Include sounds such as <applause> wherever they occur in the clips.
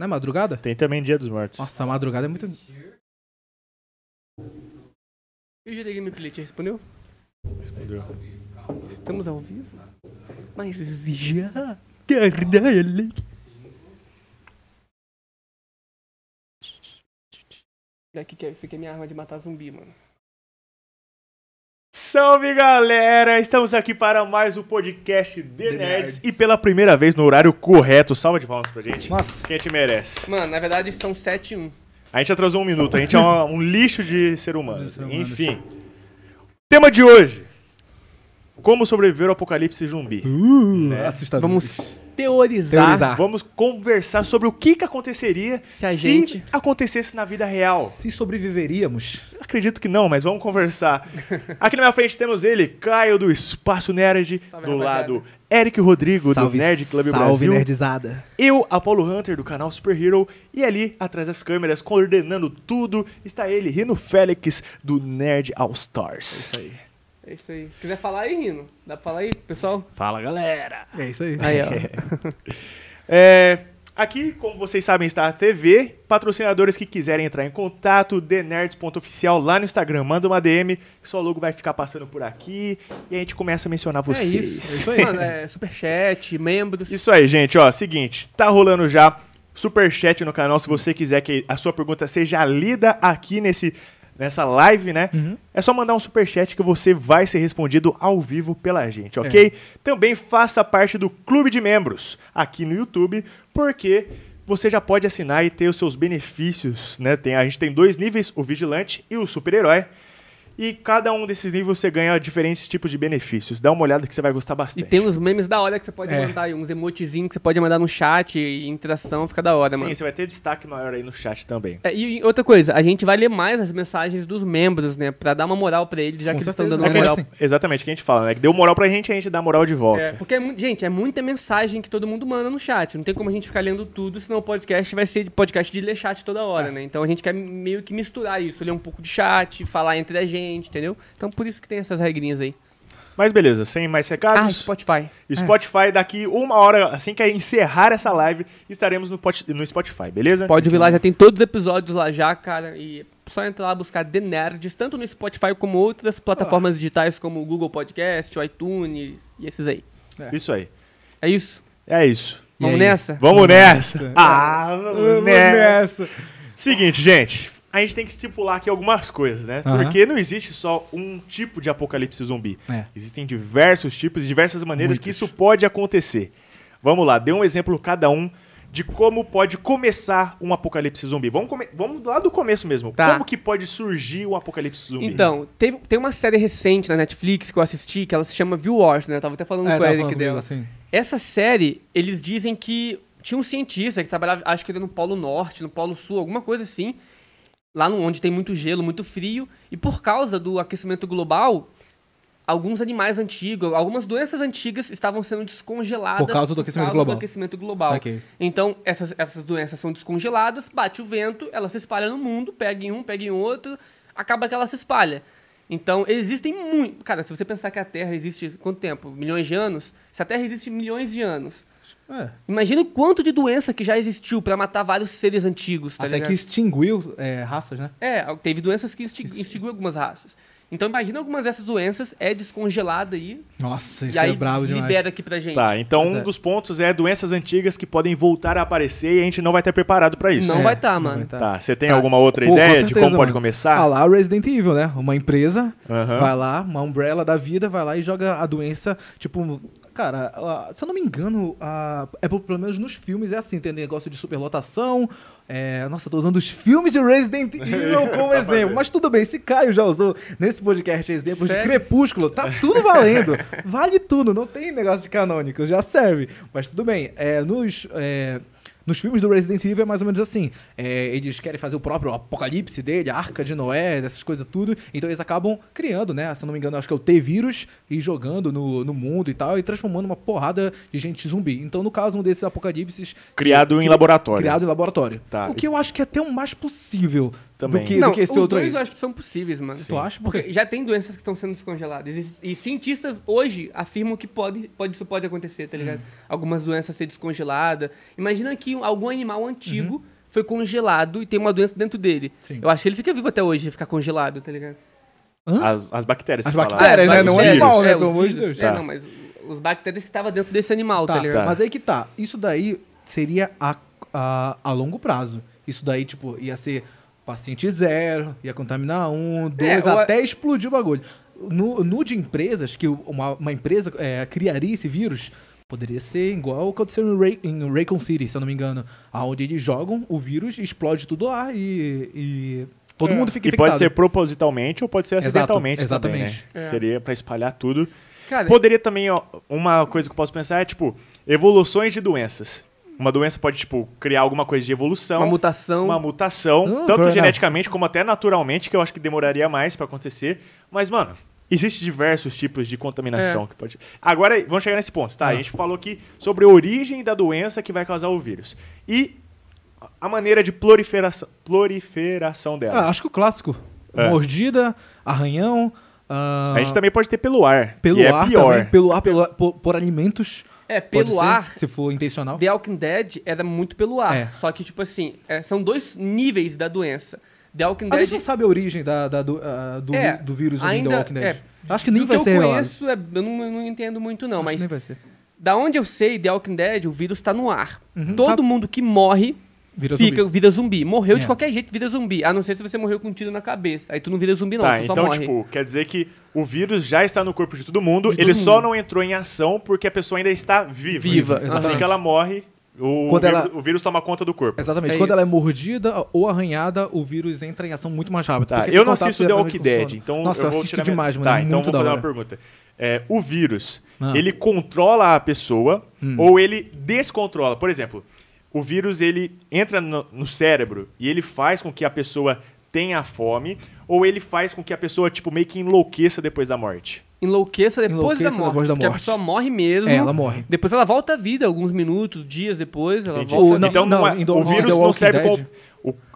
Não é madrugada? Tem também Dia dos Mortos. Nossa, a madrugada é muito. E o GD Gameplay te respondeu? Respondeu. Estamos ao vivo? Mas já. Caralho. Daqui que isso aqui é minha arma de matar zumbi, mano. Salve galera! Estamos aqui para mais um podcast de The Nerds. Nerds. e pela primeira vez no horário correto. Salva de palmas pra gente. Nossa. Quem te merece? Mano, na verdade são 7 e 1. A gente atrasou um minuto, a gente é uma- um lixo de ser humano. De ser humano. Enfim. Tema de hoje: Como sobreviver ao apocalipse zumbi. Uh, Né? assustador. Vamos teorizar, Teorizar. Vamos conversar sobre o que, que aconteceria se a gente. acontecesse na vida real. Se sobreviveríamos. Acredito que não, mas vamos conversar. Aqui na minha frente temos ele, Caio do Espaço Nerd, Salve, do rapaziada. lado Eric Rodrigo do Nerd Club salve, Brasil, nerdizada. eu, Apollo Hunter do canal Super Hero e ali atrás das câmeras, coordenando tudo, está ele, Rino Félix do Nerd All Stars. É isso aí. É isso aí. Se quiser falar aí, Rino, dá pra falar aí, pessoal? Fala, galera. É isso aí. Aí, ó. <laughs> É, aqui, como vocês sabem, está a TV. Patrocinadores que quiserem entrar em contato, thenerds.oficial lá no Instagram, manda uma DM, que sua logo vai ficar passando por aqui e a gente começa a mencionar É vocês. isso. É isso aí. Mano, é superchat, membros. Isso aí, gente, ó, seguinte, tá rolando já superchat no canal, se você quiser que a sua pergunta seja lida aqui nesse nessa live, né? Uhum. É só mandar um superchat que você vai ser respondido ao vivo pela gente, ok? Também faça parte do clube de membros aqui no YouTube, porque você já pode assinar e ter os seus benefícios, né? Tem, a gente tem dois níveis, o vigilante e o super-herói. E cada um desses níveis você ganha diferentes tipos de benefícios. Dá uma olhada que você vai gostar E bastante. tem uns memes da hora que você pode É. mandar aí, uns emotezinhos que você pode mandar no chat e interação, fica da hora, Sim, mano. você vai ter destaque maior aí no chat também. É, e outra coisa, a gente vai ler mais as mensagens dos membros, né? Pra dar uma moral pra eles, já Com que eles estão certeza, dando uma É que moral. merece. gente- exatamente o que a gente fala, né? Que deu moral pra gente, a gente dá moral de volta. É, porque, é gente, é muita mensagem que todo mundo manda no chat. Não tem como a gente ficar lendo tudo, senão o podcast vai ser podcast de ler chat toda hora, É. né? Então a gente quer meio que misturar isso, ler um pouco de chat, falar entre a gente, entendeu? Então por isso que tem essas regrinhas aí. Mas beleza, sem mais Ah, recados. Spotify. Spotify, daqui uma hora, assim que encerrar essa live, estaremos no, pot- no Spotify, beleza? Pode ouvir lá, já tem todos os episódios lá já, cara. E é só entrar lá buscar The Nerds, tanto no Spotify como outras plataformas digitais, como o Google Podcast, o iTunes e esses aí. Isso aí. É isso? É isso. Vamos nessa? Vamos nessa. nessa. Ah, vamos Vamos nessa. nessa. Seguinte, gente. A gente tem que estipular aqui algumas coisas, né? Aham. Porque não existe só um tipo de apocalipse zumbi. É. Existem diversos tipos e diversas maneiras que Muitos. isso pode acontecer. Vamos lá, dê um exemplo cada um de como pode começar um apocalipse zumbi. Vamos, come- vamos lá do começo mesmo. Tá. Como que pode surgir um apocalipse zumbi? Então, teve, tem uma série recente na Netflix que eu assisti, que ela se chama View Wars, né? Eu tava até falando É, com a Eric dela. assim. Essa série, eles dizem que tinha um cientista que trabalhava, acho que ele no Polo Norte, no Polo Sul, alguma coisa assim, lá onde tem muito gelo, muito frio, e por causa do aquecimento global, alguns animais antigos, algumas doenças antigas estavam sendo descongeladas Por causa do aquecimento causa global. aquecimento global. Então, essas, essas doenças são descongeladas, bate o vento, ela se espalha no mundo, pega em um, pega em outro, acaba que ela se espalha. Então, existem muito. Cara, se você pensar que a Terra existe quanto tempo? Milhões de anos? Se a Terra existe milhões de anos. É. Imagina o quanto de doença que já existiu pra matar vários seres antigos, tá Até ligado? que extinguiu é, raças, né? É, teve doenças que exti- <laughs> extinguiu algumas raças. Então, imagina algumas dessas doenças é descongelada aí, Nossa, isso e aí é bravo demais. libera aqui pra gente. Tá, então Pois um é. dos pontos é doenças antigas que podem voltar a aparecer e a gente não vai estar preparado pra isso. Não É, vai tá, não mano. vai tá. Tá, você tem Tá. alguma outra Pô, com ideia de certeza, como pode mano. começar? Ah lá, o Resident Evil, né? Uma empresa Aham. vai lá, uma umbrella da vida, vai lá e joga a doença, tipo... Cara, se eu não me engano, ah, é por- pelo menos nos filmes é assim, tem negócio de superlotação. É, nossa, tô usando os filmes de Resident <laughs> Evil como exemplo. Mas tudo bem, se Caio já usou nesse podcast exemplos de Sério? Crepúsculo, tá tudo valendo. Vale tudo, não tem negócio de canônico, já serve. Mas tudo bem, é, nos... é, nos filmes do Resident Evil é mais ou menos assim. É, eles querem fazer o próprio apocalipse dele, a arca de Noé, dessas coisas tudo. Então eles acabam criando, né? Se eu não me engano, acho que é o T-Vírus e jogando no, no mundo e tal, e transformando uma porrada de gente zumbi. Então, no caso, um desses apocalipses. Criado em que- laboratório. Criado em laboratório. Tá. O que eu acho que é até o mais possível. Também. Do que, Não, do que esse os outro dois aí. eu acho que são possíveis, mano. Tu acha? Por Porque já tem doenças que estão sendo descongeladas. E, e cientistas hoje afirmam que pode, pode, isso pode acontecer, tá ligado? Algumas doenças ser descongeladas. Imagina que algum animal antigo foi congelado e tem uma doença dentro dele. Uhum. Sim. Eu acho que ele fica vivo até hoje, ficar congelado, tá ligado? As, as bactérias. As bactérias, né? Não é animal, né? É, Pelo os amor de. Deus. É, Tá. não, mas os bactérias que estavam dentro desse animal, tá, Tá, ligado? mas aí que tá. Isso daí seria a, a, a longo prazo. Isso daí, tipo, ia ser paciente zero, ia contaminar um, dois, ou a- até explodir o bagulho. No, no de empresas, que uma, uma empresa é, criaria esse vírus, poderia ser igual o que aconteceu em, Ray, em Raycon City, se eu não me engano. Onde eles jogam o vírus, explode tudo lá e, e todo É. mundo fica E infectado. pode ser propositalmente ou pode ser Exato, acidentalmente exatamente. também, né? É. Seria pra espalhar tudo. Cara, Poderia também, ó, uma coisa que eu posso pensar é, tipo, evoluções de doenças. Uma doença pode, tipo, criar alguma coisa de evolução. uma mutação. uma mutação, Ah, tanto geneticamente como até naturalmente, que eu acho que demoraria mais pra acontecer. Mas, mano, existem diversos tipos de contaminação É. que pode. Agora, vamos chegar nesse ponto, tá? Ah. A gente falou aqui sobre a origem da doença que vai causar o vírus. E a maneira de proliferação, proliferação dela. Ah, acho que o clássico. É. Mordida, arranhão. ah, a gente também pode ter pelo ar, pelo que é ar pior. também. Pelo ar, pelo, por, por alimentos. É, pelo ser, ar, Se for intencional. The Walking Dead era muito pelo ar. É. Só que, tipo assim, é, são dois níveis da doença. The Walking A gente Dead. não sabe a origem da, da- do, ah, do, É, vi- do vírus ainda, The Walking Dead. é, Acho que nem do vai que ser eu conheço, é, eu não, eu não entendo muito, não. Acho mas nem vai ser. da onde eu sei, The Walking Dead, o vírus tá no ar. Uhum, Todo tá- mundo que morre Vira fica zumbi. vida zumbi. Morreu de É. qualquer jeito, vida zumbi. A não ser se você morreu com um tiro na cabeça. Aí tu não vira zumbi, não. Tá, tu só então, morre. tipo, quer dizer que o vírus já está no corpo de todo mundo, De todo ele só mundo. não entrou em ação porque a pessoa ainda está viva. Viva, Assim exatamente. que ela morre, o, Quando vírus, ela- o vírus toma conta do corpo. Exatamente. É Quando isso. ela é mordida ou arranhada, o vírus entra em ação muito mais rápido. Tá, porque eu não contato assisto The diretamente Walking com o Dead, sono. então Nossa, eu vou assisto tirar minha- demais, mano. Tá, é então muito vou da fazer hora. uma pergunta. É, o vírus, Ah. ele controla a pessoa Hum. ou ele descontrola? Por exemplo, o vírus ele entra no, no cérebro e ele faz com que a pessoa tenha fome ou ele faz com que a pessoa tipo meio que enlouqueça depois da morte? Enlouqueça depois Enlouqueça da morte. depois da Porque a morte. pessoa morre mesmo. É, ela morre. Depois ela volta à vida, alguns minutos, dias depois. Ela Entendi. volta não, vida. então não, é- em The- o em The vírus não serve Dead- como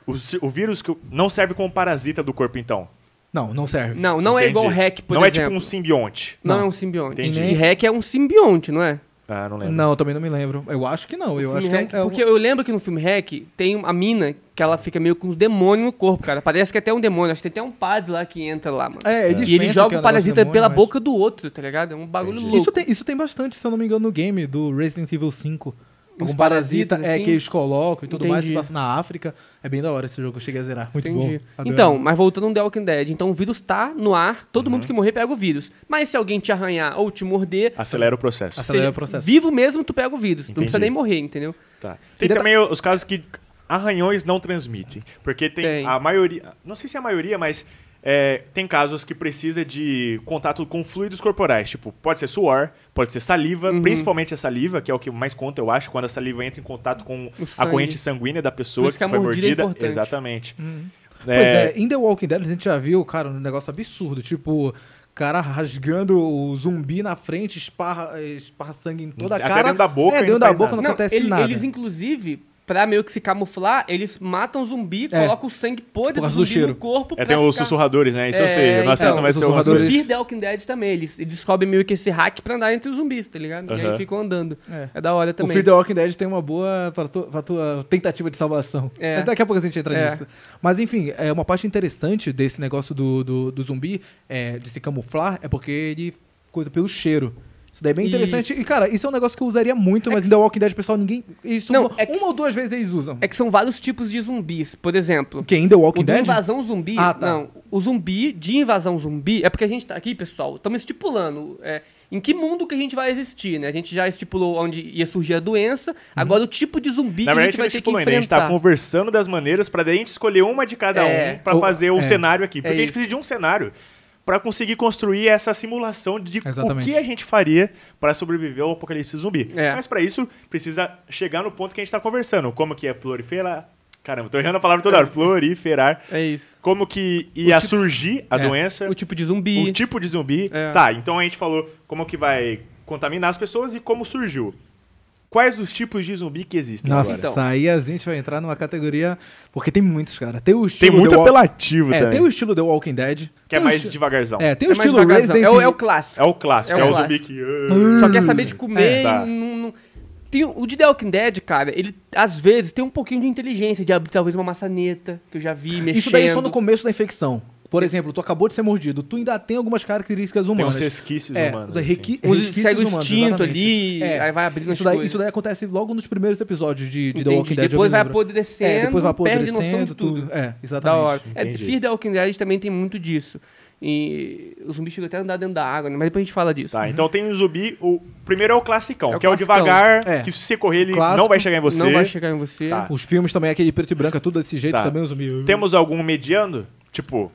o, o, o vírus que- não serve como parasita do corpo então. Não, não serve. Não, não é Entendi. igual hack, por não é exemplo. tipo um simbionte. Não, Não. é um simbionte. Entendi. E hack é um simbionte, não é? Ah, não lembro. Não, eu também não me lembro. Eu acho que não. Eu acho que é, é um- Porque eu lembro que no filme Hack tem a mina que ela fica meio com os demônios no corpo, cara. Parece que é até um demônio. Acho que tem até um padre lá que entra lá, mano. É, ele E ele que joga é um o negócio parasita demônio, pela mas- boca do outro, tá ligado? É um bagulho Entendi. louco. Isso tem, isso tem bastante, se eu não me engano, no game do Resident Evil 5. Algum parasita parasitas, é, assim? que eles colocam e tudo mais, se Entendi. passa na África. É bem da hora esse jogo, eu cheguei a zerar. Muito Entendi. bom. Adoro. Então, mas voltando no The Walking Dead, então o vírus tá no ar, todo Uhum. mundo que morrer pega o vírus. Mas se alguém te arranhar ou te morder, Acelera o processo. Acelera seja, o processo. vivo mesmo, tu pega o vírus. Não Entendi. precisa nem morrer, entendeu? Tá. Tem Queria também os casos que arranhões não transmitem. Porque tem, Tem. a maioria. Não sei se é a maioria, mas é, tem casos que precisa de contato com fluidos corporais. Tipo, pode ser suor, pode ser saliva, Uhum. principalmente a saliva, que é o que mais conta, eu acho, quando a saliva entra em contato com a corrente sanguínea da pessoa que, que foi mordida é. Exatamente. Uhum. É, Pois é, em The Walking Dead a gente já viu, cara, um negócio absurdo. Tipo, cara rasgando o zumbi na frente, esparra, esparra sangue em toda a Até cara. dentro da boca É, dentro não da faz boca nada. não, acontece ele- nada. eles inclusive, pra meio que se camuflar, eles matam o zumbi, É. colocam o sangue podre Por do do cheiro. no corpo. É, tem os ficar- sussurradores, né? Isso eu É, sei. Eu não assisto, então, mas os sussurradores- No Fear The Walking Dead também, eles, eles descobrem meio que esse hack pra andar entre os zumbis, tá ligado? E Aham. aí ficam andando. É. É da hora O também. Fear the Walking Dead tem uma boa pra, tu- pra tua tentativa de salvação. É. Daqui a pouco a gente entra É. nisso. Mas enfim, é uma parte interessante desse negócio do, do, do zumbi, é, de se camuflar, é porque ele coisa pelo cheiro. Isso daí é bem interessante. Isso. E, cara, isso é um negócio que eu usaria muito, mas em The Walking Dead, pessoal, ninguém. Isso Não, uma, é que- uma ou duas vezes eles usam. É que são vários tipos de zumbis. Por exemplo, que? Em The Walking o de Dead? invasão zumbi. Ah, tá. Não, o zumbi de invasão zumbi. É porque a gente tá aqui, pessoal, estamos estipulando. é, em que mundo que a gente vai existir, né? A gente já estipulou onde ia surgir a doença. Uhum. Agora o tipo de zumbi Na que a gente vai a gente ter que estipulou ainda. A gente tá enfrentar. conversando das maneiras pra daí a gente escolher uma de cada É. um pra Ou- fazer o é. cenário aqui. Porque a gente precisa de um cenário pra conseguir construir essa simulação de Exatamente. o que a gente faria pra sobreviver ao apocalipse zumbi. É. Mas pra isso, precisa chegar no ponto que a gente tá conversando. Como que é proliferar... Caramba, tô errando a palavra toda hora. Proliferar. É isso. Como que ia tipo- surgir a É. doença. O tipo de zumbi. O tipo de zumbi. É. Tá, então a gente falou como que vai contaminar as pessoas e como surgiu. Quais os tipos de zumbi que existem Nossa, agora. Então. aí a gente vai entrar numa categoria. Porque tem muitos, cara. Tem o estilo. Tem muito apelativo É, também. tem o estilo The Walking Dead. Que é o mais esti- devagarzão. É, tem o É mais estilo devagarzão. Resident É o, é o Evil. clássico. É o clássico, É é, o o zumbi que... Só quer saber de comer. É. Tá. e não- não- Tem, o de The Walking Dead, cara, ele às vezes tem um pouquinho de inteligência, de abrir talvez uma maçaneta, que eu já vi mexendo. Isso daí é só no começo da infecção. Por exemplo, tu acabou de ser mordido, tu ainda tem algumas características Tem uns humanas. resquícios é, humanos. da assim. requi- Uns- resquícios segue o humanos, instinto exatamente. ali, É. aí vai abrindo as Isso daí, coisas. isso daí acontece logo nos primeiros episódios de, de The. Walking Dead. Depois vai apodrecendo, É, depois vai perde noção de apodrecendo, tudo. tudo. É, Da exatamente. hora. É. Fear the Walking Dead também tem muito disso. E os zumbis chegam até a andar dentro da água, né? Mas depois a gente fala disso. Tá, então tem o zumbi, o primeiro é o classicão, É o que é o classicão. devagar, É. que se você correr ele Clássico. não vai chegar em você. Não vai chegar em você. Tá. Os filmes também, aquele preto e branco, é tudo desse jeito Tá. também, os zumbi. Temos algum mediano? Tipo,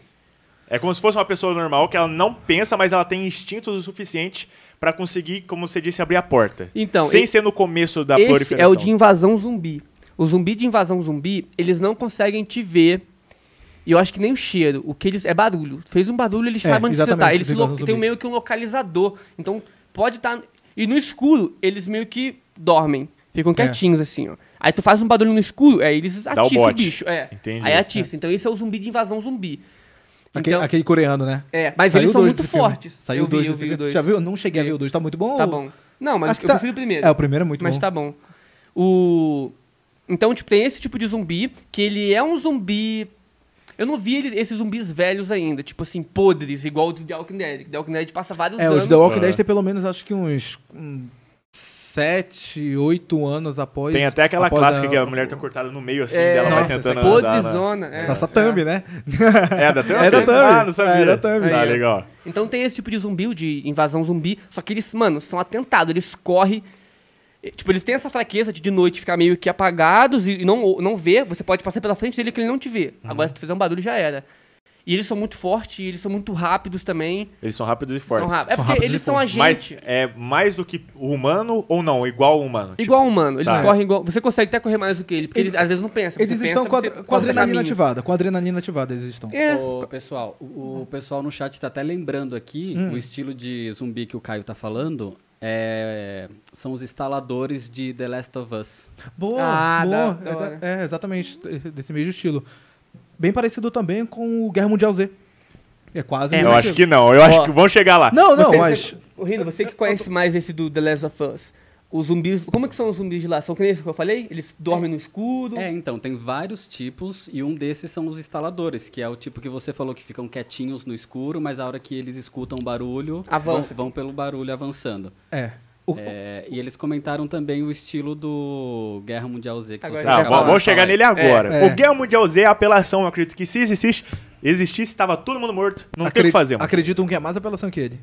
é como se fosse uma pessoa normal que ela não pensa, mas ela tem instintos o suficiente pra conseguir, como você disse, abrir a porta. Então, Sem e- ser no começo da Esse proliferação. é o de invasão zumbi. O zumbi de invasão zumbi, eles não conseguem te ver. E eu acho que nem o cheiro. O que eles. É barulho. Fez um barulho, eles É, sabem onde você tá. Eles tem meio que um localizador. Então, pode estar. E no escuro, eles meio que dormem. Ficam quietinhos, assim, ó. Aí tu faz um barulho no escuro, aí eles o atiçam o, bote. bicho. É. Entendi. Aí atiça. Então esse é o zumbi de invasão zumbi. Aquele, Então- aquele coreano, né? É, mas Saiu eles são muito desse filme. fortes. Saiu eu vi, dois eu vi filme. o dois. Já viu? Eu não cheguei a ver o dois. Tá muito bom? Tá ou- bom. Não, mas Acho que eu tá- prefiro o primeiro. É, o primeiro é muito mas bom. tá bom. O... Então, tipo, tem esse tipo de zumbi, que ele é um zumbi... Eu não vi ele- esses zumbis velhos ainda, tipo assim, podres, igual o do The Walking Dead. The Walking Dead passa vários É, anos... os The Walking. Dead tem pelo menos, acho que uns... hum, Sete, oito anos após... Tem até aquela após clássica a- que a mulher tá cortada no meio assim, É, dela vai nossa, tentando essa é andar. na- Podrezona. É, Nossa é. thumb, né? É da Thumb? <laughs> É da Thumb. Ah, não sabia. É da Thumb. Tá, ó. legal. Então tem esse tipo de zumbi, de invasão zumbi, só que eles, mano, são atentados, eles correm... Tipo, eles têm essa fraqueza de de noite ficar meio que apagados e e não, não ver. Você pode passar pela frente dele que ele não te vê. Uhum. Agora, se tu fizer um barulho, já era. E eles são muito fortes, e eles são muito rápidos também. Eles são rápidos e São fortes. rápidos. É São porque rápidos eles são a fortes. Mas gente. é mais do que o humano ou não? Igual ao humano? Tipo, Igual humano. Eles Tá. correm igual. Você consegue até correr mais do que ele, porque Eles- eles às vezes não pensam. Eles você estão pensa, com a, você com adrenalina ativada. Com a adrenalina ativada eles estão. É. Ô, pessoal, o, o pessoal no chat tá até lembrando aqui, Hum. o estilo de zumbi que o Caio tá falando é, são os instaladores de The Last of Us. Boa, Ah, boa. da- da é, da- é, exatamente, desse mesmo estilo. Bem parecido também com o Guerra Mundial Z. É quase É, Eu acho que não. Eu acho Ó. que vão chegar lá. Não, não, Você- mas... você- Ô, Rino, você que conhece mais esse do The Last of Us. Os zumbis. Como é que são os zumbis de lá? São que nem esse que eu falei? Eles dormem no escuro. É, então, tem vários tipos e um desses são os instaladores, que é o tipo que você falou que ficam quietinhos no escuro, mas a hora que eles escutam o barulho, vão, vão pelo barulho avançando. É. É, e eles comentaram também o estilo do Guerra Mundial Z. Que Agora você Ah, vamos chegar nele agora. É. O Guerra Mundial Z é a apelação, eu acredito que se existisse, existisse, estava todo mundo morto. Não tem o acredi- que fazer. mano. Acreditam que é mais apelação que ele.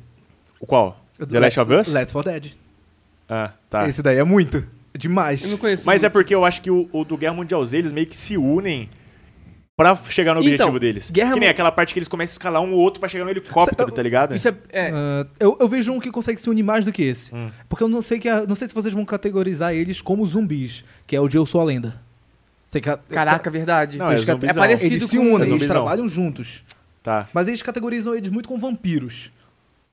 O qual? The Last of Us? Last 4 Dead. Ah, tá. Esse daí é muito. É demais. Eu não conheço. Mas é muito. porque eu acho que o, o do Guerra Mundial Z, eles meio que se unem pra chegar no Então, objetivo deles. Guerra que nem aquela parte que eles começam a escalar um ou outro pra chegar no helicóptero, Cê- tá ligado? Isso é. é. Ah, eu, eu vejo um que consegue se unir mais do que esse. Hum. Porque eu não sei que a- não sei se vocês vão categorizar eles como zumbis, que é o de Eu Sou a Lenda. Sei que a- Caraca, verdade. Não, é zumbizão. parecido eles se com- unem, é eles trabalham juntos. Tá. Mas eles categorizam eles muito como vampiros.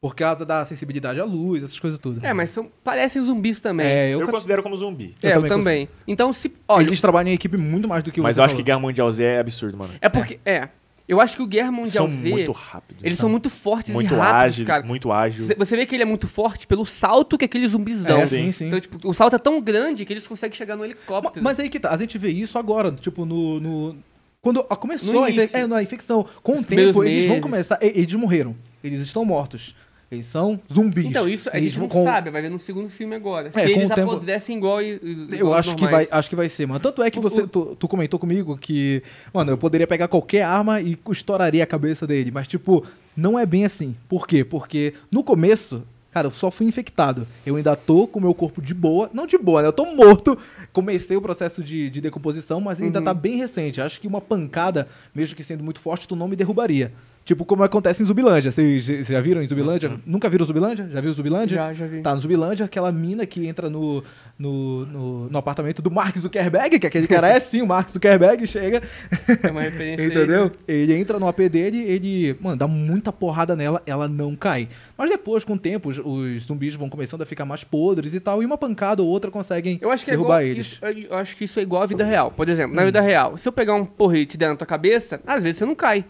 Por causa da sensibilidade à luz, essas coisas tudo. É, mas são, parecem zumbis também. É, Eu, eu, ca- considero como zumbi. É, eu também também. Então, se. Olha, eles trabalham em equipe muito mais do que o Mas você eu acho que falou. Guerra Mundial Z é absurdo, mano. é porque. É. Eu acho que o Guerra Mundial São Z. muito rápidos. Eles são muito fortes muito e rápidos, ágil, cara. muito ágil. Você- Você vê que ele é muito forte pelo salto que aqueles zumbis dão. É, sim, sim. Então, tipo, o salto é tão grande que eles conseguem chegar no Ma- helicóptero. Mas aí que tá, a gente vê isso agora, tipo, no. no- quando começou No a, infe- início. é, na infecção. Com o Nos primeiros tempo, eles vão meses. começar. e- Eles morreram. Eles estão mortos. Eles são zumbis. Então, isso a gente não com- sabe, vai ver no segundo filme agora. É, Se eles tempo- apodrecem igual, e- igual Eu acho que, vai, acho que vai ser, mano. Tanto é que você, tu, tu comentou comigo que, mano, eu poderia pegar qualquer arma e estouraria a cabeça dele. Mas, tipo, não é bem assim. Por quê? Porque no começo, cara, eu só fui infectado. Eu ainda tô com o meu corpo de boa. Não de boa, né? Eu tô morto. Comecei o processo de, de decomposição, mas ainda Uhum. tá bem recente. Acho que uma pancada, mesmo que sendo muito forte, tu não me derrubaria. Tipo como acontece em Zubilândia. Vocês já viram em Zubilândia? Nunca viram Zubilândia? Já viu Zubilândia? Já, já vi. Tá, no Zubilândia, aquela mina que entra no, no, no, no apartamento do Mark Zuckerberg, que aquele cara é sim o Mark Zuckerberg, chega. É uma referência <laughs> aí. Entendeu? Ele entra no AP dele, ele, mano, dá muita porrada nela, ela não cai. Mas depois, com o tempo, os, os zumbis vão começando a ficar mais podres e tal, e uma pancada ou outra conseguem Eu acho que é derrubar igual, eles. isso, eu acho que isso é igual à vida real. Por exemplo, na vida real, se eu pegar um porrete e der na tua cabeça, às vezes você não cai.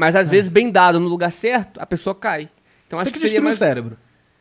Mas às vezes, bem dado no lugar certo, a pessoa cai. Então acho Tem que que, seria mais. o cérebro.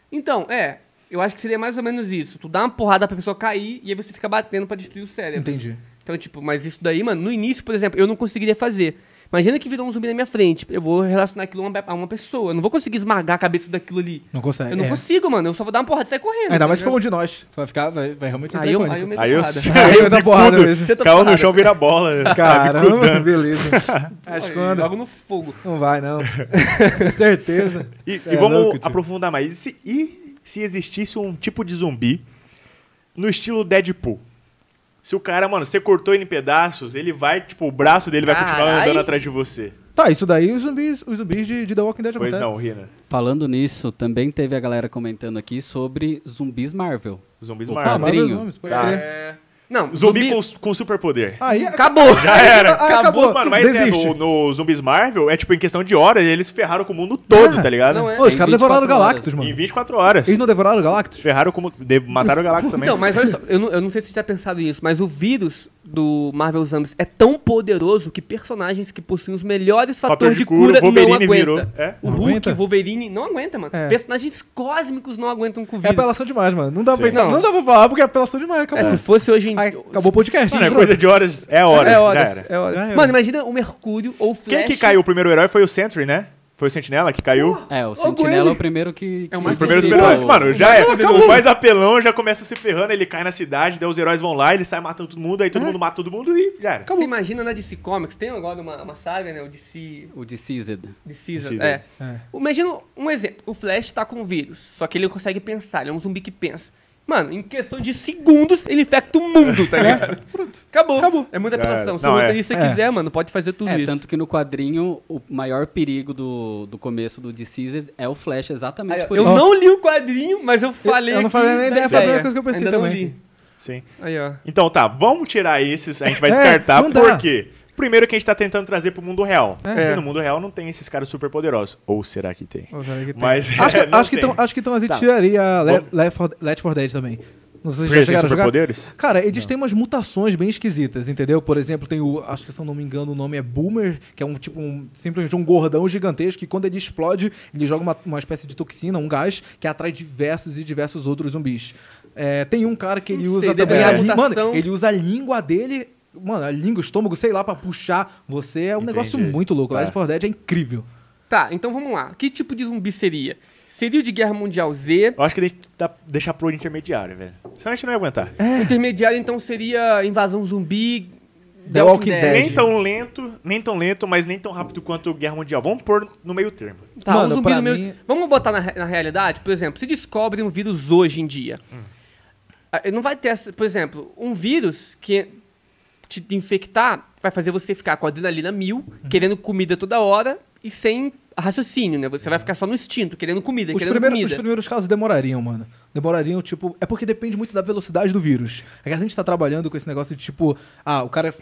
Então, é. Eu acho que seria mais ou menos isso. Tu dá uma porrada pra pessoa cair e aí você fica batendo pra destruir o cérebro. Entendi. Então, tipo, mas isso daí, mano, no início, por exemplo, eu não conseguiria fazer. Imagina que virou um zumbi na minha frente. Eu vou relacionar aquilo a uma, a uma pessoa. Eu não vou conseguir esmagar a cabeça daquilo ali. Não consegue. Eu não é. consigo, mano. Eu só vou dar uma porrada e sair correndo. Ainda tá mais se for ligado? um de nós. Vai ficar, vai, vai realmente entrar Aí eu, aí eu meto Aí eu porrada. <laughs> Aí eu dar porrada mesmo. Senta Caiu no chão, vira bola. tá Caramba, beleza. <laughs> Acho quando. Logo no fogo. Não vai, não. Com <laughs> certeza. E, e é vamos louco, aprofundar mais. E se, e se existisse um tipo de zumbi no estilo Deadpool? Se o cara, mano, você cortou ele em pedaços, ele vai, tipo, o braço dele vai continuar Carai. andando atrás de você. Tá, isso daí os zumbis, os zumbis de, de The Walking Dead Pois acontecem. não, Rina. Falando nisso, também teve a galera comentando aqui sobre zumbis Marvel. Zumbis O Ah, Marvel. Marvel. Zombies, pode Tá. crer. É... Não, Zumbi com, com superpoder. Aí, Acabou. Já era. Aí acabou. Mano, mas é, no, no Zumbis Marvel, é tipo, em questão de horas, eles ferraram com o mundo todo, Ah, tá ligado? não é. Ô, os caras devoraram 24 Galactus, horas. Em mano. 24 horas. Eles não devoraram Galactus? Ferraram como. de- mataram o Galactus também. Então, mas olha só, eu não, eu não sei se você já pensado nisso, mas o vírus do Marvel Zombies é tão poderoso que personagens que possuem os melhores Fator fatores de de cura, cura, não virou, é? O Não Hulk, aguenta? o Wolverine, não aguenta, mano. É. Personagens cósmicos não aguentam com o É vírus. apelação demais, mano. Não dá, pra, não. Não. dá pra falar porque é apelação demais. É, Acabou. se fosse hoje em Ai, acabou o podcast. Mano, é coisa de horas. É horas. É horas, é horas. Mano, imagina o Mercúrio ou o Flash. Quem que caiu? O primeiro herói foi o Sentry, né? Foi o Sentinela que caiu. É, o Sentinela é o primeiro que. É o que mais possível. heróis. Mano, já é. acabou. O mais apelão já começa se ferrando, ele cai na cidade, daí os heróis vão lá, ele sai matando todo mundo, aí todo mundo mata todo mundo e já era. Você imagina na DC Comics, tem agora uma, uma saga, né? O DC... O Deceased. Decisa, Decisa. é. É. Imagina um exemplo. O Flash tá com vírus, só que ele consegue pensar, ele é um zumbi que pensa. Mano, em questão de segundos, ele infecta o mundo, tá ligado? Acabou. Acabou. É muita Já apelação. Se Não, o é. roteirista É. quiser, mano, pode fazer tudo É, isso. tanto que no quadrinho, o maior perigo do, do começo do Deceased é o Flash, exatamente Aí, por eu isso. não li o quadrinho, mas eu falei eu não aqui falei nem da ideia, foi a primeira coisa que eu pensei Ainda não também. li. Sim. Aí, ó. Então tá, vamos tirar esses, a gente vai <laughs> É, descartar, não dá. por quê? Primeiro que a gente tá tentando trazer pro mundo real. É. Porque no mundo real não tem esses caras super poderosos. Ou será que tem? Ô, será que tem? Mas acho que, <laughs> não acho que tem. então, acho que então a gente Tá. tiraria Le- Left 4 Left 4 Dead também. Não sei se já tem chegaram a jogar. superpoderes? Cara, eles têm umas mutações bem esquisitas, entendeu? Por exemplo, tem o. Acho que se eu não me engano, o nome é Boomer, que é um tipo um. Simplesmente um gordão gigantesco que quando ele explode, ele joga uma, uma espécie de toxina, um gás, que atrai diversos e diversos outros zumbis. É, tem um cara que ele Não usa sei, também a língua. Mano, ele usa a língua dele. Mano, a língua, o estômago, sei lá, pra puxar você. É um Entendi. negócio muito louco. Tá. Left 4 Dead é incrível. Tá, então vamos lá. Que tipo de zumbi seria? Seria o de Guerra Mundial Z? Eu acho que dá, deixa pro intermediário, velho. Senão a gente não ia aguentar. O intermediário, então, seria invasão zumbi. The Walking Dead. Nem tão lento, nem tão lento, mas nem tão rápido quanto Guerra Mundial. Vamos pôr no meio termo. Tá, Mano, um zumbi no meio... mim- Vamos botar na, na realidade? Por exemplo, se descobre um vírus hoje em dia. Ah, Não vai ter, por exemplo, um vírus que te infectar vai fazer você ficar com adrenalina mil, querendo comida toda hora e sem raciocínio, né? Você vai ficar só no instinto, querendo comida, Os, querendo primeiros- os comida. primeiros casos demorariam, mano. Demorariam, tipo. É porque depende muito da velocidade do vírus. É que a gente tá trabalhando com esse negócio de tipo. Ah, o cara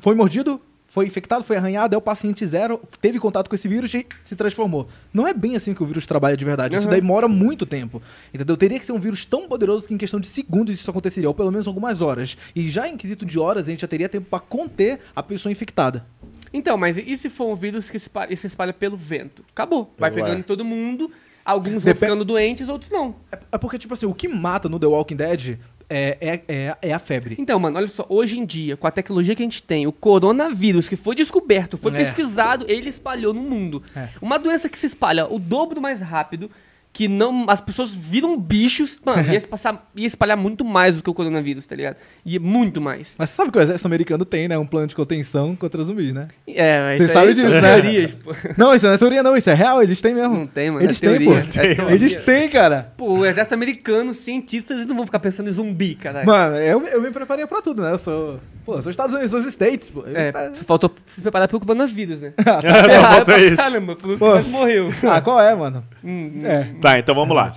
foi mordido, foi infectado, foi arranhado, é o paciente zero, teve contato com esse vírus e se transformou. Não é bem assim que o vírus trabalha de verdade. Isso Uhum. daí demora muito tempo. Entendeu? Teria que ser um vírus tão poderoso que em questão de segundos isso aconteceria, ou pelo menos algumas horas. E já em quesito de horas, a gente já teria tempo pra conter a pessoa infectada. Então, mas e se for um vírus que se espalha, se espalha pelo vento? Acabou. Vai Pelo pegando em todo mundo, alguns Depe- vão ficando doentes, outros não. É, é porque, tipo assim, o que mata no The Walking Dead é, é, é, é a febre. Então, mano, olha só, hoje em dia, com a tecnologia que a gente tem, o coronavírus que foi descoberto, foi É. pesquisado, ele espalhou no mundo. É. Uma doença que se espalha o dobro mais rápido, que não, as pessoas viram bichos, mano, ia, passar, ia espalhar muito mais do que o coronavírus, tá ligado? Ia muito mais. Mas você sabe que o exército americano tem, né? Um plano de contenção contra zumbis, né? É, Você isso sabe são disso, né? teorias, pô. Não, isso não é teoria, não. Isso é real. Eles têm mesmo. Não tem, mano. Eles é têm, teoria, pô. é teoria. Eles têm, cara. Pô, o exército americano, cientistas, eles não vão ficar pensando em zumbi, caralho. Mano, eu, eu me preparei pra tudo, né? Eu sou. Pô, sou Estados Unidos, sou os States, pô. Eu- É, faltou se preparar pro coronavírus, né? <laughs> Não, É, falta pra isso. Caramba, por isso que morreu. Ah, qual é, mano? Hum, É. Tá, então vamos lá.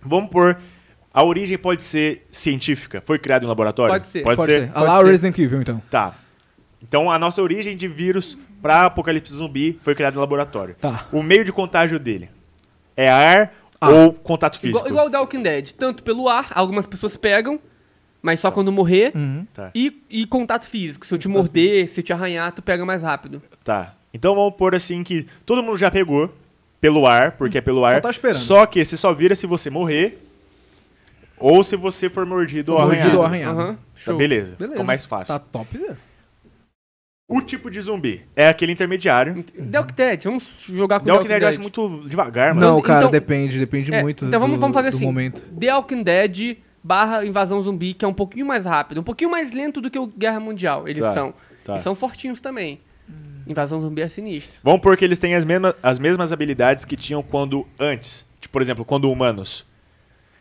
Vamos por. A origem pode ser científica? Foi criado em laboratório? Pode ser. Pode, ser. Pode Olha lá o ser. Resident Evil, então. Tá. Então a nossa origem de vírus pra apocalipse zumbi foi criado em laboratório. Tá. O meio de contágio dele é ar Ah. ou contato físico? Igual, igual o The Walking Dead, tanto pelo ar, algumas pessoas pegam, mas só quando morrer, Uhum. Tá. e, e contato físico. Se eu te morder, se eu te arranhar, tu pega mais rápido. Tá. Então vamos pôr assim que todo mundo já pegou pelo ar, porque é pelo ar. tá esperando. Só que você só vira se você morrer ou se você for mordido ou Mordido arranhado. ou arranhado. Aham, Tá, beleza. Beleza. Ficou mais fácil. Tá top, zero. O tipo de zumbi é aquele intermediário. Dead, vamos jogar com The Walking Dead eu acho muito devagar, mano. Não, cara, Então- depende, depende É, muito então vamos, do, vamos fazer do assim. momento. The Walking Dead barra invasão zumbi, que é um pouquinho mais rápido, um pouquinho mais lento do que o Guerra Mundial. Eles Tá, são. tá. E são fortinhos também. Invasão zumbi é sinistro. Vamos pôr que eles têm as mesmas, as mesmas habilidades que tinham quando antes. Tipo, por exemplo, quando humanos.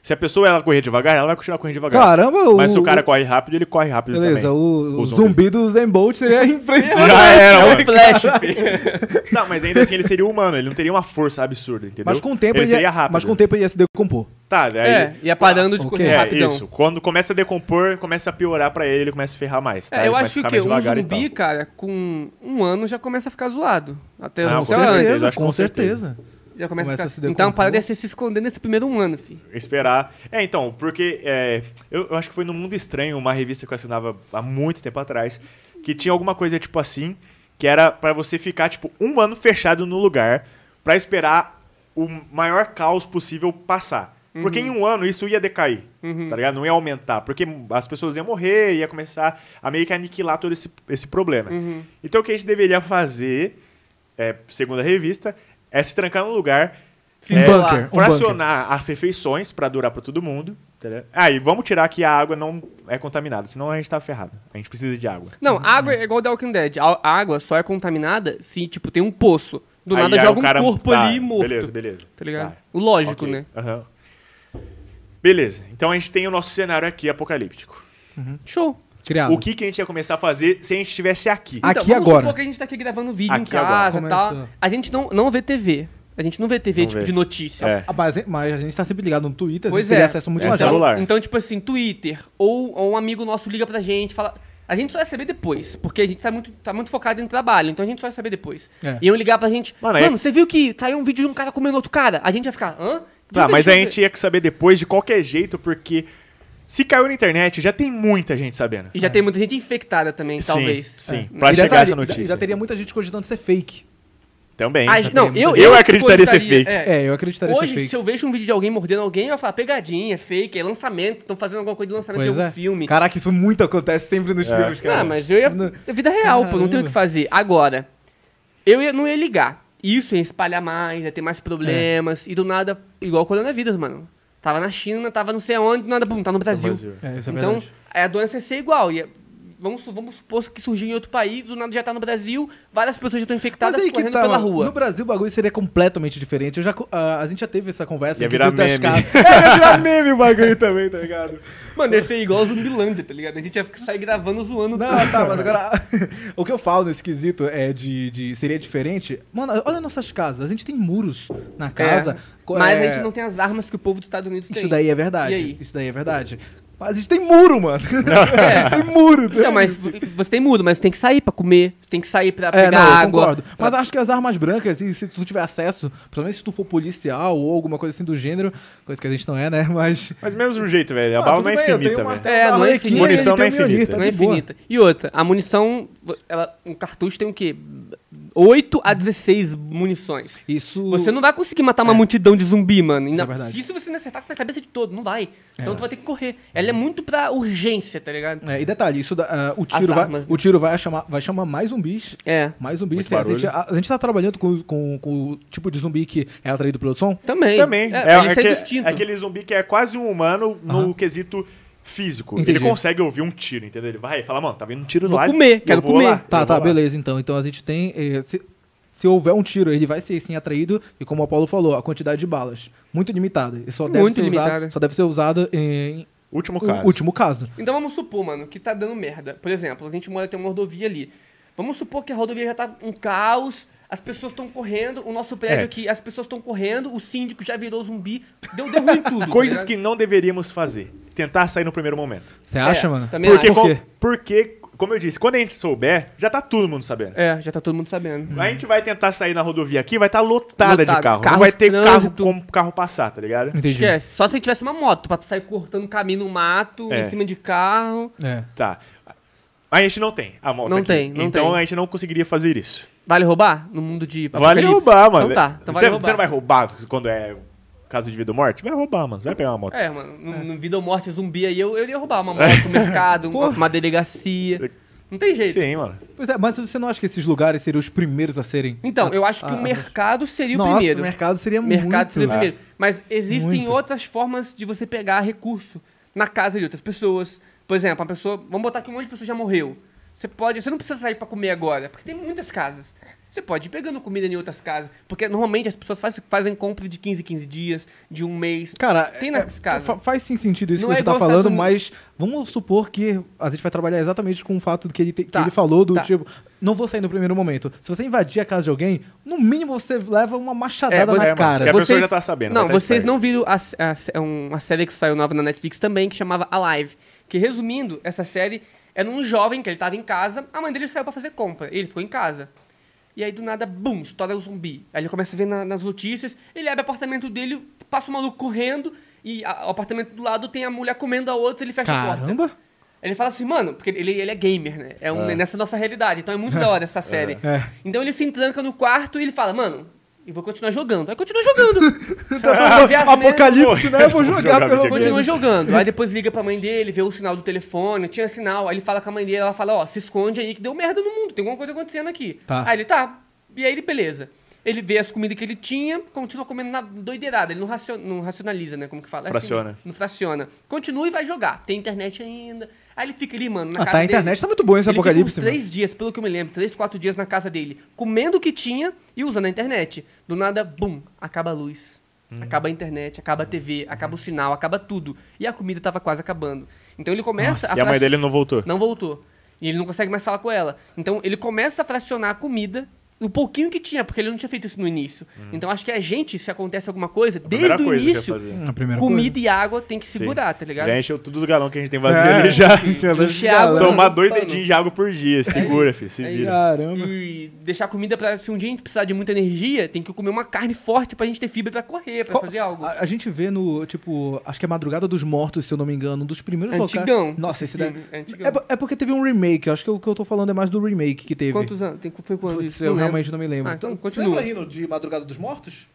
Se a pessoa ela correr devagar, ela vai continuar correndo devagar. Caramba, Mas o... se o cara corre rápido, ele corre rápido Beleza, também. o, o O zumbi. do Zen Bolt seria <laughs> impressionante. Já era, É um flash. <laughs> Tá, mas ainda assim ele seria humano, ele não teria uma força absurda, entendeu? Mas com o tempo ele ele, seria ia, rápido. mas com o tempo ele ia se decompor. Tá, daí... É, ia parando de ok. correr É, rapidão. isso. Quando começa a decompor, começa a piorar pra ele, ele começa a ferrar mais. Tá? É, Ele eu começa acho que o quê? Um zumbi, cara, com um ano já começa a ficar zoado. Até, Não, com certeza. acho com com certeza. Já começa, Começa a a ficar... se Então a parada decompor. ia ser se esconder nesse primeiro um ano, filho. Esperar. É, então, porque é, eu, eu acho que foi no Mundo Estranho, uma revista que eu assinava há muito tempo atrás, que tinha alguma coisa tipo assim, que era pra você ficar, tipo, um ano fechado no lugar pra esperar o maior caos possível passar. Porque em um ano isso ia decair, Uhum. tá ligado? Não ia aumentar, porque as pessoas iam morrer, ia começar a meio que aniquilar todo esse, esse problema. Uhum. Então o que a gente deveria fazer, é, segundo a revista, é se trancar num lugar, Se Um é, bunker. Um fracionar as refeições pra durar pra todo mundo. Entendeu? Ah, e vamos tirar que a água não é contaminada, senão a gente tá ferrado. A gente precisa de água. Não, água é igual The Walking Dead. A água só é contaminada se, tipo, tem um poço. Do Aí- nada aí joga o cara- um corpo tá, ali morto. Beleza, beleza. Tá ligado? Tá, O lógico, ok, né? aham. Beleza, então a gente tem o nosso cenário aqui apocalíptico. Show. Criado. O que, que a gente ia começar a fazer se a gente estivesse aqui? Aqui então, vamos agora. supor que a gente tá aqui gravando vídeo em Aqui agora. casa e tal. A gente não, não vê TV. A gente não vê TV, Não tipo, vê. de notícias. É. Ah, mas, mas a gente tá sempre ligado no Twitter, Pois a gente é. acesso muito É, mais celular. Então, tipo assim, Twitter, ou, ou um amigo nosso liga pra gente, fala. A gente só vai saber depois, porque a gente tá muito, tá muito focado em trabalho, então a gente só vai saber depois. É. Iam ligar pra gente. Mano, Mano, é- você viu que saiu um vídeo de um cara comendo outro cara? A gente ia ficar, hã? Tá, mas a gente ia saber depois de qualquer jeito, porque se caiu na internet, já tem muita gente sabendo. E já tem muita gente infectada também, Sim, talvez. sim. É. Pra E já chegar essa notícia. Já teria muita gente cogitando ser fake. Também. Ah, não, eu, eu. Eu acreditaria ser fake. é. É, eu acreditaria ser Hoje, fake. se eu vejo um vídeo de alguém mordendo alguém, eu ia falar, pegadinha, é fake, é lançamento, estão fazendo alguma coisa de lançamento Pois de algum é. filme. Caraca, isso muito acontece sempre nos É. filmes, cara. Ah, mas eu ia. É vida real, pô, não tem o Caramba. que fazer. Agora, eu ia, não ia ligar. Isso ia espalhar mais, ia ter mais problemas. E do nada, igual o coronavírus, mano. Tava na China, tava não sei aonde, nada, bum, tá no Brasil. vazio. É, isso é então, verdade. a doença ia ser igual. Ia, vamos, vamos supor que surgiu em outro país, do nada já tá no Brasil, várias pessoas já estão infectadas Mas aí que correndo tá, pela mano. rua. No Brasil o bagulho seria completamente diferente. Eu já, co- ah, a gente já teve essa conversa. Ia aqui, virar meme. casas. <laughs> É, ia virar meme o bagulho também, tá ligado? Mano, ia ser igual Zumbilândia, tá ligado? A gente ia sair gravando zoando Não, tá, mas agora. <laughs> o que eu falo nesse quesito é de, de. Seria diferente. Mano, olha nossas casas. A gente tem muros na casa. Co- Mas é, a gente não tem as armas que o povo dos Estados Unidos tem. Isso daí é verdade. E aí? Isso daí é verdade. Mas a gente tem muro, mano. <laughs> É. <laughs> tem muro. Não, mas você tem muro, mas tem que sair pra comer, tem que sair pra É, pegar não, eu água. concordo. Mas acho que as armas brancas, e se tu tiver acesso, principalmente se tu for policial ou alguma coisa assim do gênero, coisa que a gente não é, né? Mas. Mas mesmo jeito, velho. A Ah, bala não é bem, eu infinita, velho. É, não é infinita. Munição não é infinita. tá não é infinita. E outra, a munição, ela, um cartucho tem o quê? 8 a 16 munições. Isso. Você não vai conseguir matar uma multidão de zumbi, mano. Ainda, é verdade. se isso você não acertasse na cabeça de todo, não vai. Então tu vai ter que correr. Ela é muito pra urgência, tá ligado? É, e detalhe, isso dá- ah, o As tiro, vai, armas, né? o tiro vai, chamar, vai chamar mais zumbis. É. Mais zumbis. Muito Tem- a, gente, a, a gente tá trabalhando com, com, com o tipo de zumbi que é atraído pelo som. Também. Também. É, É, é, isso é é é aquele zumbi que é quase um humano no quesito físico. Entendi. Ele consegue ouvir um tiro, entendeu? Ele vai e fala, mano, tá vindo um tiro Vou lá. comer, eu quero vou comer. lá, Tá, eu tá, vou lá. beleza. Então, então a gente tem. eh, se, se houver um tiro, ele vai ser sim atraído. E como o Apolo falou, a quantidade de balas. Muito limitada. E só deve Muito ser limitada. usado. Só deve ser usado em Último o caso. último caso. Então vamos supor, mano, que tá dando merda. Por exemplo, a gente mora tem uma rodovia ali. Vamos supor que a rodovia já tá um caos, as pessoas estão correndo, o nosso prédio É. aqui, as pessoas estão correndo, o síndico já virou zumbi, deu, deu ruim tudo. tá Coisas ligado? que não deveríamos fazer. Tentar sair no primeiro momento. Você acha, É, mano? também Porque, acho. Por quê? porque, como eu disse, quando a gente souber, já tá todo mundo sabendo. É, já tá todo mundo sabendo. A gente vai tentar sair na rodovia aqui, vai estar lotada de Lotado. carro. Carros, não vai ter carro como carro passar, tá ligado? Entendi. Esquece. Só se tivesse uma moto pra sair cortando caminho no mato, É. em cima de carro. É. Tá. A gente não tem a moto Não aqui. tem, não então tem. a gente não conseguiria fazer isso. Vale roubar? No mundo de Vale roubar, mano. Então tá, então você, vale roubar. você não vai roubar quando é caso de vida ou morte? Vai roubar, mano. Você vai pegar uma moto. É, mano, no, no vida ou morte zumbi aí, eu, eu iria roubar uma moto, <laughs> um mercado, uma, delegacia. Não tem jeito. Sim, mano. Pois é, mas você não acha que esses lugares seriam os primeiros a serem. Então, a- eu acho que a- o a- mercado seria o Nossa, primeiro. o mercado seria mercado muito. seria o primeiro. Mas existem Muito. outras formas de você pegar recurso na casa de outras pessoas. Por exemplo, uma pessoa. Vamos botar que um monte de pessoa já morreu. Você pode. Você não precisa sair pra comer agora, porque tem muitas casas. Você pode ir pegando comida em outras casas. Porque normalmente as pessoas faz- fazem compra de 15 em 15 dias, de um mês. Cara, Tem é- nas casas. fa- faz sim sentido isso Não que é você tá igual os falando, mas vamos supor que a gente vai trabalhar exatamente com o fato que ele, te- que Tá, ele falou do tá. tipo, não vou sair no primeiro momento. Se você invadir a casa de alguém, no mínimo você leva uma machadada É, você- nas É, mano, caras. porque a pessoa já tá sabendo, Não, tá vocês não viram a, a- um- a série que saiu nova na Netflix também, que chamava Alive. Que resumindo, essa série era um jovem que ele tava em casa, a mãe dele saiu pra fazer compra. Ele ficou em casa. E aí do nada, bum, estoura o zumbi. Aí ele começa a ver na- nas notícias, ele abre o apartamento dele, passa o maluco correndo, e a- o apartamento do lado tem a mulher comendo a outra, ele fecha a porta. Caramba! Ele fala assim, mano, porque ele, ele é gamer, né? É, um, É. nessa nossa realidade, então é muito da hora essa <laughs> série. É. Então ele se entranca no quarto e ele fala, mano, eu vou continuar jogando. Aí continua jogando. <laughs> Tá Apocalipse, né? Eu vou Jogar jogar pelo de Continua jogando. Aí <laughs> depois liga pra mãe dele, vê o sinal do telefone, tinha sinal. Aí ele fala com a mãe dele, ela fala, ó, se esconde aí que deu merda no mundo, tem alguma coisa acontecendo aqui. Tá. Aí ele, tá. E aí ele, beleza. Ele vê as comidas que ele tinha, continua comendo na doideirada. Ele não, racio- não racionaliza, né? Como que fala? É assim, Fraciona. não fraciona. Continua e vai jogar. Tem internet ainda. Aí ele fica ali, mano, na Ah, casa tá, a dele. internet tá muito boa esse Ele fica apocalipse, uns três dias, pelo que eu me lembro, três, quatro dias na casa dele, comendo o que tinha e usando a internet. Do nada, bum, acaba a luz. Hum. Acaba a internet, acaba a TV, acaba o sinal, acaba tudo. E a comida tava quase acabando. Então ele começa a E a mãe dele não voltou. não voltou. E ele não consegue mais falar com ela. Então ele começa a fracionar a comida, o pouquinho que tinha, porque ele não tinha feito isso no início. Então acho que a gente, se acontece alguma coisa, desde Primeira o coisa início. A comida e água tem que Sim. segurar, tá ligado? Já encheu tudo os galão que a gente tem vazio É, ali já. <laughs> Encher água. Tomar dois Pano. dedinhos de água por dia. Segura, filho. Se É vira. Caramba. E deixar comida pra. Se um dia a gente precisar de muita energia, tem que comer uma carne forte pra gente ter fibra pra correr, pra Qual- fazer algo. A, a gente vê no, tipo, acho que é Madrugada dos Mortos, se eu não me engano, um dos primeiros Antigão. locais. Nossa, esse daí. é antigão. É, po- é porque teve um remake, acho que o que eu tô falando é mais do remake que teve. Quantos anos? Tem, foi quando Putz, isso? eu. Realmente não me lembro. Ah, então você continua. lembra ainda de Madrugada dos Mortos?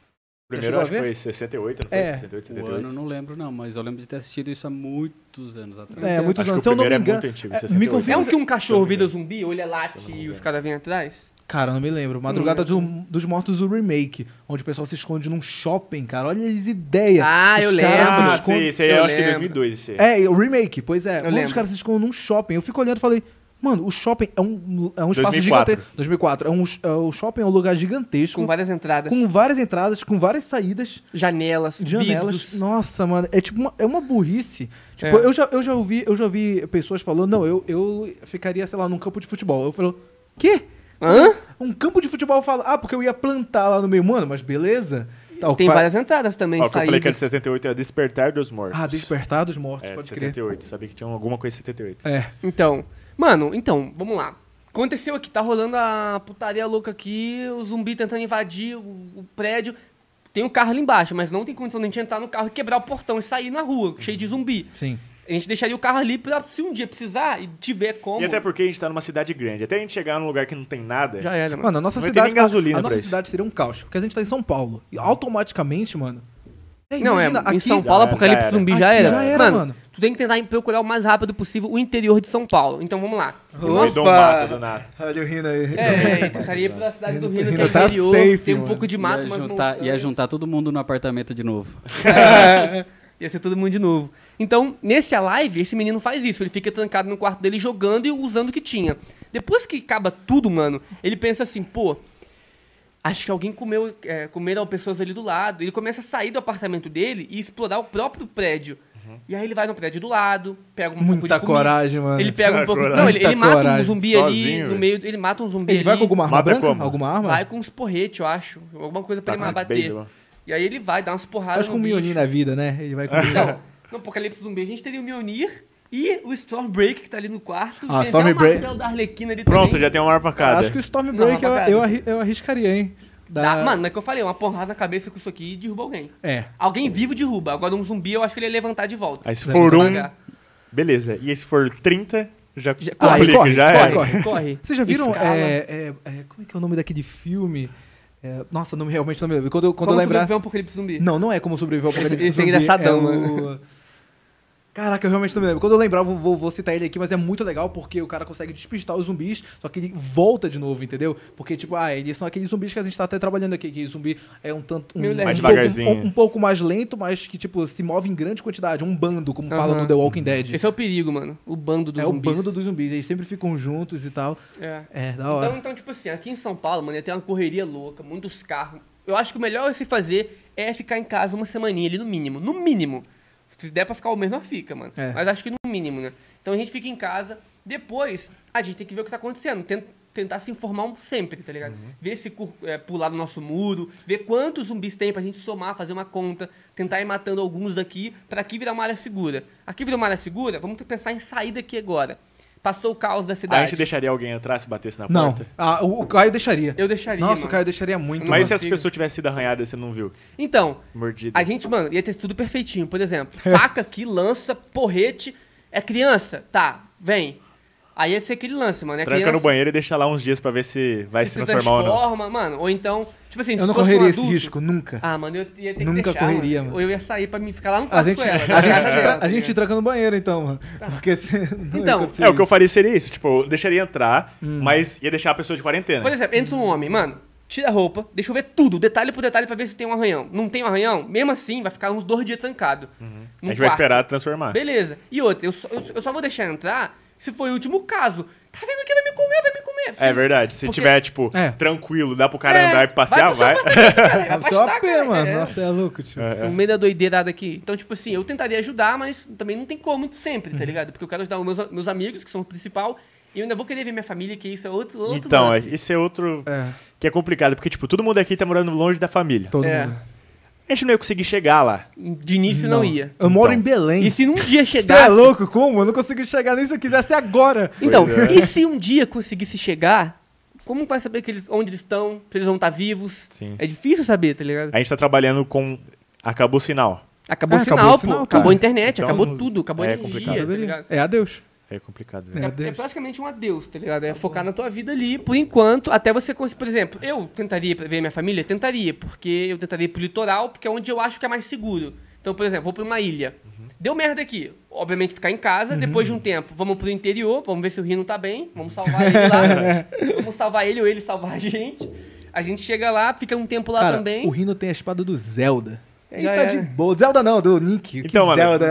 Primeiro acho que foi 68, não foi? É. 68, O 78. ano eu não lembro, não, mas eu lembro de ter assistido isso há muitos anos atrás. É, muitos Acho que anos. o Se eu não me é engano. muito antigo, é, 68. me É um que um cachorro vira zumbi, ou ele é late e os caras vêm atrás? Cara, eu não me lembro. Madrugada do- dos Mortos, o remake, onde o pessoal se esconde num shopping, cara. Olha as ideias. Ah, Os eu lembro. Ah, sim, esse aí Eu eu acho que é lembro. 2002. Esse aí. É, o remake, pois é. Eu Um lembro. caras se escondem num shopping. Eu fico olhando e falei, mano, o shopping é um, é um espaço 2004. gigantesco. 2004. É um, é, o shopping é um lugar gigantesco. Com várias entradas, com várias entradas, com várias saídas. janelas, janelas. vidros. Nossa, mano, é tipo uma, é uma burrice. Tipo, É. eu, já, eu já ouvi, eu já vi pessoas falando, não, eu, eu ficaria, sei lá, num campo de futebol. Eu falo, quê? Hã? Um campo de futebol fala, ah, porque eu ia plantar lá no meio, mano, mas beleza. Tá, Tem várias entradas também, Ó, o que eu falei que era de saídas. 78 é Despertar dos Mortos. Ah, despertar dos mortos, É, de pode crer. 78. Sabia que tinha alguma coisa de 78. É. Então, mano, então, vamos lá. Aconteceu aqui, tá rolando a putaria louca aqui, o zumbi tentando invadir o, o prédio. Tem um carro ali embaixo, mas não tem condição de a gente entrar no carro e quebrar o portão e sair na rua, cheio de zumbi. Sim. A gente deixaria o carro ali pra se um dia precisar e tiver como. E até porque a gente tá numa cidade grande. Até a gente chegar num lugar que não tem nada. Já era, mano. Mano, a nossa Não cidade. gasolina a nossa isso. cidade seria um caos. Porque a gente tá em São Paulo. E automaticamente, mano. É, Não, é, imagina, em aqui- São Paulo, Já- Apocalipse já. Zumbi já Aqui era. já era, mano, mano. Tu tem que tentar procurar o mais rápido possível o interior de São Paulo. Então vamos lá. Opa! Mato do nada. Olha o rindo aí. É, tentaria ir pra cidade do Rio, que é Rino tá interior, safe, tem um mano. pouco de mato, ia, mas juntar, não... ia juntar todo mundo no apartamento de novo. É, <laughs> ia ser todo mundo de novo. Então, nesse live, esse menino faz isso. Ele fica trancado no quarto dele jogando e usando o que tinha. Depois que acaba tudo, mano, ele pensa assim, pô, acho que alguém comeu, é, comeram pessoas ali do lado. Ele começa a sair do apartamento dele e explorar o próprio prédio. E aí ele vai no prédio do lado, pega um pouco Muita de comida. coragem, mano. Ele pega um Muita pouco. coragem. Não, ele, ele mata um coragem. zumbi Sozinho, ali no meio. Ele mata um zumbi Ele ali. vai com alguma arma branca? como? Alguma arma? Vai com uns porretes, eu acho. Alguma coisa pra Tá ele bater. beisebol. E aí ele vai dar umas porradas Faz com o Mionir na vida, né? Ele vai com Não, no Apocalipse Zumbi a gente teria o Mionir e o Stormbreak que tá ali no quarto. Ah, Stormbreak. até o martelo da Arlequina ali Pronto, também. já tem uma arma pra cada. Acho que o Stormbreak eu, eu arriscaria, hein? Dá- Da- Mano, mas é que eu falei, uma porrada na cabeça com isso aqui e derruba alguém. É. Alguém vivo derruba. Agora um zumbi eu acho que ele ia levantar de volta. Aí se for um, beleza. E aí se for 30, já, Já- Ah, complica, corre, já corre, era. corre. Corre. Vocês já viram. É, é, é, como é que é o nome daquele filme? É, nossa, não, me- realmente não me lembro. Quando, eu- quando Como eu lembrar. sobreviver um Apocalipse Zumbi? Não, não é como sobreviver ao apocalipse. Esse é zumbi, engraçadão, é mano. o- Caraca, eu realmente não me lembro. Quando eu lembrar, eu vou, vou- vou citar ele aqui, mas é muito legal porque o cara consegue despistar os zumbis, só que ele volta de novo, entendeu? Porque, tipo, ah, eles são aqueles zumbis que a gente tá até trabalhando aqui, que zumbi é um tanto. Um, Meio um. Mais pouco- devagarzinho. Um, um pouco mais lento, mas que, tipo, se move em grande quantidade. Um bando, como falam Aham. no The Walking Dead. Esse é o perigo, mano. O bando dos é zumbis. o bando dos zumbis. Eles sempre ficam juntos e tal. É. É, da hora. Então, então, tipo assim, aqui em São Paulo, mano, ia ter uma correria louca, muitos carros. Eu acho que o melhor a se fazer é ficar em casa uma semaninha ali, no mínimo. No mínimo. Se der pra ficar o mês, nós fica, mano. É. Mas acho que no mínimo, né? Então a gente fica em casa. Depois, a gente tem que ver o que tá acontecendo. Ten- tentar se informar sempre, tá ligado? Ver se é, pular no nosso muro, ver quantos zumbis tem pra gente somar, fazer uma conta, tentar ir matando alguns daqui, pra aqui virar uma área segura. Aqui virou uma área segura, vamos pensar em sair daqui agora. Passou o caos da A cidade. gente deixaria alguém entrar se batesse na Não. porta? Ah, o, Caio deixaria. Eu deixaria. Nossa, mano. o Caio deixaria muito. Não Mas se as pessoas tivessem sido arranhadas e você não viu? Então, Mordida. a gente, mano, ia ter tudo perfeitinho. Por exemplo, faca aqui, lança, porrete. É criança? Tá, vem. Aí ia ser aquele lance, mano. É Tranca criança, no banheiro e deixa lá uns dias pra ver se vai se, transformar ou não. transforma, mano. Ou então, tipo assim, se Eu não fosse um correria esse adulto- risco, nunca. Ah, mano, eu ia ter Nunca que deixar, correria, mano. mano. Ou eu ia sair pra me ficar lá no A quarto gente, com ela. <laughs> a, na gente, dela, tá a gente tranca no banheiro, então, mano. Porque se, <laughs> não ia Então, É, o que eu faria seria isso. Tipo, eu deixaria entrar, Hum. mas ia deixar a pessoa de quarentena. Por exemplo, entra um homem, mano, tira a roupa, deixa eu ver tudo, detalhe por detalhe pra ver se tem um arranhão. Não tem um arranhão? Mesmo assim, vai ficar uns dois dias trancado. a num gente vai quarto. esperar transformar. Beleza. E outra, eu só, eu, eu só vou deixar entrar se for o último caso. Tá vendo que vai me comer, vai me comer. É verdade. Se Porque- tiver, tipo, É. tranquilo, dá pro cara É, andar e passear, vai cara, vai É cara. mano. É. Nossa, é louco, tio. É, é. No meio da doideirada aqui. Então, tipo assim, eu tentaria ajudar, mas também não tem como sempre, Uhum. tá ligado? Porque eu quero ajudar os meus, meus amigos, que são o principal, e eu ainda vou querer ver minha família, que isso é outro, outro Então, é, lance. isso é outro É, que é complicado, porque, tipo, todo mundo aqui tá morando longe da família. todo É. mundo. A gente não ia conseguir chegar lá. De início não, ia. Eu moro Então. em Belém. E se num dia <laughs> Você é chegasse... louco? Como? Eu não consigo chegar nem se eu quisesse agora. Então, é. e se um dia conseguisse chegar, como vai saber que eles, onde eles estão, se eles vão estar vivos? Sim. É difícil saber, tá ligado? A gente tá trabalhando com. Acabou o sinal. Acabou É, o sinal, acabou o pô. sinal, tá. acabou a internet, Então, acabou tudo, acabou a é energia, complicado. tá ligado? É adeus. É complicado, É. né? É, Deus. é praticamente um adeus, tá ligado? É focar na tua vida ali, por enquanto, até você conseguir. Por exemplo, eu tentaria ver minha família? Tentaria, porque eu tentaria ir pro litoral, porque é onde eu acho que é mais seguro. Então, por exemplo, vou pra uma ilha. Deu merda aqui. Obviamente ficar em casa, depois de um tempo, vamos pro interior, vamos ver se o Rino tá bem, vamos salvar ele lá. <laughs> vamos salvar ele ou ele salvar a gente. A gente chega lá, fica um tempo lá Cara, também. o Rino tem a espada do Zelda. Aí Já tá era. de boa. Zelda não, do Nick. Então, mano, Zelda,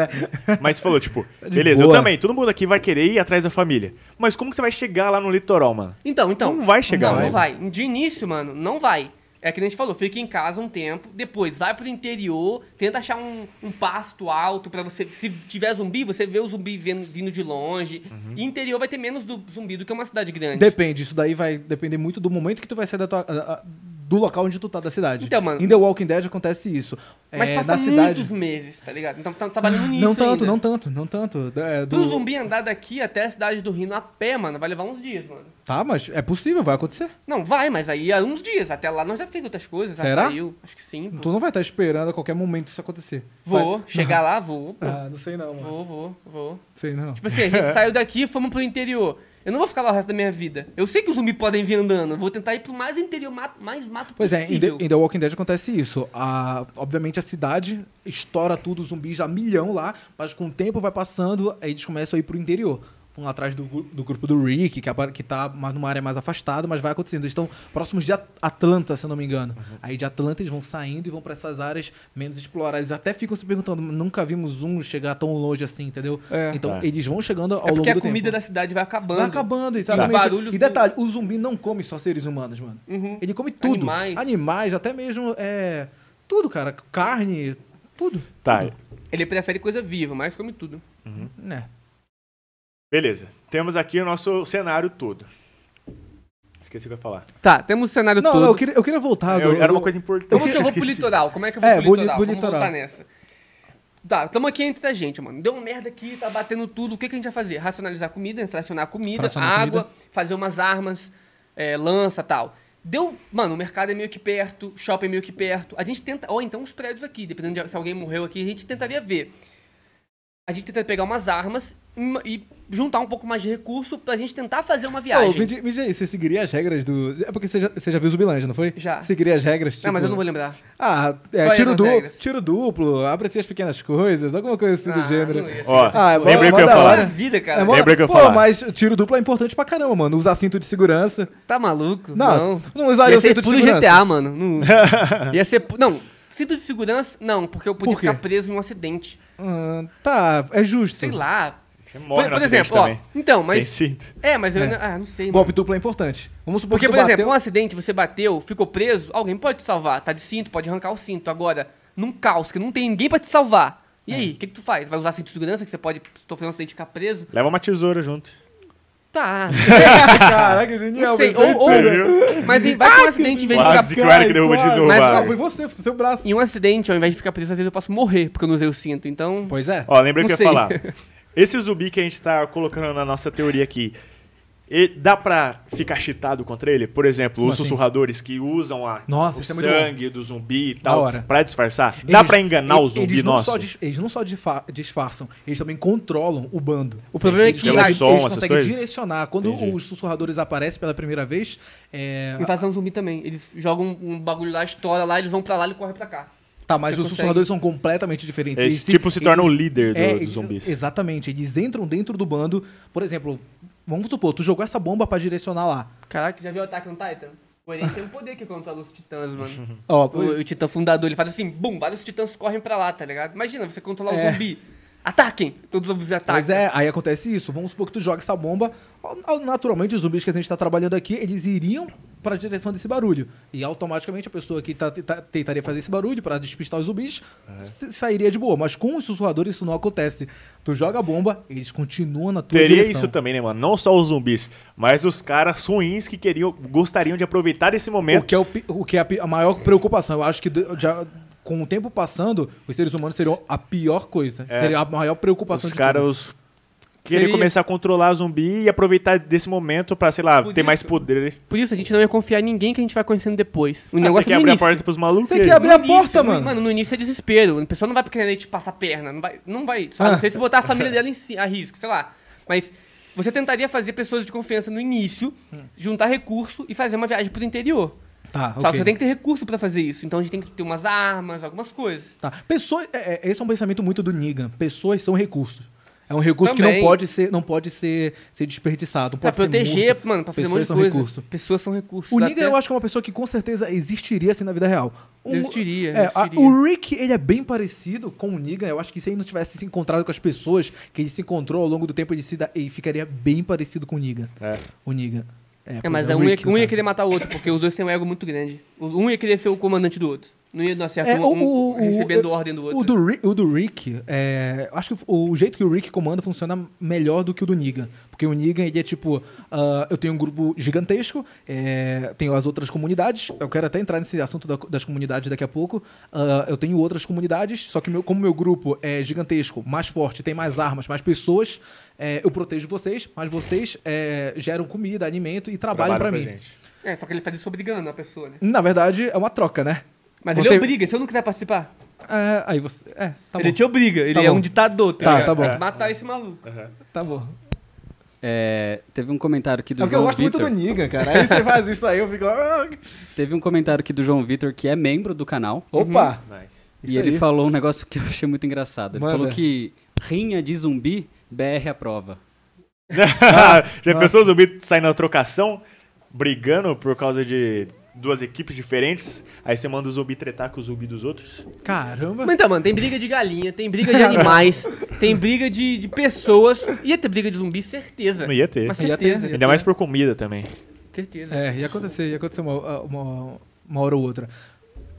né? <laughs> Mas você falou, tipo, <laughs> de beleza, boa. eu também. Todo mundo aqui vai querer ir atrás da família. Mas como que você vai chegar lá no litoral, mano? Então, então. Não vai chegar Não, lá. não vai. De início, mano, não vai. É que nem a gente falou, fica em casa um tempo, depois vai pro interior, tenta achar um, um pasto alto pra você. Se tiver zumbi, você vê o zumbi vindo, vindo de longe. Uhum. E interior vai ter menos do zumbi do que uma cidade grande. Depende, isso daí vai depender muito do momento que tu vai sair da tua, a- a- do local onde tu tá da cidade. Então, mano- Em The Walking Dead acontece isso. Mas É, passa na cidade. muitos meses, tá ligado? Então tá trabalhando nisso Não tanto, ainda. não tanto, não tanto. É, do- Do zumbi andar daqui até a cidade do Rino a pé, mano, vai levar uns dias, mano. Tá, mas é possível, vai acontecer. Não, vai, mas aí há uns dias. Até lá nós já fez outras coisas, já Será? saiu. Acho que sim, pô. Tu não vai estar esperando a qualquer momento isso acontecer. Vou, Vai- chegar lá, vou, pô. Ah, não sei não, mano. Vou, vou, vou. Sei não. Tipo assim, a gente <laughs> saiu daqui e fomos pro interior. Eu não vou ficar lá o resto da minha vida. Eu sei que os zumbis podem vir andando. Vou tentar ir pro mais interior, mato- mais mato Pois é, em The, possível. em The Walking Dead acontece isso. A, obviamente a cidade estoura tudo, zumbis a milhão lá, mas com o tempo vai passando, aí eles começam a ir pro interior. Vão atrás do, do grupo do Rick, que, que tá mais numa área mais afastada, mas vai acontecendo. Eles estão próximos de At- Atlanta, se eu não me engano. Aí de Atlanta eles vão saindo e vão pra essas áreas menos exploradas. Eles até ficam se perguntando, nunca vimos um chegar tão longe assim, entendeu? É. Então Tá. eles vão chegando ao É porque longo a do comida tempo. da cidade vai acabando. Vai acabando, exatamente. barulhos E do- detalhe, o zumbi não come só seres humanos, mano. Uhum. Ele come tudo. Animais. Animais, até mesmo é, tudo, cara. Carne, tudo. Tá, Ele prefere coisa viva, mas come tudo. Né? Beleza. Temos aqui o nosso cenário todo. Esqueci o que eu ia falar. Tá, temos o cenário Não, todo. não, eu queria, eu queria voltar. Eu- do- era uma do- coisa importante. Como que eu vou pro litoral? Como é que eu vou É, pro vou li- litoral? pro Vamos litoral. voltar nessa. Tá, tamo aqui entre a gente, mano. Deu uma merda aqui, tá batendo tudo. O que, que a gente vai fazer? Racionalizar a comida, comida, Fracionar a água, comida. fazer umas armas, é, lança tal. Deu. Mano, o mercado é meio que perto, shopping é meio que perto. A gente tenta. Ou então os prédios aqui, dependendo de se alguém morreu aqui, a gente tentaria ver. A gente tenta pegar umas armas e juntar um pouco mais de recurso pra gente tentar fazer uma viagem. me, di- me diz aí, você seguiria as regras do. É porque você já, você já viu Zumbilândia, não foi? Já. Seguiria as regras? Não, mas tipo- eu não vou lembrar. Ah, é, Quais tiro, eram as du regras? tiro duplo, aprecia as pequenas coisas, alguma coisa assim do Ah, gênero. Ó, essa Ah, é mó- lembrei o que eu ia da falar. hora. É vida, cara. É mó- Lembra que eu Pô, falar. mas tiro duplo é importante pra caramba, mano. Usar cinto de segurança. Tá maluco? Não, Não. não usaria Ia o ser cinto de puro segurança. GTA, mano. Não. <laughs> Ia ser. pu- Não, cinto de segurança, não, porque eu podia Por quê? ficar preso em um acidente. Ah, tá, é justo. Sei lá. Você morre Por, por exemplo, ó. também. Então, mas. Sem cinto. É, mas eu. É. Ah, não sei, mano. Golpe duplo é importante. Vamos supor Porque, que por exemplo, bateu... um acidente, você bateu, ficou preso, alguém pode te salvar. Tá de cinto, pode arrancar o cinto. Agora, num caos que não tem ninguém pra te salvar. É. E aí, o que, que tu faz? Vai usar cinto de segurança, que você pode sofrer um acidente e ficar preso? Leva uma tesoura junto. Tá. <laughs> Caraca, genial. Não sei. pensei Ou, ou, mas vai ter um acidente em vez de ficar que o Eric derruba de novo. Mas-. Ah, foi você, foi seu braço. Em um acidente, ao invés de ficar preso, às vezes eu posso morrer, porque eu não usei o cinto. Então. Pois é. Ó, lembrei Não que eu ia falar. <laughs> Esse zumbi que a gente tá colocando na nossa teoria aqui, e dá pra ficar cheatado contra ele? Por exemplo, Como os assim? sussurradores que usam a, Nossa, o é sangue do zumbi e tal pra disfarçar. Dá Eles- pra enganar o eles- zumbi eles não nosso? Só dis- eles não só disfa- disfarçam, eles também controlam o bando. O problema é Eles que som, eles essas conseguem coisas? direcionar. Quando Entendi. os sussurradores aparecem pela primeira vez, é... invasão zumbi também. Eles jogam um bagulho lá, estoura lá, eles vão pra lá e correm pra cá. Tá, mas os consegue- sussurradores são completamente diferentes. Eles, Eles tipo, se tornam o eles- líder do- É, dos zumbis. Exatamente. Eles entram dentro do bando. Por exemplo, vamos supor, tu jogou essa bomba pra direcionar lá. Caraca, já viu o Attack on Titan? Pô, ele tem um poder que controla os titãs, mano. Ó, O, pois- o titã fundador, ele faz assim, bum, vários titãs correm pra lá, tá ligado? Imagina, você controlar É. o zumbi. Ataquem! Todos os zumbis atacam. Pois é, aí acontece isso. Vamos supor que tu joga essa bomba. Naturalmente, os zumbis que a gente tá trabalhando aqui, eles iriam pra direção desse barulho. E automaticamente a pessoa que tá, tá- tentaria fazer esse barulho pra despistar os zumbis se- sairia de boa. Mas com os sussurradores isso não acontece. Tu joga a bomba, eles continuam na tua Teria direção. isso também, né, mano? Não só os zumbis, mas os caras ruins que queriam, gostariam de aproveitar esse O momento. que é, o, o que é a, maior preocupação. Eu acho que de- já, com o tempo passando, os seres humanos seriam a pior coisa. É. Seria a maior preocupação Os de caras queriam Seria- começar a controlar zumbi e aproveitar desse momento pra, sei lá, Por ter mais isso- poder. Por isso, a gente não ia confiar em ninguém que a gente vai conhecendo depois. O Ah, negócio você quer é no abrir a início. porta pros malucos? Você quer abrir No a porta, no- mano. Mano, no início é desespero. A pessoa não vai querer te passar a perna. Não vai. Não vai. Só Ah. não sei se botar a família dela em si, a risco, sei lá. Mas você tentaria fazer pessoas de confiança no início, juntar recurso e fazer uma viagem pro interior. Tá, Só ok. que você tem que ter recurso pra fazer isso. Então a gente tem que ter umas armas, algumas coisas. Tá. Pessoas, é, é, esse é um pensamento muito do Negan. Pessoas são recursos. É um recurso que Também. não pode ser, não pode ser, ser desperdiçado. Não Pra pode ser proteger, morto. mano, pra fazer um Pessoas monte de são coisa. recurso. Pessoas são recursos. O Negan até- eu acho que é uma pessoa que com certeza existiria assim na vida real. Um- Existiria, é, a- existiria. o Rick, ele é bem parecido com o Negan. Eu acho que se ele não tivesse se encontrado com as pessoas que ele se encontrou ao longo do tempo, ele, se dá- ele ficaria bem parecido com o Negan. É. O Negan. É, pois mas o um, ia, um ia querer matar o outro, porque os dois têm um ego muito grande. Um ia querer ser o comandante do outro. Não ia dar certo É, um, o- um recebendo o- ordem do outro. O do, Rick, o do Rick, é, eu acho que o jeito que o Rick comanda funciona melhor do que o do Negan. Porque o Negan, ele é tipo, ah, eu tenho um grupo gigantesco, é, tenho as outras comunidades, eu quero até entrar nesse assunto da- das comunidades daqui a pouco, ah, eu tenho outras comunidades, só que meu, como meu grupo é gigantesco, mais forte, tem mais armas, mais pessoas, é, eu protejo vocês, mas vocês é, geram comida, alimento e trabalham pra mim. gente. É, só que ele faz isso obrigando a pessoa, né? Na verdade, é uma troca, né? Mas Você- ele obriga, se eu não quiser participar, É, aí você... É, tá ele bom. te obriga. Ele Tá é bom. um ditador, tá, Tá, tá bom. Tem que matar esse maluco. Tá bom. É, teve um comentário aqui do É porque eu João gosto muito Vitor. do Negan, cara. Aí você faz isso aí, eu fico. "Ah". Teve um comentário aqui do João Vitor, que é membro do canal. Opa! Nice. E Isso ele aí. falou um negócio que eu achei muito engraçado. Ele Manda. falou que rinha de zumbi, BR aprova. <laughs> Já pensou o zumbi saindo na trocação, brigando por causa de duas equipes diferentes? Aí você manda o zumbi tretar com o zumbi dos outros? Caramba! Mas então, mano, tem briga de galinha, tem briga de animais, <laughs> tem briga de, de pessoas. Ia ter briga de zumbi, certeza. Não ia ter. Mas Ia ter, certeza. ia Ainda mais por comida também. Certeza. É, ia acontecer, ia acontecer uma, uma, uma hora ou outra.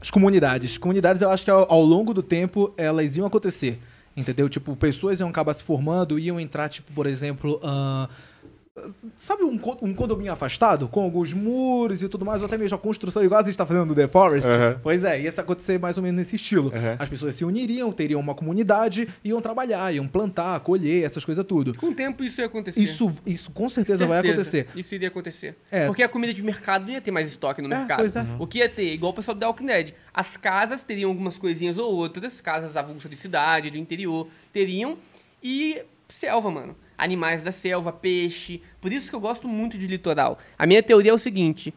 As comunidades. Comunidades, eu acho que ao, ao longo do tempo, elas iam acontecer. Entendeu? Tipo, pessoas iam acabar se formando, iam entrar, tipo, por exemplo. ah, Sabe um, um condomínio afastado? Com alguns muros e tudo mais, ou até mesmo a construção, igual a gente tá fazendo no The Forest? Aham. Pois é, ia se acontecer mais ou menos nesse estilo. Aham. As pessoas se uniriam, teriam uma comunidade, iam trabalhar, iam plantar, colher, essas coisas tudo. Com o tempo isso ia acontecer. Isso, isso com certeza, vai Certeza. acontecer. Isso iria acontecer. É. Porque a comida de mercado não ia ter mais estoque no É, mercado. pois é. O que ia ter? Igual o pessoal do The Walking Dead. As casas teriam algumas coisinhas ou outras, casas avulsas de cidade, do interior, teriam. E selva, mano. Animais da selva, peixe. Por isso que eu gosto muito de litoral. A minha teoria é o seguinte.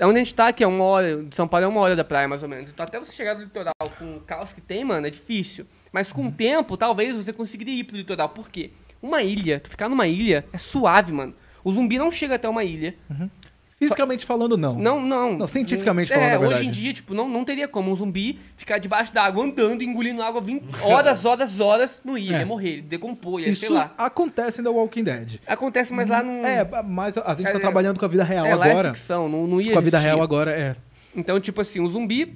Onde a gente tá, que é uma hora, de São Paulo é uma hora da praia, mais ou menos. Então até você chegar no litoral com o caos que tem, mano, é difícil. Mas com o tempo, talvez você conseguiria ir pro litoral. Por quê? Uma ilha, tu ficar numa ilha é suave, mano. O zumbi não chega até uma ilha. Fisicamente falando, não. Não, não. Não, cientificamente é, falando a hoje verdade. em dia, tipo, não, não teria como um zumbi ficar debaixo da água andando, engolindo água 20 <laughs> horas, horas, horas, não ia, É. ia morrer, ia decompor, ia, sei Isso lá. acontece The Walking Dead. Acontece, mas lá não. É, mas a gente tá Cara, trabalhando com a vida real é, lá é agora. ficção, não, não ia com a vida existir. real agora, é. Então, tipo assim, um zumbi.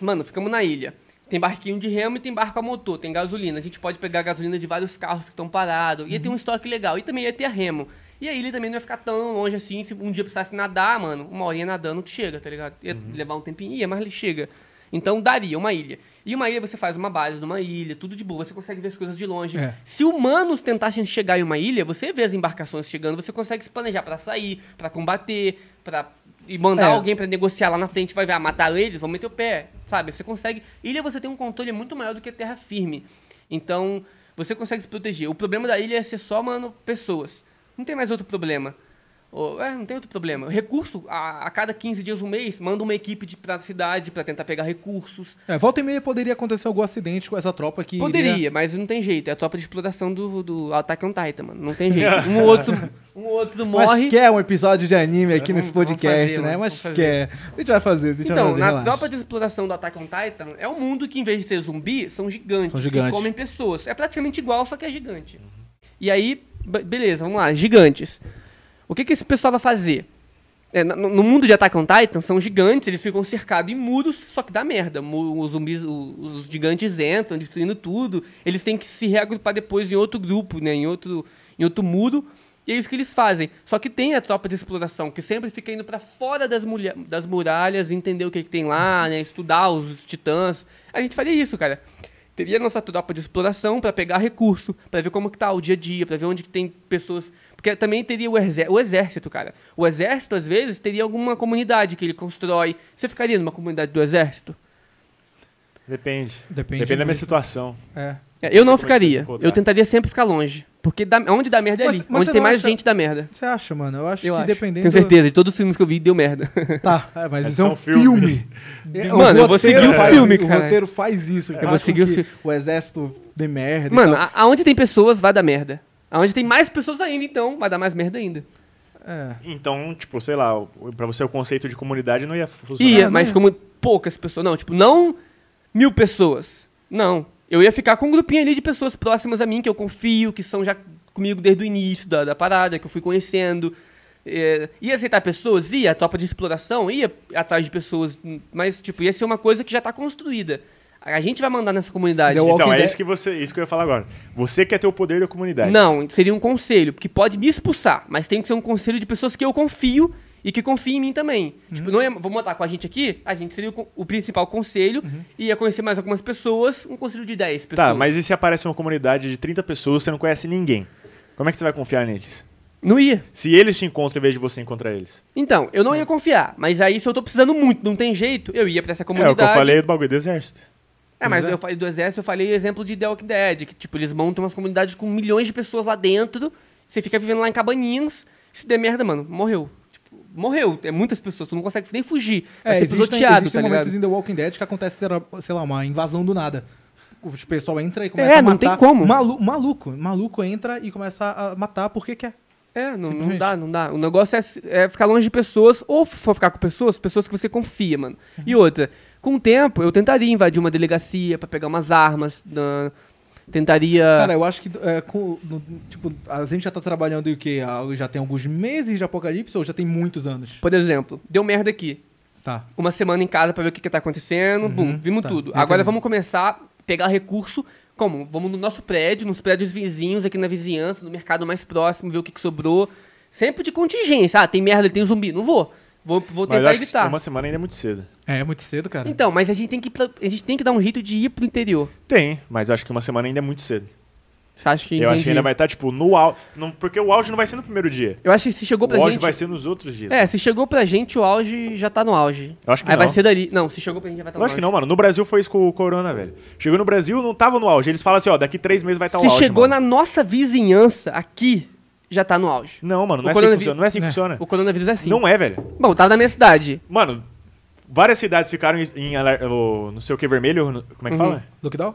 Mano, ficamos na ilha. Tem barquinho de remo e tem barco a motor, tem gasolina. A gente pode pegar gasolina de vários carros que estão parados. Ia ter um estoque legal. E também ia ter a remo. E a ilha também não ia ficar tão longe assim. Se um dia precisasse nadar, mano, uma horinha nadando, tu chega, tá ligado? Ia levar um tempinho, ia, mas chega. Então daria uma ilha. E uma ilha você faz uma base numa ilha, tudo de boa. Você consegue ver as coisas de longe. É. Se humanos tentassem chegar em uma ilha, você vê as embarcações chegando, você consegue se planejar pra sair, pra combater, pra e mandar É. alguém pra negociar lá na frente, vai ver, ah, mataram eles, vão meter o pé, sabe? Você consegue. Ilha você tem um controle muito maior do que terra firme. Então, você consegue se proteger. O problema da ilha é ser só, mano, pessoas. Não tem mais outro problema. Ou, é, não tem outro problema. Recurso, a, a cada 15 dias, um mês, manda uma equipe de, pra cidade pra tentar pegar recursos. É, volta e meia poderia acontecer algum acidente com essa tropa que. Poderia, iria- mas não tem jeito. É a tropa de exploração do, do Attack on Titan, mano. Não tem <laughs> jeito. Um outro, um outro morre. Mas quer um episódio de anime aqui Vamos- nesse podcast, fazer, né? Mas quer. A gente vai fazer, a gente vai Então, fazer. na relaxa. tropa de exploração do Attack on Titan, é um mundo que, em vez de ser zumbi, são gigantes. São gigantes. Que comem pessoas. É praticamente igual, só que é gigante. E aí, beleza, vamos lá. Gigantes. O que, que esse pessoal vai fazer? É, no, mundo de Attack on Titan, são gigantes, eles ficam cercados em muros, só que dá merda. Os zumbis, os gigantes entram, destruindo tudo. Eles têm que se reagrupar depois em outro grupo, né? Em outro, em outro muro. E é isso que eles fazem. Só que tem a tropa de exploração, que sempre fica indo pra fora das, das muralhas, entender o que, que tem lá, né? Estudar os titãs. A gente faria isso, cara. Teria nossa tropa de exploração pra pegar recurso, pra ver como que tá o dia a dia, pra ver onde que tem pessoas. Porque também teria o, o exército, cara. O exército, às vezes, teria alguma comunidade que ele constrói. Você ficaria numa comunidade do exército? Depende. Depende Depende, da minha situação. É. É, Eu não ficaria. Eu tentaria sempre ficar longe. Porque dá- onde dá merda é Mas- ali. mas onde tem mais acha- gente dá merda. Você acha, mano? Eu acho Eu que acho. dependendo. Tenho certeza. De todos os filmes que eu vi, deu merda. <laughs> Tá, é, mas isso é um <laughs> é um filme. filme. É, o Mano, eu vou seguir o faz- filme, O cara. roteiro faz isso. Eu vou seguir o que fi- O exército de merda. Mano, a- aonde tem pessoas, vai dar merda. Aonde tem mais pessoas ainda, então, vai dar mais merda ainda. É. Então, tipo, sei lá, o- pra você o conceito de comunidade não ia funcionar. Ia, mas como poucas pessoas. Não, tipo, não mil pessoas. Não. Eu ia ficar com um grupinho ali de pessoas próximas a mim, que eu confio, que são já comigo desde o início da, da parada, que eu fui conhecendo. é, ia aceitar pessoas? Ia, a tropa de exploração ia atrás de pessoas, mas, tipo, ia ser uma coisa que já tá construída. A gente vai mandar nessa comunidade. The Walking Então, é Dead- isso que, você, isso que eu ia falar agora. Você quer ter o poder da comunidade. Não, seria um conselho, porque pode me expulsar, mas tem que ser um conselho de pessoas que eu confio e que confiem em mim também. Uhum. Tipo, não ia, vamos botar com a gente aqui, a gente seria o, o principal conselho, Uhum. e ia conhecer mais algumas pessoas, um conselho de 10 pessoas. Tá, mas e se aparece uma comunidade de 30 pessoas você não conhece ninguém? Como é que você vai confiar neles? Não ia. Se eles te encontram em vez de você encontrar eles. Então, eu não ia confiar, mas aí se eu tô precisando muito, não tem jeito, eu ia pra essa É o comunidade. que eu falei do bagulho do exército. É, mas é. eu falei do exército, eu falei exemplo de The Walking Dead, que tipo, eles montam umas comunidades com milhões de pessoas lá dentro, você fica vivendo lá em cabaninhas, se der merda, mano, morreu. Morreu, é muitas pessoas, tu não consegue nem fugir. É, ser existem, existem tá momentos ligado? em The Walking Dead que acontece, sei lá- uma invasão do nada. O pessoal entra e começa É, a não matar. tem como. Malu- maluco. Maluco entra e começa a matar porque quer. É, não, não dá, não dá. O negócio é, é ficar longe de pessoas, ou for ficar com pessoas, pessoas que você confia, mano. Uhum. E outra, com o tempo, eu tentaria invadir uma delegacia pra pegar umas armas, na- tentaria... Cara, eu acho que, é, com, no- tipo, a gente já tá trabalhando o quê? Já tem alguns meses de apocalipse ou já tem muitos anos? Por exemplo, deu merda aqui. Tá. uma semana em casa pra ver o que, que tá acontecendo, bum, vimos tá. tudo. Agora vamos começar a pegar recurso, como? Vamos no nosso prédio, nos prédios vizinhos, aqui na vizinhança, no mercado mais próximo, ver o que, que sobrou. Sempre de contingência. Ah, tem merda, tem zumbi. Não vou. Vou, vou Mas eu tentar acho que evitar. uma semana ainda é muito cedo. É, é muito cedo, cara. Então, mas a gente, tem que a gente tem que dar um jeito de ir pro interior. Tem, mas eu acho que uma semana ainda é muito cedo. Você acha que Eu acho que entendi? ainda vai estar, tipo, no auge. Porque o auge não vai ser no primeiro dia. Eu acho que se chegou pra O auge gente... vai ser nos outros dias. É, se chegou pra gente, o auge já tá no auge. Eu acho que Aí vai não. ser dali. Não, se chegou pra gente, já vai estar no Lógico que auge. não, mano. No Brasil foi isso com o Corona, velho. Chegou no Brasil, não tava no auge. Eles falam assim, ó, daqui três meses vai estar o Se auge. chegou mano. na nossa vizinhança, aqui, já tá no auge. Não, mano, não O é assim que funciona. Não é assim que É. funciona. O coronavírus é assim. Não é, velho. Bom, tava na minha cidade. Mano, várias cidades ficaram em, em aler- o não sei o que vermelho. no- Como é que Uhum. fala? Lockdown?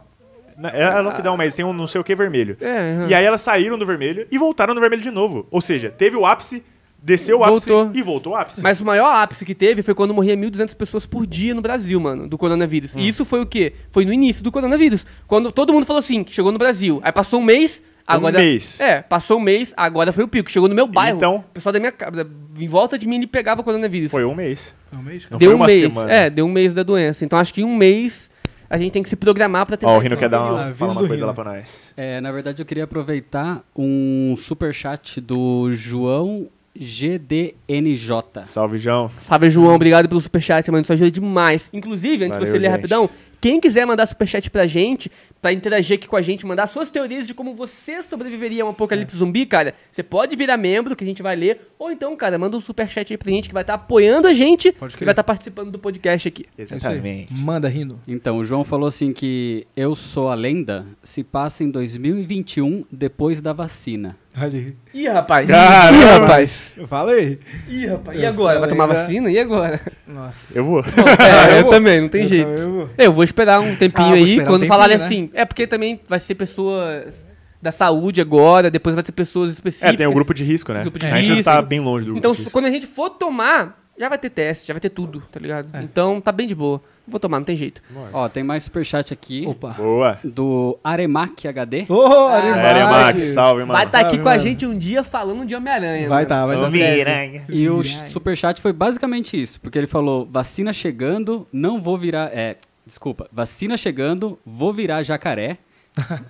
Na- É lockdown, mas tem um não sei o que vermelho. É, uhum. E aí elas saíram do vermelho e voltaram no vermelho de novo. Ou seja, teve o ápice, desceu o ápice Voltou. e voltou o ápice. Mas o maior ápice que teve foi quando morria 1.200 pessoas por dia no Brasil, mano, do coronavírus. Hum. E isso foi o quê? Foi no início do coronavírus. Quando todo mundo falou assim, que chegou no Brasil. Aí passou um mês, agora... mês. É, passou um mês, agora foi o pico. Chegou no meu bairro. Então- O pessoal da minha ca- da- em volta de mim ele pegava coronavírus. Foi um mês. Foi um mês? Não deu foi um uma mês. semana. É, deu um mês da doença. Então acho que em um mês a gente tem que se programar pra tentar... Ó, o Rino quer dar Ah, uma, aviso falar uma coisa Rino. lá pra nós. É, na verdade, eu queria aproveitar um superchat do João GDNJ. Salve, João. Salve, João. Obrigado pelo superchat, mano. Isso ajuda demais. Inclusive, antes de Valeu, você ler gente. rapidão, quem quiser mandar superchat pra gente, pra interagir aqui com a gente, mandar suas teorias de como você sobreviveria a um apocalipse zumbi, cara, você pode virar membro, que a gente vai ler. Ou então, cara, manda um superchat aí pra gente que vai estar apoiando a gente Pode e vai estar participando do podcast aqui. É aí. Manda, Rino. Então, o João falou assim que Eu Sou a Lenda se passa em 2021, depois da vacina. Aí. Ih, rapaz. Caramba. Ih, rapaz. Eu falei. Ih, rapaz. E Essa agora? Vai tomar lenda- vacina? E agora? Nossa. Eu vou. É, eu, vou. também, não tem Eu jeito. também vou. Eu vou esperar um tempinho Ah, aí, um quando tempinho, falarem né? assim. É porque também vai ser pessoas da saúde agora, depois vai ter pessoas específicas. É, tem o grupo de risco, né? Grupo de a gente risco. tá bem longe do grupo Então, de risco. quando a gente for tomar, já vai ter teste, já vai ter tudo, tá ligado? É. Então, tá bem de boa. Vou tomar, não tem jeito. Ó, tem mais superchat aqui Opa. Boa. do Aremac HD. Ô, Arimac. É, Max, salve, mano. vai estar aqui Salve, com a mano. gente um dia falando de Homem-Aranha. Vai mano. tá, vai dar certo. Miranha. E o superchat foi basicamente isso, porque ele falou: vacina chegando, não vou virar. É, desculpa, vacina chegando, vou virar jacaré.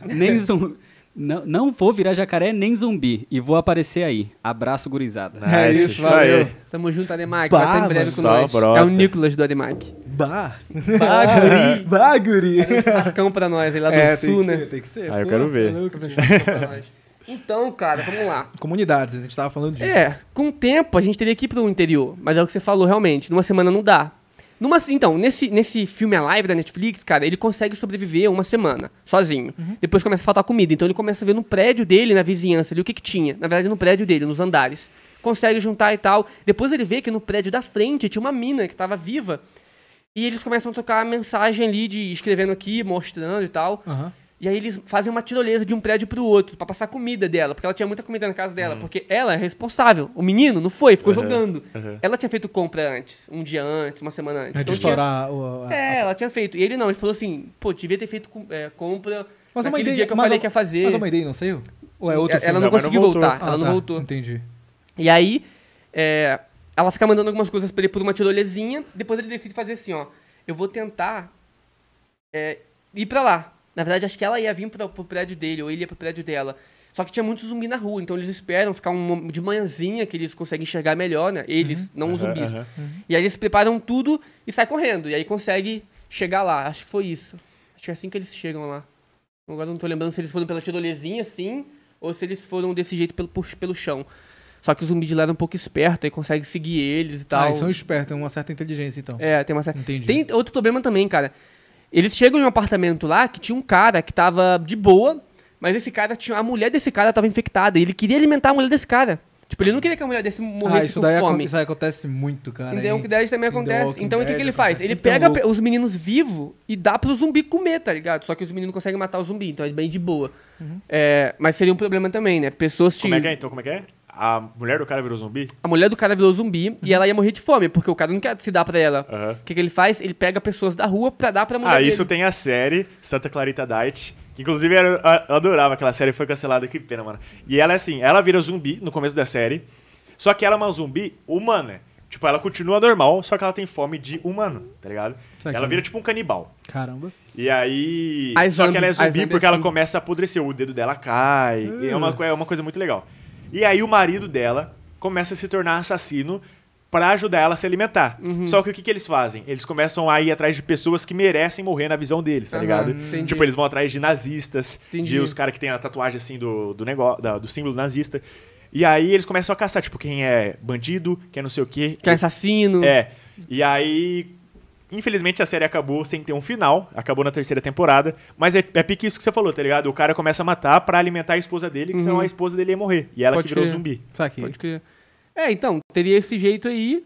nem <laughs> zumbi. Não, não vou virar jacaré nem zumbi. E vou aparecer aí. Abraço, gurizada. É isso, valeu. Tamo junto, Ademac. Bah, vai estar em breve com nós. brota. É o Nicolas do Ademac. Bah. Baguri. Baguri. Rascão pra nós aí lá do É, tem sul, que né? ser, tem que ser. Ah, eu Pô, quero ver. Então, cara, vamos lá. Comunidades, a gente tava falando disso. É, com o tempo a gente teria que ir pro interior, mas é o que você falou realmente, numa semana não dá. Numa, então, nesse, nesse filme A Live da Netflix, cara, ele consegue sobreviver uma semana, sozinho. Depois começa a faltar comida, então ele começa a ver no prédio dele, na vizinhança ali, o que que tinha. Na verdade, no prédio dele, nos andares. Consegue juntar e tal. Depois ele vê que no prédio da frente tinha uma mina que tava viva. E eles começam a tocar a mensagem ali de escrevendo aqui, mostrando e tal. Aham. E aí eles fazem uma tirolesa de um prédio pro outro pra passar comida dela, porque ela tinha muita comida na casa dela, porque ela é responsável. O menino não foi, ficou Uhum, jogando. uhum. Ela tinha feito compra antes, um dia antes, uma semana antes. É de Então tinha- estourar o. a- É, ela tinha feito. E ele não, ele falou assim, pô, devia ter feito é, compra Mas naquele dele, dia que eu falei a- que ia fazer. Mas a mãe dele não saiu? Ou é outro ela não Não, mas não conseguiu voltou. voltar, Ah, ela não tá, voltou. Entendi. E aí, é, ela fica mandando algumas coisas pra ele por uma tirolezinha, depois ele decide fazer assim, ó. Eu vou tentar é, ir pra lá. Na verdade, acho que ela ia vir pra, pro prédio dele, ou ele ia pro prédio dela. Só que tinha muito zumbi na rua, então eles esperam ficar um, de manhãzinha que eles conseguem enxergar melhor, né? Eles, não os zumbis. aham. E aí eles preparam tudo e sai correndo. E aí consegue chegar lá. Acho que foi isso. Acho que é assim que eles chegam lá. Agora eu não tô lembrando se eles foram pela tirolezinha assim, ou se eles foram desse jeito pelo, por- pelo chão. Só que o zumbi de lá era um pouco esperto e consegue seguir eles e tal. Ah, eles são espertos, tem uma certa inteligência, então. É, tem uma certa... Entendi. Tem outro problema também, cara. Eles chegam em um apartamento lá que tinha um cara que tava de boa, mas esse cara tinha. A mulher desse cara tava infectada. E ele queria alimentar a mulher desse cara. Tipo, ele não queria que a mulher desse Ah, morresse isso com daí, fome. isso aí acontece muito, cara. Em The Walking Dead também acontece. Então o que, que ele faz? Ele pega louco. os meninos vivos e dá pro zumbi comer, tá ligado? Só que os meninos conseguem matar o zumbi, então é bem de boa. Uhum. É, mas seria um problema também, né? Pessoas Como é tinham. que é então? Como é que é? A mulher do cara virou zumbi? A mulher do cara virou zumbi Uhum. e ela ia morrer de fome, porque o cara não quer se dar pra ela. Aham. O que, que ele faz? Ele pega pessoas da rua pra dar pra mulher Ah, dele. isso tem a série Santa Clarita Diet. Que inclusive eu, adorava aquela série, foi cancelada, que pena, mano. E ela é assim, ela vira zumbi no começo da série. Só que ela é uma zumbi humana. Tipo, ela continua normal, só que ela tem fome de humano, tá ligado? Ela vira tipo um canibal. Caramba. E aí. Só que ela é zumbi zombie porque é ela assim. começa a apodrecer, o dedo dela cai. e É, Uh. uma, é uma coisa muito legal. E aí o marido dela começa a se tornar assassino pra ajudar ela a se alimentar. Uhum. Só que o que, que eles fazem? Eles começam a ir atrás de pessoas que merecem morrer na visão deles, tá Aham, ligado? entendi. Tipo, eles vão atrás de nazistas, Entendi. de os caras que tem a tatuagem assim do, do negócio, da- do símbolo nazista. E aí eles começam a caçar, tipo, quem é bandido, quem é não sei o quê. Que é assassino. É. E aí, infelizmente a série acabou sem ter um final, acabou na terceira temporada, mas é, é pique isso que você falou, tá ligado? O cara começa a matar pra alimentar a esposa dele, que Uhum. senão a esposa dele ia morrer. E ela Pode que virou crer. zumbi. Saquei. Pode crer. É, então, teria esse jeito aí.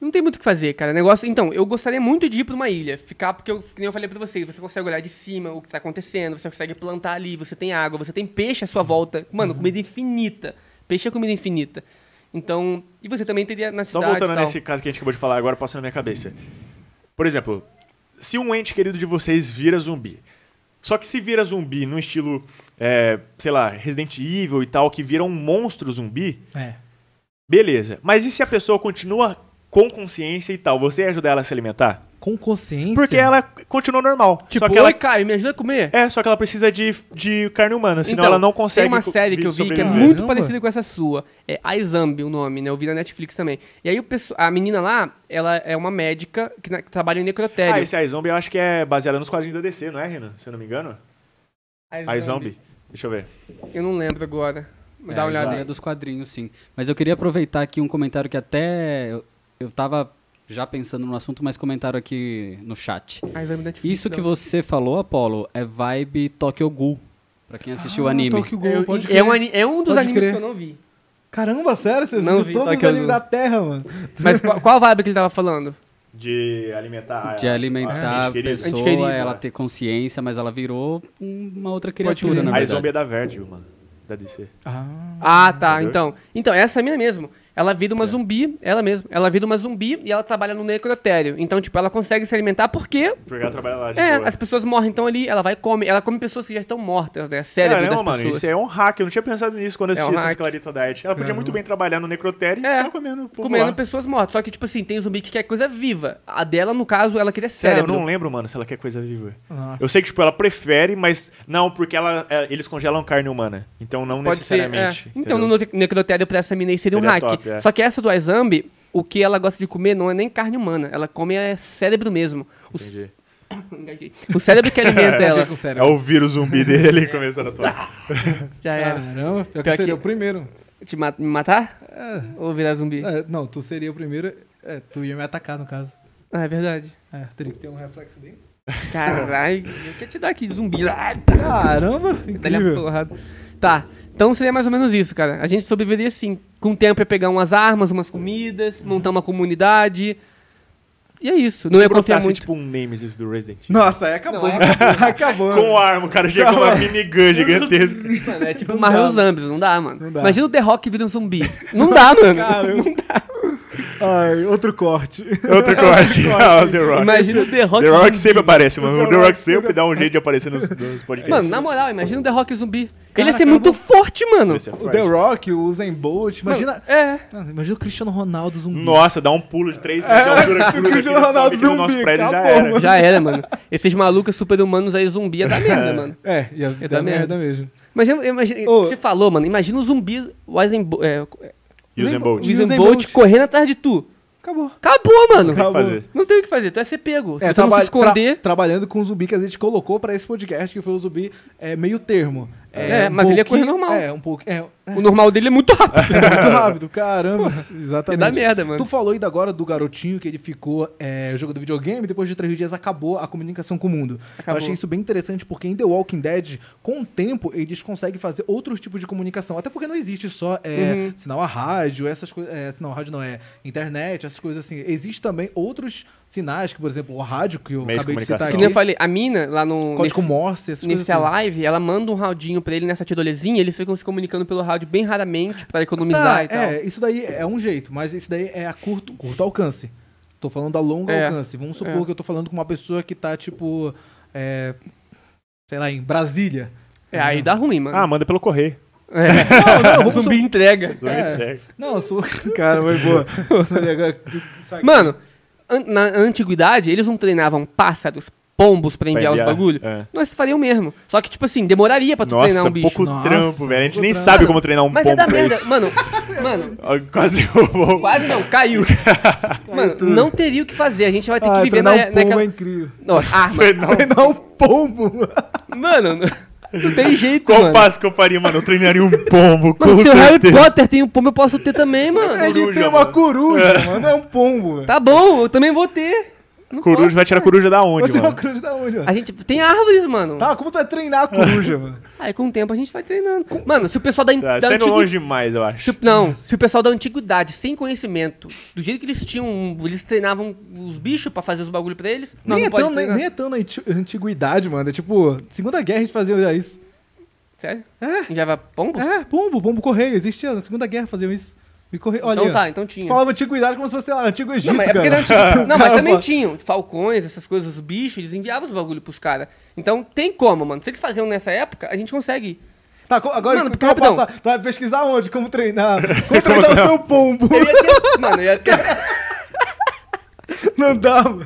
Não tem muito o que fazer, cara. Negócio. Então, eu gostaria muito de ir pra uma ilha. Ficar, porque eu, que nem eu falei pra vocês, você consegue olhar de cima o que tá acontecendo, você consegue plantar ali, você tem água, você tem peixe à sua volta. Mano, comida infinita. Peixe é comida infinita. Então. E você também teria na Só cidade. voltando e tal. nesse caso que a gente acabou de falar agora, passando na minha cabeça. Por exemplo, se um ente querido de vocês vira zumbi, só que se vira zumbi no estilo, é, sei lá, Resident Evil e tal, que vira um monstro zumbi, É. beleza. Mas e se a pessoa continua com consciência e tal? Você ia ajudar ela a se alimentar? Com consciência. Porque ela continua normal. Tipo, só que ela, oi, Caio, me ajuda a comer? é, só que ela precisa de, de carne humana, senão Então, ela não consegue Tem uma série que eu vi que é muito Caramba. parecida com essa sua. É iZombie o nome, né? Eu vi na Netflix também. E aí o pesso- a menina lá, ela é uma médica que, na- que trabalha em necrotério. Ah, esse iZombie eu acho que é baseado nos quadrinhos da DC, não é, Renan? Se eu não me engano. iZombie. Deixa eu ver. Eu não lembro agora. Dá É, uma olhada aí. dos quadrinhos, sim. Mas eu queria aproveitar aqui um comentário que até eu, eu tava já pensando no assunto, mas comentaram aqui no chat. Netflix. Isso que você falou, Apolo, é vibe Tokyo Ghoul, pra quem assistiu o Ah, anime. Tokyo Ghoul, É, pode é, crer. um, ani- é um dos Pode animes crer. que eu não vi. Caramba, sério? Você Não viu vi todos Tokyo os animes Ghoul. da Terra, mano. Mas qual, qual a vibe que ele tava falando? De alimentar. De alimentar a. Ente pessoa, querido, ela né? ter consciência, mas ela virou uma outra criatura, na A verdade. iZombie é da Vertigo, mano. Da DC. Ah. Ah, tá. Entendeu? Então, então, essa é a mina mesmo. Ela vira É. uma zumbi, ela mesma. Ela vira uma zumbi e ela trabalha no necrotério. Então, tipo, ela consegue se alimentar porque Porque ela trabalha lá de É, boa. as pessoas morrem, então ali ela vai e come. Ela come pessoas que já estão mortas, né? Cérebro Caramba, das mano, pessoas. isso é um hack. Eu não tinha pensado nisso quando eu É um assisti Santa. Clarita Diet. Ela podia Caramba. muito bem trabalhar no necrotério e É, ficar comendo Comendo lá. pessoas mortas. Só que, tipo assim, tem zumbi que quer coisa viva. A dela, no caso, ela queria Sério, eu cérebro. não lembro, mano, se ela quer coisa viva. Nossa. Eu sei que, tipo, ela prefere, mas não, porque ela, é, eles congelam carne humana. Então não Pode ser. É. necessariamente. Então, no necrotério pra essa mina aí seria, um Seria hack. top, é. Só que essa do iZombie, o que ela gosta de comer não é nem carne humana.Ela come é cérebro mesmo. Entendi. <coughs> O cérebro que alimenta <laughs> ela. Achei com É o vírus zumbi dele <laughs> começando a atuar. Já era. Caramba, pior que Pior seria que- o primeiro. Te ma- me matar? É, Ou virar zumbi? é, não, tu seria o primeiro. É, tu ia me atacar, no caso. Ah, é verdade. É, teria que ter um reflexo bem. Caralho, eu quero te dar aqui, zumbi. Caramba, incrível. Tá, então seria mais ou menos isso, cara. A gente sobreviveria assim. Com o tempo ia pegar umas armas, umas comidas, montar uma comunidade. E é isso. Não Se ia confiar muito. tipo um Nemesis do Resident Evil. Nossa, aí acabou. Não, aí acabou. <laughs> Com arma, o cara chega com uma minigun gigantesca. Mano, é tipo <laughs> Não Marvel dá. Zombies, não dá, mano. Não dá. Imagina o The Rock vira um zumbi. Não dá, mano. <laughs> Caramba. Ai, outro corte. Outro corte. Ah, o The Rock. Imagina o The Rock The Rock zumbi. sempre aparece, mano. O The Rock Rock sempre dá um jeito de aparecer nos, nos podcasts. Mano, na moral, imagina o The Rock zumbi. Ele ia ser muito mano. forte, mano. É O. The Rock, o Usain Bolt, imagina... É. Ah, imagina o Cristiano Ronaldo zumbi. Nossa, dá um pulo de 3 metros de altura. o Cristiano Ronaldo no nosso zumbi, prédio já acabou, era. mano. Já era, mano. Esses malucos super-humanos aí, zumbi, ia dar <laughs> merda, mano. É, ia dar dar merda. merda mesmo. Imagina, imagina Ô. você falou, mano, imagina o zumbi, o Eisenbo- é, Usain Bolt. Usain Usain Bolt. Bolt correndo atrás de tu. Acabou. Acabou, mano. Tem que Acabou. fazer. Não tem o que fazer, tu vai ser pego. Se É, não traba- se esconder... tra- trabalhando com o zumbi que a gente colocou pra esse podcast, que foi o zumbi é, meio termo. É, um mas ele correr pouquinho- normal. É, um pouco. É, é O normal dele é muito rápido. muito rápido, caramba. Exatamente. Ia dar merda, mano. Tu falou ainda agora do garotinho que ele ficou é, jogando videogame, depois de três dias acabou a comunicação com o mundo. Acabou. Eu achei isso bem interessante porque em The Walking Dead, com o tempo, eles conseguem fazer outros tipos de comunicação. Até porque não existe só é, Uhum. sinal a rádio, essas coisas. É, sinal a rádio não é internet, essas coisas assim. Existem também outros sinais, que, por exemplo, o rádio, que eu Meio de acabei de citar comunicação. Que nem eu aqui. falei, a mina lá no... Código nesse- Morse, essas coisas. Nesse assim. live, ela manda um raudinho pra ele nessa tirolezinha, eles ficam se comunicando pelo rádio bem raramente pra economizar Tá, e tal. é, isso daí é um jeito, mas isso daí é a curto, curto alcance. Tô falando a longo É, alcance. Vamos supor é. que eu tô falando com uma pessoa que tá, tipo, é, sei lá, em Brasília. É, aí dá ruim, mano. Ah, manda pelo correio. É. Não, não, o vamos <laughs> zumbi supor... entrega. É. Não, eu sou... <laughs> Cara, foi boa. <laughs> Mano, an- na antiguidade, eles não treinavam pássaros, pombos pra enviar, enviar, os bagulho. é. Nós fariam mesmo. Só que, tipo assim, demoraria pra tu treinar Nossa, um bicho. pouco Nossa, trampo, velho. A gente nem trampo. sabe Mano, como treinar um Mas pombo é da pra merda. isso. Mano, mano, <laughs> Quase derrubou. quase não, <laughs> caiu. mano, tudo. não teria o que fazer. A gente vai ter que Ah, viver treinar na, um pombo naquela... é incrível. Não, arma. Treinar um pombo. Mano, não, tem jeito, Qual mano. passo que eu faria, mano? Eu treinaria um pombo, com Mano, se o Harry. Potter tem um pombo, eu posso ter também, mano. Ele Coruja, tem uma mano. coruja, mano. Não é um pombo. Tá bom, eu também vou ter. Não Coruja posso, vai tirar cara. coruja da onde, Você uma mano? coruja da onde, mano? A gente tem árvores, mano. Tá, como tu vai treinar a coruja, mano? Aí com o tempo a gente vai treinando. Mano, se o pessoal da, Tá, da tá antigu- longe demais, eu acho. se não, se o pessoal da antiguidade, sem conhecimento, do jeito que eles tinham, eles treinavam os bichos pra fazer os bagulho pra eles, não, nem, não é pode tão, nem, nem é tão na anti- antiguidade, mano. É tipo, Segunda Guerra a gente fazia já isso. Sério? É, Enviava pombos? é, pombo, pombo correio. Existia na Segunda Guerra faziam isso. Me correio. Olha, Então tá, então tinha. falava antiguidade como se fosse, sei lá, antigo Egito, Não, mas, é porque antigu- <laughs> não, mas também tinham falcões, essas coisas, os bichos, eles enviavam os bagulho pros caras. Então tem como, mano. Se eles faziam nessa época, a gente consegue. Tá, agora Mano, que porque, eu vou rapidão. passar, tu vai pesquisar onde? Como treinar? <laughs> Como treinar o seu pombo? Eu ia ter, mano, eu ia ter. <laughs> Não dá, mano.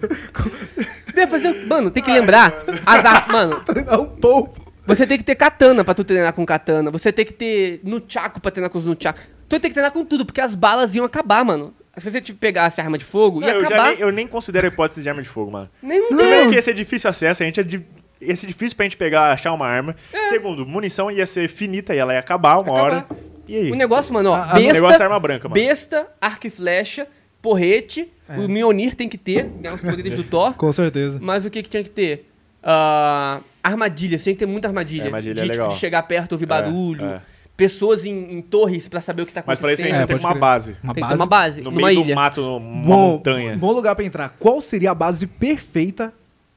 eu ia fazer, mano, tem que lembrar. As ar- mano, Treinar um pombo. Você tem que ter katana pra tu treinar com katana. Você tem que ter nunchaku pra treinar com os nunchaku. Tu tem que treinar com tudo, porque as balas iam acabar, mano. Se você te pegasse arma de fogo, Não, ia eu, já acabar. nem, eu nem considero a hipótese de arma de fogo, mano. Nem não tem. Primeiro que ia ser difícil acesso, a gente é de... ia ser difícil pra gente pegar, achar uma arma. É. Segundo, munição ia ser finita e ela ia acabar uma Acabar. hora. E aí? O negócio, mano, ó, A- a- o besta, negócio é arma branca, mano. besta, arco e flecha, porrete, É. o Mjolnir tem que ter, né, os poderes do Thor. <laughs> Com certeza. Mas o que que tinha que ter? Ah, armadilha, tinha que ter muita armadilha. É, armadilha de, é tipo, legal. de chegar perto, ouvir barulho. é. Pessoas em, em torres pra saber o que tá Mas pra isso a acontecendo. gente É, tem uma crer. base. Uma tem que base. ter uma base, No numa meio ilha. do mato, numa Bom, montanha. bom lugar pra entrar. Qual seria a base perfeita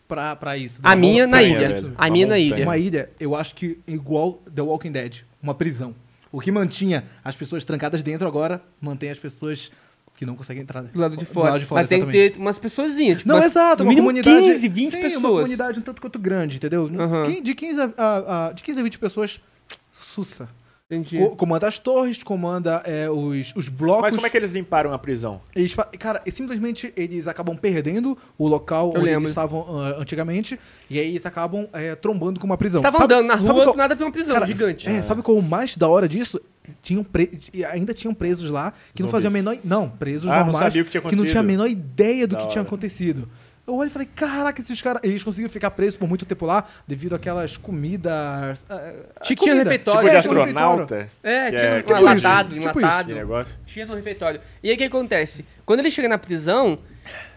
pra, pra isso? A Uma minha na montanha, ilha. velho. A Uma minha na montanha. ilha. Uma ilha, eu acho que igual The Walking Dead, uma prisão. O que mantinha as pessoas trancadas dentro agora, mantém as pessoas que não conseguem entrar. Do lado de fora. lado de fora, Mas tem que exatamente. ter umas pessoazinhas. Tipo, Não, umas- exato, no uma mínimo comunidade. 15, 20 sim, uma pessoas. comunidade um tanto quanto grande, entendeu? Quem- De, 15 a, a- a- de 15 a 20 pessoas, sussa. Entendi. Co- comanda as torres, comanda é, os, os blocos. Mas como é que eles limparam a prisão? Eles cara, simplesmente eles acabam perdendo o local Eu onde lembro. eles estavam ah, antigamente, e aí eles acabam é, trombando com uma prisão. Estavam Sabe- andando na rua, qual- do nada foi uma prisão Cara, gigante. É, sabe qual o mais da hora disso? Tinham pre- e ainda tinham presos lá que não Zumbis. faziam a menor. Não, presos Ah, não normais. sabia o que tinha não tinha a menor ideia do Da que tinha hora. acontecido. Eu olho e falei, caraca, esses caras. Eles conseguiram ficar presos por muito tempo lá devido àquelas comidas. ah, ah, Tinha- comida. refeitório. Tipo de É, tinha um refeitório. astronauta? É, Que tinha é- um tipo enlatado, isso, tipo enlatado. Negócio. Tinha no refeitório. E aí o que acontece? Quando ele chega na prisão,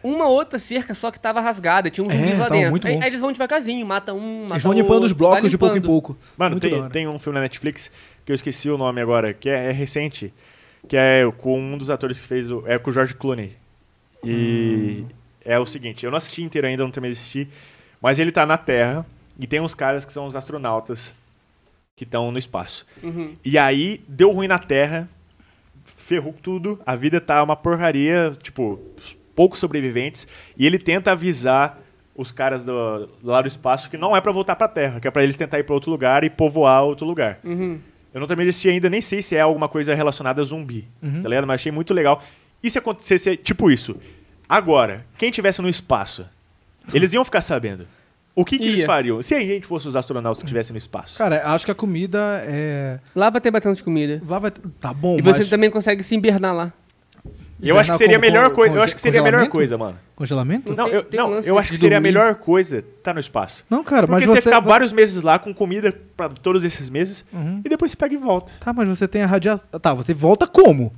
uma outra cerca só que tava rasgada, tinha uns É, zumbis lá tava dentro. muito aí, bom. aí eles vão devagarzinho, matam um, matam Eles vão limpando outro, os blocos vai de pouco em limpando. pouco. Mano, tem, tem um filme na Netflix que eu esqueci o nome agora, que é, é recente, que é com um dos atores que fez o. É com o George Clooney. E é o seguinte, eu não assisti inteiro ainda, não terminei de assistir, mas ele tá na Terra e tem uns caras que são os astronautas que estão no espaço. Uhum. E aí deu ruim na Terra, ferrou tudo, a vida tá uma porcaria, tipo, poucos sobreviventes, e ele tenta avisar os caras do, do lado do espaço que não é pra voltar pra Terra, que é pra eles tentar ir pra outro lugar e povoar outro lugar. Uhum. Eu não também assisti ainda, nem sei se é alguma coisa relacionada a zumbi, Uhum. tá ligado? Mas achei muito legal. E se acontecesse tipo isso? Agora, quem tivesse no espaço, eles iam ficar sabendo. O que, que eles Ia. fariam? Se a gente fosse os astronautas que estivessem no espaço? Cara, acho que a comida é. Lá vai ter bastante comida. Lá vai. Tá bom, E mas. você também consegue se hibernar lá. eu acho que seria a melhor com- coisa. Eu com- acho que seria a melhor congelamento? coisa, mano. Congelamento? Não, tem- eu, tem não, lance eu acho que seria a dormir. melhor coisa estar no espaço. Não, cara, Porque mas você você. fica vários meses lá com comida pra todos esses meses Uhum. e depois você pega e volta. Tá, mas você tem a radiação. Tá, você volta como?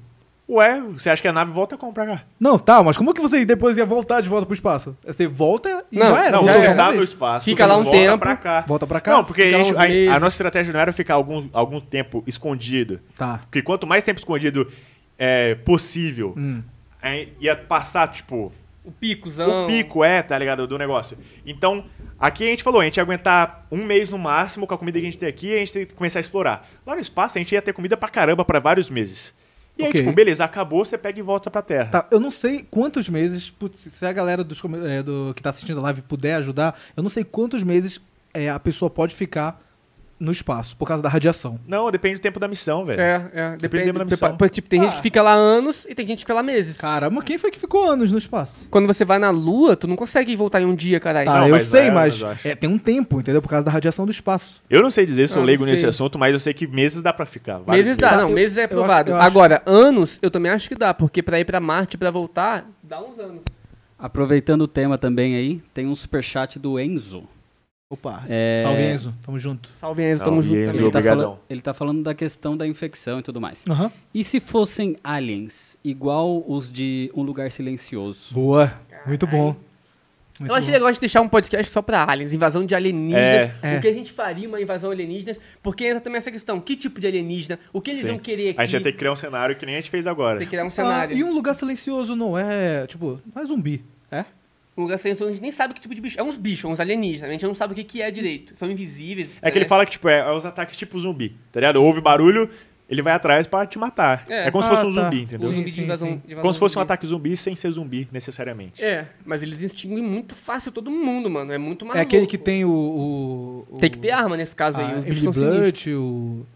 Ué, você acha que a nave volta como pra cá? Não, tá, mas como que você depois ia voltar de volta pro espaço? Você volta e Não, já era. Não, voltou já no espaço. Fica lá um volta tempo. Pra cá. Volta pra cá? Não, porque a, gente- a- a nossa estratégia não era ficar algum, algum tempo escondido. Tá. Porque quanto mais tempo escondido é, possível, Hum. aí ia passar, tipo, O picozão. o pico, é, tá ligado, do negócio. Então, aqui a gente falou, a gente ia aguentar um mês no máximo com a comida que a gente tem aqui e a gente tem que começar a explorar. Lá no espaço, a gente ia ter comida pra caramba pra vários meses. E aí, Ok. tipo, beleza, acabou, você pega e volta pra Terra. Tá, eu não sei quantos meses, putz, se a galera dos, é, do, que tá assistindo a live puder ajudar, eu não sei quantos meses é, a pessoa pode ficar no espaço por causa da radiação. Não, depende do tempo da missão, velho. É, é. Depende da do missão. prepa- Tipo, tem gente Ah. que fica lá anos e tem gente que fica lá meses. Caramba, quem foi que ficou anos no espaço? Quando você vai na Lua, tu não consegue voltar em um dia, caralho. Tá, Não, eu mas sei, é, mas eu é, tem um tempo, entendeu? Por causa da radiação do espaço. Eu não sei dizer, sou Ah, leigo nesse assunto, mas eu sei que meses dá pra ficar. vários Meses dá, não, eu- meses é eu- provado. eu Agora, anos, eu também acho que dá, porque pra ir pra Marte, pra voltar, dá uns anos. Aproveitando o tema também aí, tem um superchat do Enzo. Opa, É. salve Enzo, tamo junto. Salve, Enzo, Salve, tamo junto Enzo. também. Ele tá, falando, ele tá falando da questão da infecção e tudo mais. Aham. E se fossem aliens, igual os de Um Lugar Silencioso? Boa, muito bom. Muito Eu achei legal de deixar um podcast só pra aliens, invasão de alienígenas. É. O que a gente faria uma invasão alienígenas? Porque entra também essa questão: que tipo de alienígena? O que eles Sim. vão querer aqui? A gente ia ter que criar um cenário que nem a gente fez agora. Tem que criar um Ah, cenário. e um lugar silencioso não é, tipo, não é zumbi, é? Um lugar silencioso, a gente nem sabe que tipo de bicho. É uns bichos, uns alienígenas. A gente não sabe o que, que é direito. São invisíveis. É que ele parece. fala que, tipo, é, é os ataques tipo zumbi, tá ligado? Ouve barulho, ele vai atrás pra te matar. É. É, como se Ah, fosse um tá. zumbi, Um entendeu? Sim, zumbi de sim, invasão, sim. de invasão Como se fosse um ataque zumbi sem ser zumbi, necessariamente. É, mas eles extinguem muito fácil todo mundo, mano. É muito mais é aquele que tem o... o- o- Tem que ter arma nesse caso aí. Os bichos. Blunt, o...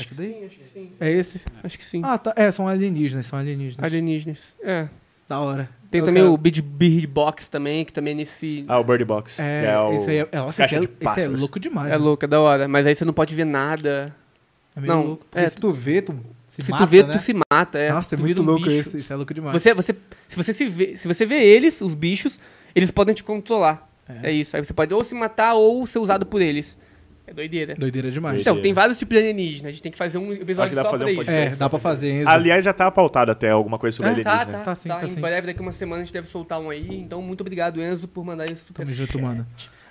Esse daí? Sim, acho que sim. É esse? Acho que sim. Ah, tá. É, são alienígenas, são alienígenas. Alienígenas. É. Da hora. Tem Eu também quero- o Beard Box também, que também é nesse. Ah, o Bird Box, É, que é o... esse aí é, é, nossa, caixa esse é, de esse é louco demais. É né? louco, é da hora. Mas aí você não pode ver nada. É meio Não, louco. Porque é, se tu vê, tu se, se mata, tu vê, né? tu se mata. É. Nossa, é Tu muito um louco bicho. Isso é louco demais. Você, você, se, você se vê, se você vê eles, os bichos, eles podem te controlar. É. isso. Aí você pode ou se matar ou ser usado por eles. É doideira. Doideira demais. Então, tem vários tipos de alienígenas. A gente tem que fazer um episódio Acho que dá só pra fazer pra um isso. podcast. É, dá pra fazer, Enzo. Aliás, já tá pautado até alguma coisa sobre É? alienígena. Tá, tá, Tá sim, tá em sim. breve, daqui uma semana a gente deve soltar um aí. Então, muito obrigado, Enzo, por mandar isso. Tamo junto, mano.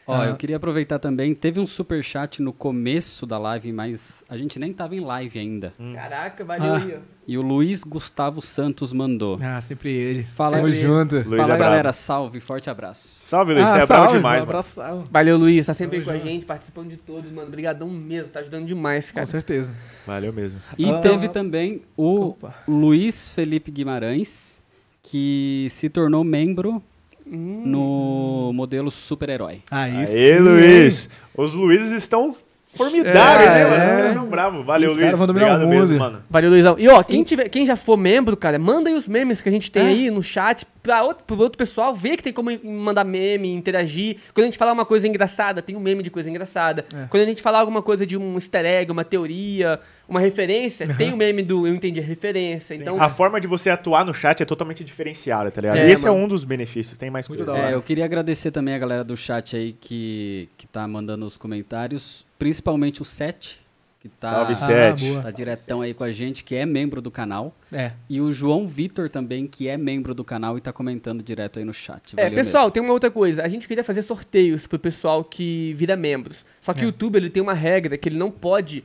Ó, Ah. eu queria aproveitar também, teve um superchat no começo da live, mas a gente nem tava em live ainda. Caraca, valeu Ah. aí, ó. E o Luiz Gustavo Santos mandou. Ah, sempre ele. Fala Tamo ele. junto. Luiz Fala é galera, salve, forte abraço. Salve, Luiz, ah, você é salve, demais, um mano. abração. Valeu, Luiz. Tá sempre aí com a gente, participando de todos, mano. Obrigadão mesmo, tá ajudando demais, cara. Com certeza. Valeu mesmo. E Ah. teve também o Opa. Luiz Felipe Guimarães, que se tornou membro Hum. no modelo super-herói. Aí Aê, sim. Luiz! Os Luizes estão formidáveis, É, né, mano? é. Os caras tão bravos. Valeu, Os Luiz. Obrigado mesmo, mundo. mano. Valeu, Luizão. E ó, quem, tiver, quem já for membro, cara, manda aí os memes que a gente tem É. aí no chat pra outro, pro outro pessoal ver que tem como mandar meme, interagir. Quando a gente falar uma coisa engraçada, tem um meme de coisa engraçada. É. Quando a gente falar alguma coisa de um easter egg, uma teoria, uma referência, tem o meme do eu entendi a referência. Então, A forma de você atuar no chat é totalmente diferenciada, tá ligado? É, e esse mano. é um dos benefícios, tem mais Muito coisa. da hora. É, eu queria agradecer também a galera do chat aí que, que tá mandando os comentários, principalmente o Sete, que tá, Salve, Ah, Sete. boa. tá diretão aí com a gente, que é membro do canal. É. E o João Vitor também, que é membro do canal e tá comentando direto aí no chat. É, Valeu pessoal, tem uma outra coisa. A gente queria fazer sorteios pro pessoal que vira membros. Só que É. o YouTube ele tem uma regra que ele não pode.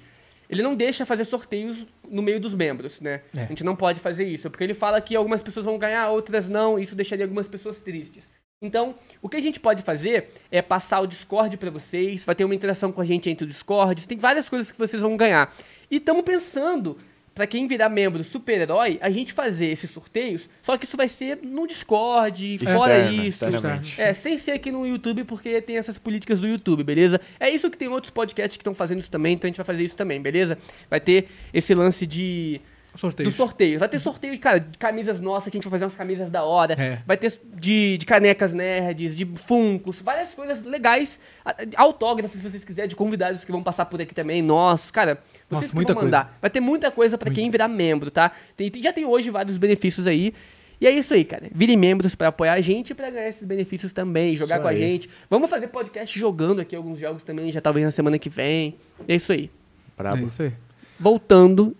Ele não deixa fazer sorteios no meio dos membros, né? É. A gente não pode fazer isso, porque ele fala que algumas pessoas vão ganhar, outras não, e isso deixaria algumas pessoas tristes. Então, o que a gente pode fazer é passar o Discord pra vocês, vai ter uma interação com a gente entre o Discord, tem várias coisas que vocês vão ganhar. E estamos pensando pra quem virar membro super-herói, a gente fazer esses sorteios, só que isso vai ser no Discord, fora Externa, isso. externamente. É, sem ser aqui no YouTube, porque tem essas políticas do YouTube, beleza? É isso que tem outros podcasts que estão fazendo isso também, então a gente vai fazer isso também, beleza? Vai ter esse lance de Sorteio. dos sorteios. Vai ter sorteio, cara, de camisas nossas, que a gente vai fazer umas camisas da hora. É. Vai ter de, de canecas nerds, de funcos, várias coisas legais. Autógrafos, se vocês quiserem, de convidados que vão passar por aqui também. Nossos, cara, vocês Nossa, muita mandar. Vai ter muita coisa pra quem virar membro, tá? Tem- tem- já tem hoje vários benefícios aí. E é isso aí, cara. Virem membros pra apoiar a gente e pra ganhar esses benefícios também, jogar Isso com a aí. gente. Vamos fazer podcast jogando aqui alguns jogos também, já talvez na semana que vem. É isso aí É isso aí. voltando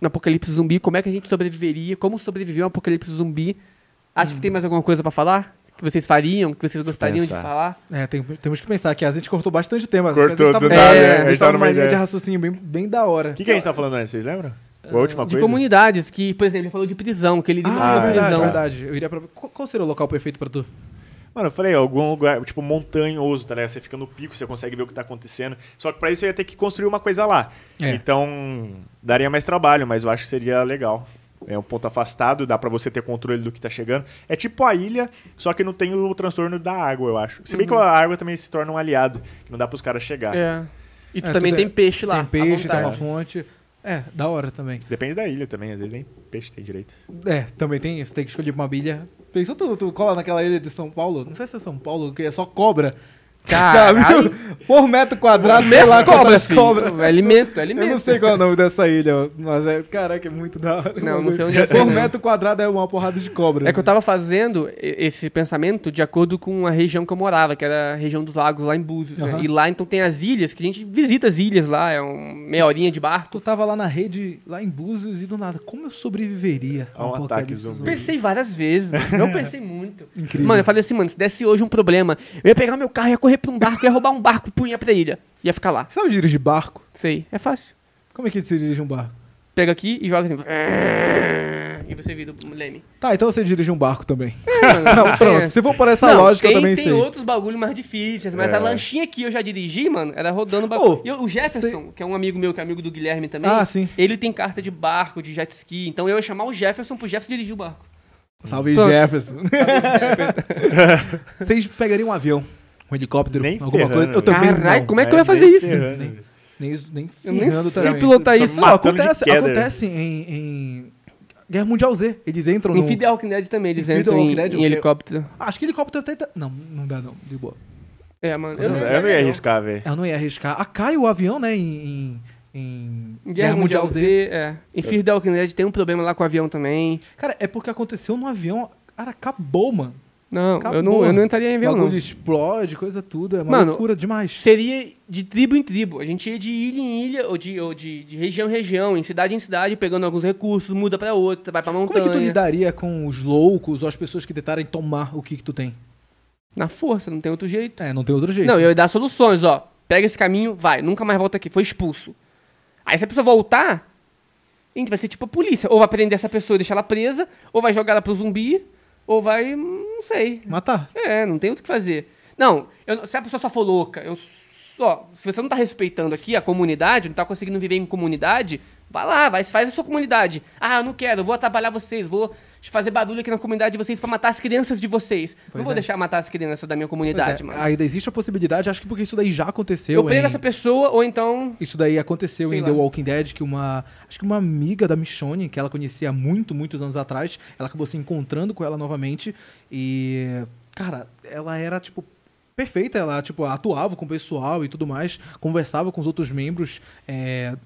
no apocalipse zumbi, como é que a gente sobreviveria, como sobreviver um apocalipse zumbi. Acho que tem mais alguma coisa pra falar? Que vocês fariam, que vocês gostariam Pensar. de falar? É, tem- temos que pensar que a gente cortou bastante tema. Cortou a gente tava, do nada, é, né? a gente tava tava numa numa linha de raciocínio bem, bem da hora. O que, que a gente tá falando antes, vocês lembram? A última de coisa? comunidades, que, por exemplo, ele falou de prisão, que ele Ah, é verdade, prisão. verdade. Eu iria pra... Qual, qual seria o local perfeito pra tu? Mano, eu falei, algum lugar, tipo, montanhoso, tá ligado? Você fica no pico, você consegue ver o que tá acontecendo. Só que pra isso eu ia ter que construir uma coisa lá. É. Então, daria mais trabalho, mas eu acho que seria legal. É um ponto afastado, dá pra você ter controle do que tá chegando. É tipo a ilha, só que não tem o transtorno da água, eu acho. Se bem que a água também se torna um aliado, que não dá pros caras chegar. É. E tu É, também tu tem tem- peixe lá. tem peixe, tem uma fonte. É, da hora também. Depende da ilha também, às vezes nem peixe tem direito. É, também tem isso, tem que escolher uma ilha. Pensou tu, tu cola naquela ilha de São Paulo? Não sei se é São Paulo, que é só cobra. Caralho. viu? Por metro quadrado, sei lá cobra, filho. cobras. É alimento, é alimento. Eu não sei qual é o nome dessa ilha, mas é, caraca, é muito da hora. Não, não sei onde é Por metro quadrado é uma porrada de cobra. É que eu tava fazendo e- esse pensamento de acordo com a região que eu morava, que era a região dos lagos lá em Búzios. né? Aham. E lá então tem as ilhas, que a gente visita as ilhas lá, é um meia horinha de barco. Tu tava lá na rede, lá em Búzios, e do nada, como eu sobreviveria A um apocalipse ataque zumbi. Pensei várias vezes, mano. eu pensei muito. <laughs> Incrível. Mano, eu falei assim, mano, se desse hoje um problema, eu ia pegar meu carro, ia correr pra um barco, ia roubar um barco e punha pra ilha. Ia ficar lá. Você sabe dirigir barco? Sei, é fácil. Como é que se dirige um barco? Pega aqui e joga assim. <laughs> E você vira o leme. Tá, então você dirige um barco também. Mano, Não, <laughs> pronto. é. Se for por essa Não, lógica, tem, eu também tem sei. outros bagulho mais difíceis, mas É. a lanchinha que eu já dirigi, mano, era rodando bagulho. Ô, E o Jefferson, que é um amigo meu, que é amigo do Guilherme também, Ah, sim. ele tem carta de barco, de jet ski, então eu ia chamar o Jefferson pro Jefferson dirigir o barco. Salve, Pronto. Jefferson. <laughs> Vocês pegariam um avião, um helicóptero, Nem alguma ferrando, coisa? Eu velho. também Caralho, não. como é que eu É, ia fazer nem isso? ferrando, Nem-. Nem, nem Eu nem ferrando sei também. pilotar Tá isso. Não, matando de acontece, queda. acontece em, em Guerra Mundial Z. Eles entram Em no... Fidel Walking Dead também, eles Em the entram em, Dead, em helicóptero. Acho que helicóptero até... tá- Não, não dá não, de boa. É, mano. Eu não não sei, Eu não ia não. arriscar, velho. Eu não ia arriscar. Ah, cai o avião, né, em... em, em Em Guerra Mundial Z, é. Em Fear the Walking Dead tem um problema lá com o avião também. Cara, é porque aconteceu no avião... Cara, acabou, mano. Não, Acabou. eu não, eu não entraria em O avião, não. explode, coisa tudo. É uma Mano, loucura demais. Seria de tribo em tribo. A gente ia de ilha em ilha, ou de, ou de, de região em região, em cidade em cidade, pegando alguns recursos, muda pra outra, vai pra Como montanha. é que tu lidaria com os loucos ou as pessoas que tentarem tomar o que que tu tem? Na força, não tem outro jeito. É, não tem outro jeito. Não, eu ia dar soluções, ó. Pega esse caminho, vai, nunca mais volta aqui, foi expulso. Aí se a pessoa voltar, a gente vai ser tipo a polícia. Ou vai prender essa pessoa e deixar ela presa, ou vai jogar ela pro zumbi, ou vai. não sei. Matar. É, não tem outro que fazer. Não, eu- se a pessoa só for louca, eu só. Se você não tá respeitando aqui a comunidade, não tá conseguindo viver em comunidade, vai lá, vai, faz a sua comunidade. Ah, eu não quero, eu vou atrapalhar vocês, vou fazer barulho aqui na comunidade de vocês pra matar as crianças de vocês. Pois não vou é. deixar matar as crianças da minha comunidade, é, mano. Ainda existe a possibilidade, acho que porque isso daí já aconteceu. Eu prendo em- essa pessoa, ou então. Isso daí aconteceu Sei em lá. The Walking Dead, que uma. Acho que uma amiga da Michonne, que ela conhecia há muito, muitos anos atrás, ela acabou se encontrando com ela novamente. E. Cara, ela era, tipo. Perfeita, ela tipo, atuava com o pessoal e tudo mais, conversava com os outros membros é,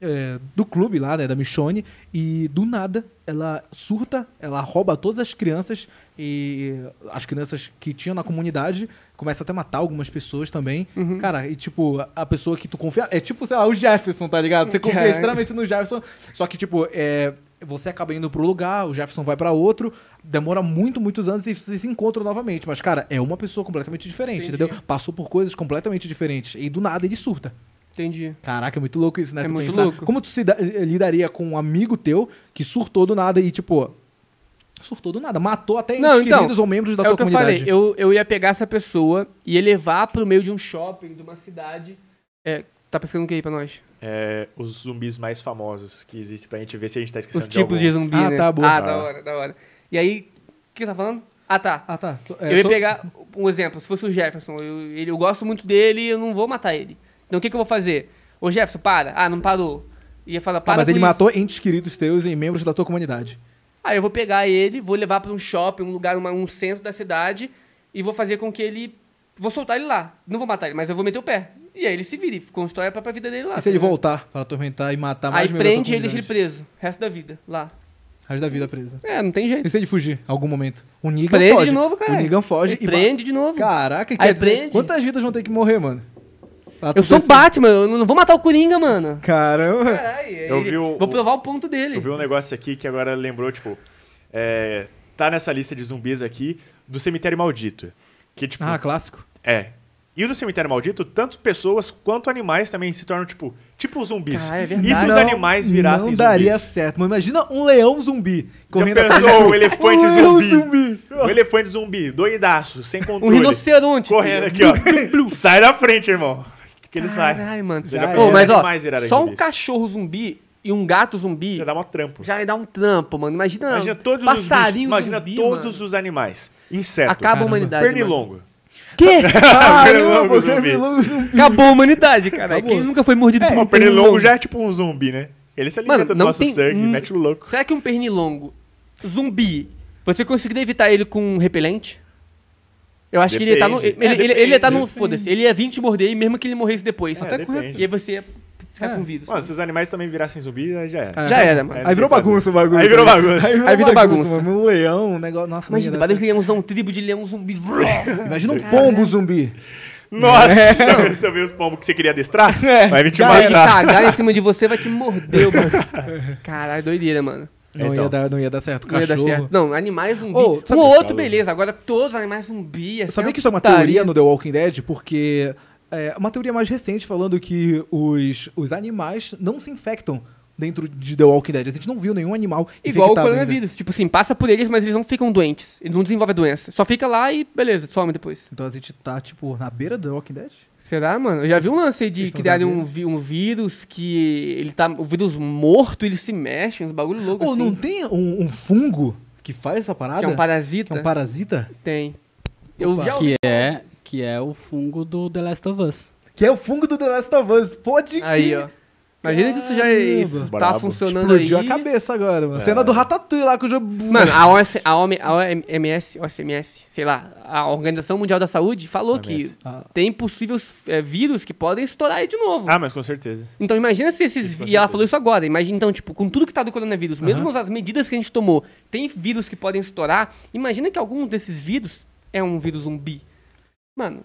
é, do clube lá, né, da Michonne, e do nada ela surta, ela rouba todas as crianças e as crianças que tinham na comunidade, começa até a matar algumas pessoas também. Uhum. Cara, e tipo, a- pessoa que tu confia, é tipo, sei lá, o Jefferson, tá ligado? Você confia Caraca. <laughs> extremamente no Jefferson, só que tipo, é, você acaba indo pro lugar, o Jefferson vai pra outro, demora muito, muitos anos e vocês se encontram novamente, mas cara, é uma pessoa completamente diferente, Entendi. entendeu? Passou por coisas completamente diferentes e do nada ele surta. Entendi. Caraca, é muito louco isso, né? É tu muito pensar. louco. Como tu se da- eh, lidaria com um amigo teu que surtou do nada e, tipo, surtou do nada, matou até Não, então, queridos ou membros da é tua o que eu comunidade. falei, eu, eu ia pegar essa pessoa e ia levar pro meio de um shopping, de uma cidade, é, Tá pesquisando o que aí pra nós? É, os zumbis mais famosos que existem pra gente ver se a gente tá esquecendo Os tipos de, algum. zumbi, Ah, né? tá, boa. Ah, Ah. da hora, da hora. E aí, o que você tá falando? Ah, tá. Ah, tá. So- é, eu ia so- pegar um exemplo, se fosse o Jefferson, eu, ele, eu gosto muito dele e eu não vou matar ele. Então o que, que eu vou fazer? Ô Jefferson, para. Ah, não parou. Ia falar, Tá, para mas com ele isso. matou entes queridos teus e membros da tua comunidade. Aí eu vou pegar ele, vou levar pra um shopping, um lugar, uma- um centro da cidade e vou fazer com que ele. Vou soltar ele lá. Não vou matar ele, mas eu vou meter o pé. E aí ele se vire, constrói a própria vida dele lá. e se ele tá voltar para atormentar e matar mais Aí prende ele e deixa ele preso. Resto da vida, lá. Resto da vida presa. É, não tem jeito. E se ele fugir em algum momento? O Negan Prende foge. de novo, cara. O Negan foge Ele e... prende de novo. Caraca, Aí quer dizer, prende. quantas vidas vão ter que morrer, mano? Eu sou o Batman, eu não vou matar o Coringa, mano. Caramba. Caralho, Eu ele- vi o- vou provar o ponto dele. Eu vi um negócio aqui que agora lembrou, tipo, é, tá nessa lista de zumbis aqui do Cemitério Maldito. Que, tipo, Ah, clássico. é. E no Cemitério Maldito, tanto pessoas quanto animais também se tornam, tipo, tipo zumbis. Caralho, é e verdade. se os Não- animais virassem Não daria zumbis? certo. Mas imagina um leão zumbi correndo Já pensou um elefante <laughs> Um leão zumbi? zumbi. Um elefante zumbi, doidaço, sem Um controle. rinoceronte. correndo aqui, <laughs> ó. Sai da frente, irmão. Que eles fazem? Caralho, mano. Já Já pensou Ô, mas ó, só um cachorro zumbi e um gato zumbi Já dá mó trampo. já dar um trampo, mano. Imagina, Imagina todos os bichos, passarinho imagina zumbi, todos mano. os animais. Inseto. Acaba Caramba. a humanidade, mano. Pernilongo. Quê? <laughs> Caramba, Pernilongo zumbi. pernilongo. Acabou a humanidade, cara. Acabou. Quem nunca foi mordido por Ó, um o pernilongo já é tipo um zumbi, né? Ele se alimenta Mano, do não nosso tem- sangue, hum, mete o louco. Será que um pernilongo zumbi, você conseguiria evitar ele com um repelente? Eu acho que ele ia tá no. Ele, Depende. É, ele, ele ia tá no. depende. Foda-se. Ele ia vir te morder e mesmo que ele morresse depois. É, Até com depende. E aí você ia ficar É. com vírus. Mano, se os animais também virassem zumbi, aí já era. É. Já era, mano. É, Aí virou bagunça o bagulho. Aí virou tá bagunça. Aí virou, Aí virou bagunça. bagunça. mano. Um leão, um negócio. Nossa, Imagina, parece certo. leãozão, tribo de leão zumbi. <laughs> Imagina um pombo zumbi. Nossa, você viu os pombos que você queria adestrar? Vai vir te Já vai matar. cagar em cima de você, vai te morder, mano. <laughs> Caralho, doideira, mano. Não, Então. ia dar, não ia dar certo. Não ia dar Cachorro. certo. Não, animais zumbi. Ô, um ou outro, beleza. Agora todos os animais zumbi. Assim, sabia que isso é uma putaria. teoria no The Walking Dead, porque é uma teoria mais recente falando que os, os animais não se infectam dentro de The Walking Dead. A gente não viu nenhum animal Igual o infectado ainda. coronavírus. Tipo assim, passa por eles, mas eles não ficam doentes. Eles não desenvolvem a doença. Só fica lá e beleza, some depois. Então a gente tá, tipo, na beira do The Walking Dead? Será, mano? Eu já vi um lance aí de criarem da um, um vírus que ele tá. O vírus morto, ele se mexe, uns bagulho louco Ou assim. não tem um, um fungo que faz essa parada? Que é um Que parasita? é um parasita? Tem. Eu Opa. já. Que é, que é o fungo do The Last of Us. Que é o fungo do The Last of Us. Pode Aí, crer. ó. Imagina que isso já isso tá funcionando Explodiu aí. a cabeça agora, mano. É. Cena do Ratatouille lá com o jogo. Mano, a, OS, a, OM, a OMS, OMS, sei lá, a Organização Mundial da Saúde falou que OMS. Ah. tem possíveis é, vírus que podem estourar aí de novo. Ah, mas com certeza. Então imagina se esses. Isso, E ela falou isso agora. Imagina, então, tipo, com tudo que tá do coronavírus, mesmo as medidas que a gente tomou, tem vírus que podem estourar. Imagina que algum desses vírus é um vírus zumbi. Mano,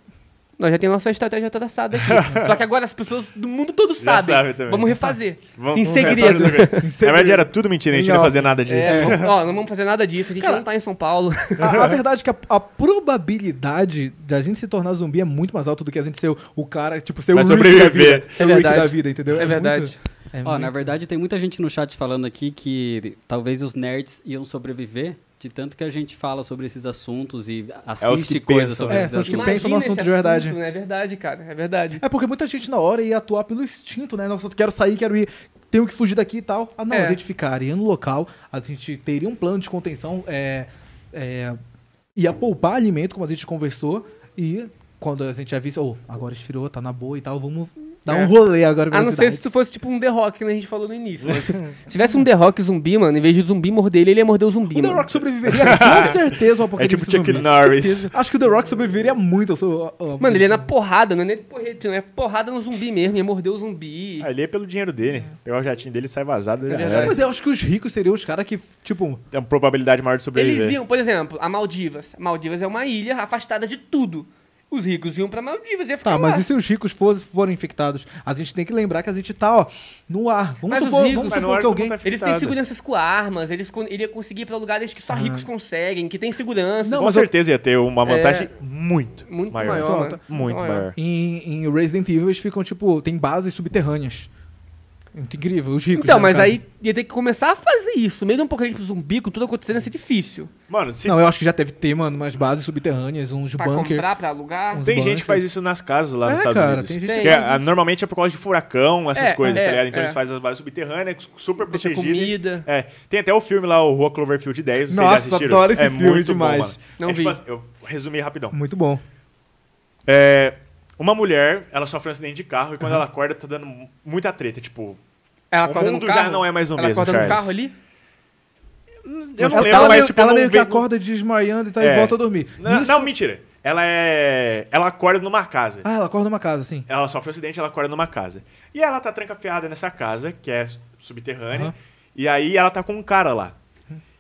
nós já temos nossa estratégia traçada aqui. <laughs> Só que agora as pessoas do mundo todo Já sabem. sabe também. Vamos refazer. Vamos, Em vamos segredo. <laughs> Na verdade, era tudo mentira, a gente não ia fazer nada disso. É, vamos- ó, <laughs> não vamos fazer nada disso. A gente Cara, não tá em São Paulo. A, a verdade é que a, a probabilidade de a gente se tornar zumbi é muito mais alta do que a gente ser o, o cara, tipo, ser Vai o Rick da sobreviver. vida. Ser É o Rick verdade. da vida, entendeu? É verdade. muito- é Ó, na muito- verdade tem muita gente no chat falando aqui que talvez os nerds iam sobreviver de tanto que a gente fala sobre esses assuntos e assiste que coisas pensam, sobre né? esses É, são os que assuntos. pensam no assunto de verdade. assunto, né? É verdade, cara. É verdade. É porque muita gente na hora ia atuar pelo instinto, né? Nossa, quero sair, quero ir, tenho que fugir daqui e tal. Ah, não, É. a gente ficaria no local, a gente teria um plano de contenção, é, é, ia poupar alimento, como a gente conversou, e quando a gente já visse, oh, agora esfriou, tá na boa e tal, vamos dar É. um rolê agora A não ser se tu fosse tipo um The Rock, que a gente falou no início. mas <laughs> se, se tivesse um The Rock zumbi, mano, em vez de zumbi morder ele, ele ia morder o zumbi. O The mano. Rock sobreviveria com certeza ao É apocalipse tipo Chuck zumbi. Norris. Acho que o The Rock sobreviveria muito ao seu... ao- ao- Mano, ele ia na porrada, não é nem porrete, não é porrada no zumbi mesmo, ia morder o zumbi. Ali é pelo dinheiro dele. Pegar o jatinho dele e sai vazado. É já. Mas eu acho que os ricos seriam os caras que, tipo... Tem uma probabilidade maior de sobreviver. Eles iam, por exemplo, a Maldivas. Maldivas é uma ilha afastada de tudo. Os ricos iam pra Maldivas, ia ficar Tá, lá. mas e se os ricos forem infectados? A gente tem que lembrar que a gente tá, ó, no ar. Vamos Mas os supor, ricos- vamos supor ar que alguém... tá Eles têm seguranças com armas, eles con- ele ia conseguir ir pra lugares que só ricos conseguem, que tem segurança. Não, Com mas eu- certeza ia ter uma vantagem muito, Muito maior. maior, Então, tá- Muito maior. Em, em Resident Evil eles ficam, tipo, tem bases subterrâneas. Muito incrível, os ricos. Então, né, mas cara? aí ia ter que começar a fazer isso. Meio de um apocalipse zumbi, com tudo acontecendo, ia ser difícil. Mano, se Não, eu acho que já deve ter, mano, umas bases subterrâneas, uns Pra bunker. comprar, pra alugar. Tem gente que faz isso nas casas lá É, nos Estados cara, Unidos. tem gente Que faz é, normalmente é por causa de furacão, essas É, coisas, é, tá ligado? Então é. eles fazem as bases subterrâneas, super Deixa protegidas. comida. É, tem até o filme lá, o Rua Cloverfield 10, vocês já Nossa, assistiram? adoro esse é filme muito demais. Bom. Não é, tipo vi. assim, eu resumi rapidão. Muito bom. É, uma mulher, ela sofre um acidente de carro e quando ela acorda tá dando muita treta, tipo... Ela O mundo já não é mais o ela mesmo, acorda no carro ali? Eu não ela lembro, ela mas meio, tipo, ela meio que acorda desmaiando e tal, É. e volta a dormir. Não, Nisso- não, mentira. Ela é... Ela acorda numa casa. Ah, ela acorda numa casa, sim. Ela sofre um acidente, ela acorda numa casa. E ela tá trancafiada nessa casa, que é subterrânea. Aham. E aí ela tá com um cara lá.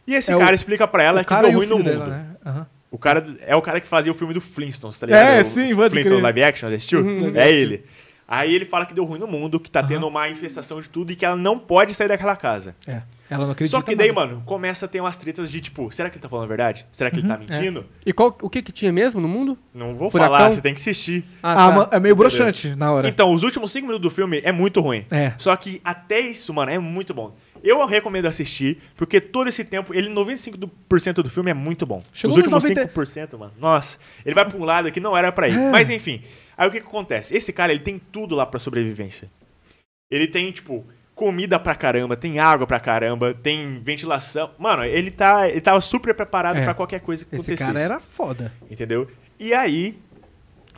E esse É o- cara explica pra ela o que cara deu e o ruim no mundo. dela, né? Aham. O cara é o cara que fazia o filme do Flintstones, tá ligado? É, O sim, pode Flintstones crer. live action, já assistiu? Uhum. É ele. Aí ele fala que deu ruim no mundo, que tá tendo uma infestação de tudo e que ela não pode sair daquela casa. É. Ela não acredita Só que daí, mano, começa a ter umas tretas de tipo, será que ele tá falando a verdade? Será que ele tá Uhum, mentindo? E qual, o que que tinha mesmo no mundo? Não vou Furacão? falar, você tem que assistir. Ah, tá. ma- é meio broxante na hora. Então, os últimos 5 minutos do filme é muito ruim. É. Só que até isso, mano, é muito bom. Eu recomendo assistir, porque todo esse tempo, ele 95% do filme é muito bom. Chegou Os últimos 90 5%, mano. Nossa, ele vai pra um lado que não era pra ir. É. Mas enfim, aí o que, que acontece? Esse cara, ele tem tudo lá pra sobrevivência. Ele tem, tipo, comida pra caramba, tem água pra caramba, tem ventilação. Mano, ele tá, ele tava super preparado É. pra qualquer coisa que Esse acontecesse. cara era foda. Entendeu? E aí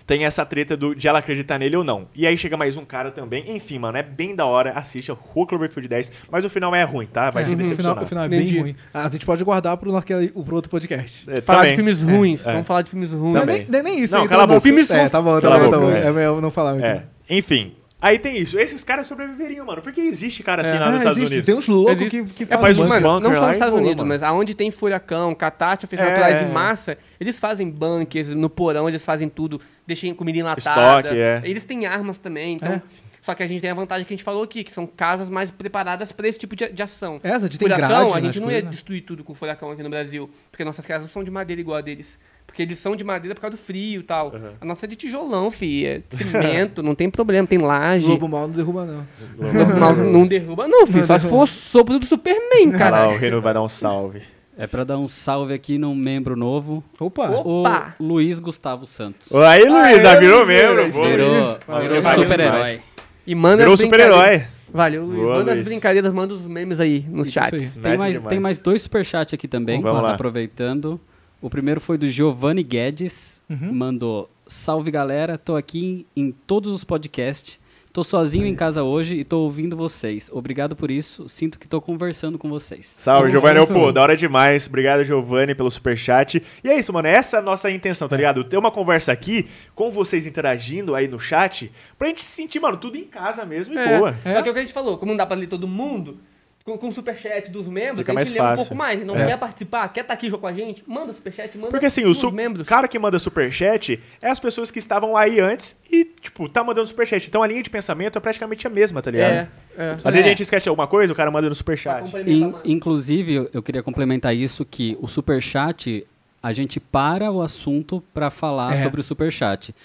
tem essa treta do, de ela acreditar nele ou não. E aí chega mais um cara também. Enfim, mano, é bem da hora. Assiste a Rua Cloverfield 10. Mas o final é ruim, tá? Vai É, te o, final, o final é bem Entendi. ruim. Ah, A gente pode guardar pro, naquele, pro outro podcast. É, Falar também. de filmes ruins. É. Vamos falar de filmes ruins. Não é nem, é nem isso. Não, entra cala a no boca. Filmes É, tá bom, tá a bom, tá boca, bom. é. É melhor não falar muito. É. Enfim. Aí tem isso. Esses caras sobreviveriam, mano. Porque existe cara assim É. lá nos Ah, Estados existe. Unidos. Tem uns loucos Existe. que, que É, fazem bunker. Mano, não só nos Estados Unidos, mano. mas aonde tem furacão, catástrofes É. naturais em massa, eles fazem bunkers, no porão eles fazem tudo, deixam comida enlatada. Estoque, é. Eles têm armas também, então... É. Só que a gente tem a vantagem que a gente falou aqui, que são casas mais preparadas para esse tipo de, de ação. É, a gente tem furacão, grade a nas gente não ia né? destruir tudo com furacão aqui no Brasil, porque nossas casas não são de madeira igual a deles. Porque eles são de madeira por causa do frio e tal. Uhum. A nossa é de tijolão, fi, é cimento, <laughs> não tem problema, tem laje. Lobo mal não derruba, não. Normal, não derruba, não, filho. Só se for o sopro do Superman, cara. o Reino vai dar um salve. É pra dar um salve aqui num membro novo, Opa! Opa! o Luiz Gustavo Santos. Aí, Luiz, já virou membro. Virou, virou super-herói. E manda Virou as super-herói. brincadeiras- Valeu, Luiz. Boa, manda Luiz. as brincadeiras, manda os memes aí nos Isso chats. aí. Tem Nice mais, demais. tem mais dois superchats aqui também, Vamos lá. aproveitando. O primeiro foi do Giovanni Guedes, Uhum. mandou Salve galera, tô aqui em, em todos os podcasts. Tô sozinho em casa hoje e tô ouvindo vocês. Obrigado por isso. Sinto que tô conversando com vocês. Salve, Tamo Giovanni. junto. Pô, da hora demais. Obrigado, Giovanni, pelo superchat. E é isso, mano. Essa é a nossa intenção, tá ligado? Ter uma conversa aqui, com vocês interagindo aí no chat, pra gente se sentir, mano, tudo em casa mesmo e É. boa. É. Só que é o que a gente falou, como não dá pra ler todo mundo, com, com o superchat dos membros, Fica a mais gente lê um fácil. pouco mais. Não É. quer participar, quer estar aqui junto com a gente? Manda o superchat, manda Porque assim, o su- membros. cara que manda superchat é as pessoas que estavam aí antes e, tipo, tá mandando superchat. Então a linha de pensamento é praticamente a mesma, tá ligado? É, é. Às vezes É. a gente esquece de alguma coisa, o cara manda no Pra superchat. complementar In- mais. inclusive, eu- eu queria complementar isso que o superchat, a gente para o assunto para falar É. sobre o superchat.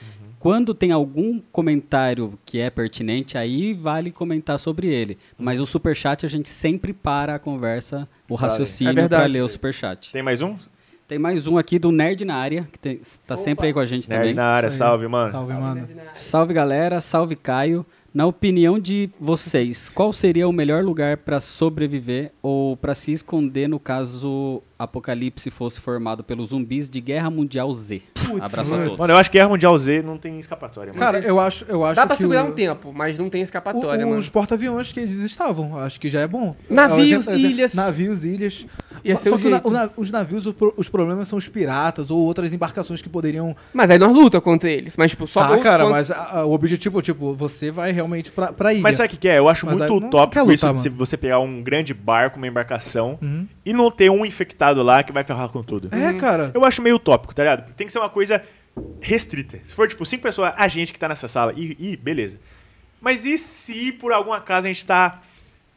Quando tem algum comentário que é pertinente, aí vale comentar sobre ele. Mas o superchat a gente sempre para a conversa, o raciocínio É para ler o superchat. Tem mais um? Tem mais um aqui do Nerd na área, que tá Opa. sempre aí com a gente Nerd também. na área, salve, mano. Salve, mano. Salve galera, salve Caio. Na opinião de vocês, qual seria o melhor lugar para sobreviver ou para se esconder no caso apocalipse fosse formado pelos zumbis de Guerra Mundial Z? Abraço a todos. Mano, eu acho que Guerra Mundial Z não tem escapatória, mano. Cara, eu acho, eu acho Dá pra que segurar o- um tempo, mas não tem escapatória, o- mano. os porta-aviões que eles estavam, acho que já é bom. Navios, É exemplo- ilhas. Navios, ilhas. Ia ser Só o que o na- o os navios, o os problemas são os piratas ou outras embarcações que poderiam. Mas aí nós luta contra eles. Mas, tipo, só Tá, luta cara, contra- mas a- a- o objetivo, tipo, você vai realmente pra, pra ilha. Mas sabe o que, que é? Eu acho Mas muito utópico quer isso lutar, de se mano. você pegar um grande barco, uma embarcação, Uhum. e não ter um infectado lá que vai ferrar com tudo. É, cara. Eu acho meio utópico, tá ligado? Tem que ser uma coisa restrita. Se for, tipo, cinco pessoas, a gente que tá nessa sala, e, e beleza. Mas e se, por algum acaso, a gente tá...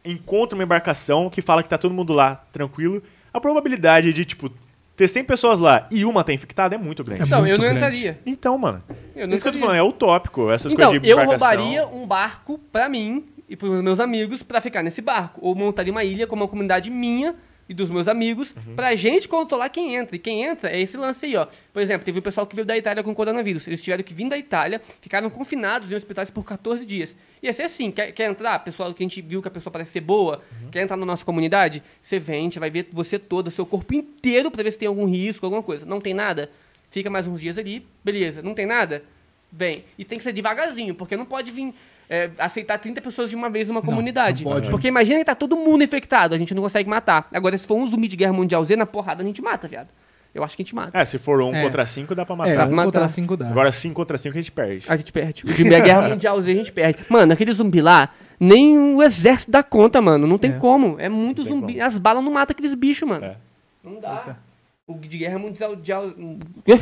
Encontra uma embarcação que fala que tá todo mundo lá, tranquilo, a probabilidade de, tipo, ter 100 pessoas lá e uma tá infectada é muito grande. É Então, eu muito não grande. entraria. Então, mano, Eu não isso que eu tô falando, é utópico, essas Então, coisas de eu embarcação. roubaria um barco pra mim e pros meus amigos pra ficar nesse barco. Ou montaria uma ilha com uma comunidade minha e dos meus amigos pra gente controlar quem entra. E quem entra é esse lance aí, ó. Por exemplo, teve o pessoal que veio da Itália com coronavírus. Eles tiveram que vir da Itália, ficaram confinados em hospitais por 14 dias. Ia ser assim, quer, quer entrar? Pessoal que a gente viu que a pessoa parece ser boa, quer entrar na nossa comunidade? Você vem, a gente vai ver você todo, seu corpo inteiro pra ver se tem algum risco, alguma coisa. Não tem nada? Fica mais uns dias ali, beleza. Não tem nada? Bem, e tem que ser devagarzinho, porque não pode vir é, aceitar 30 pessoas de uma vez numa comunidade. não pode. Porque imagina que tá todo mundo infectado, a gente não consegue matar. Agora, se for um zumbi de guerra mundial Z, na porrada a gente mata, viado. Eu acho que a gente mata. É, se for um É. contra cinco, dá pra É, matar. um matar. contra cinco dá. Agora cinco contra cinco a gente perde. A gente perde. O zumbi da guerra mundial Z a gente perde. Mano, aquele zumbi lá, nem o exército dá conta, mano. Não tem É. como. É muito zumbi. como. As balas não matam aqueles bichos, mano. É. Não dá. É. O de guerra mundial. mundial- <laughs> Quê?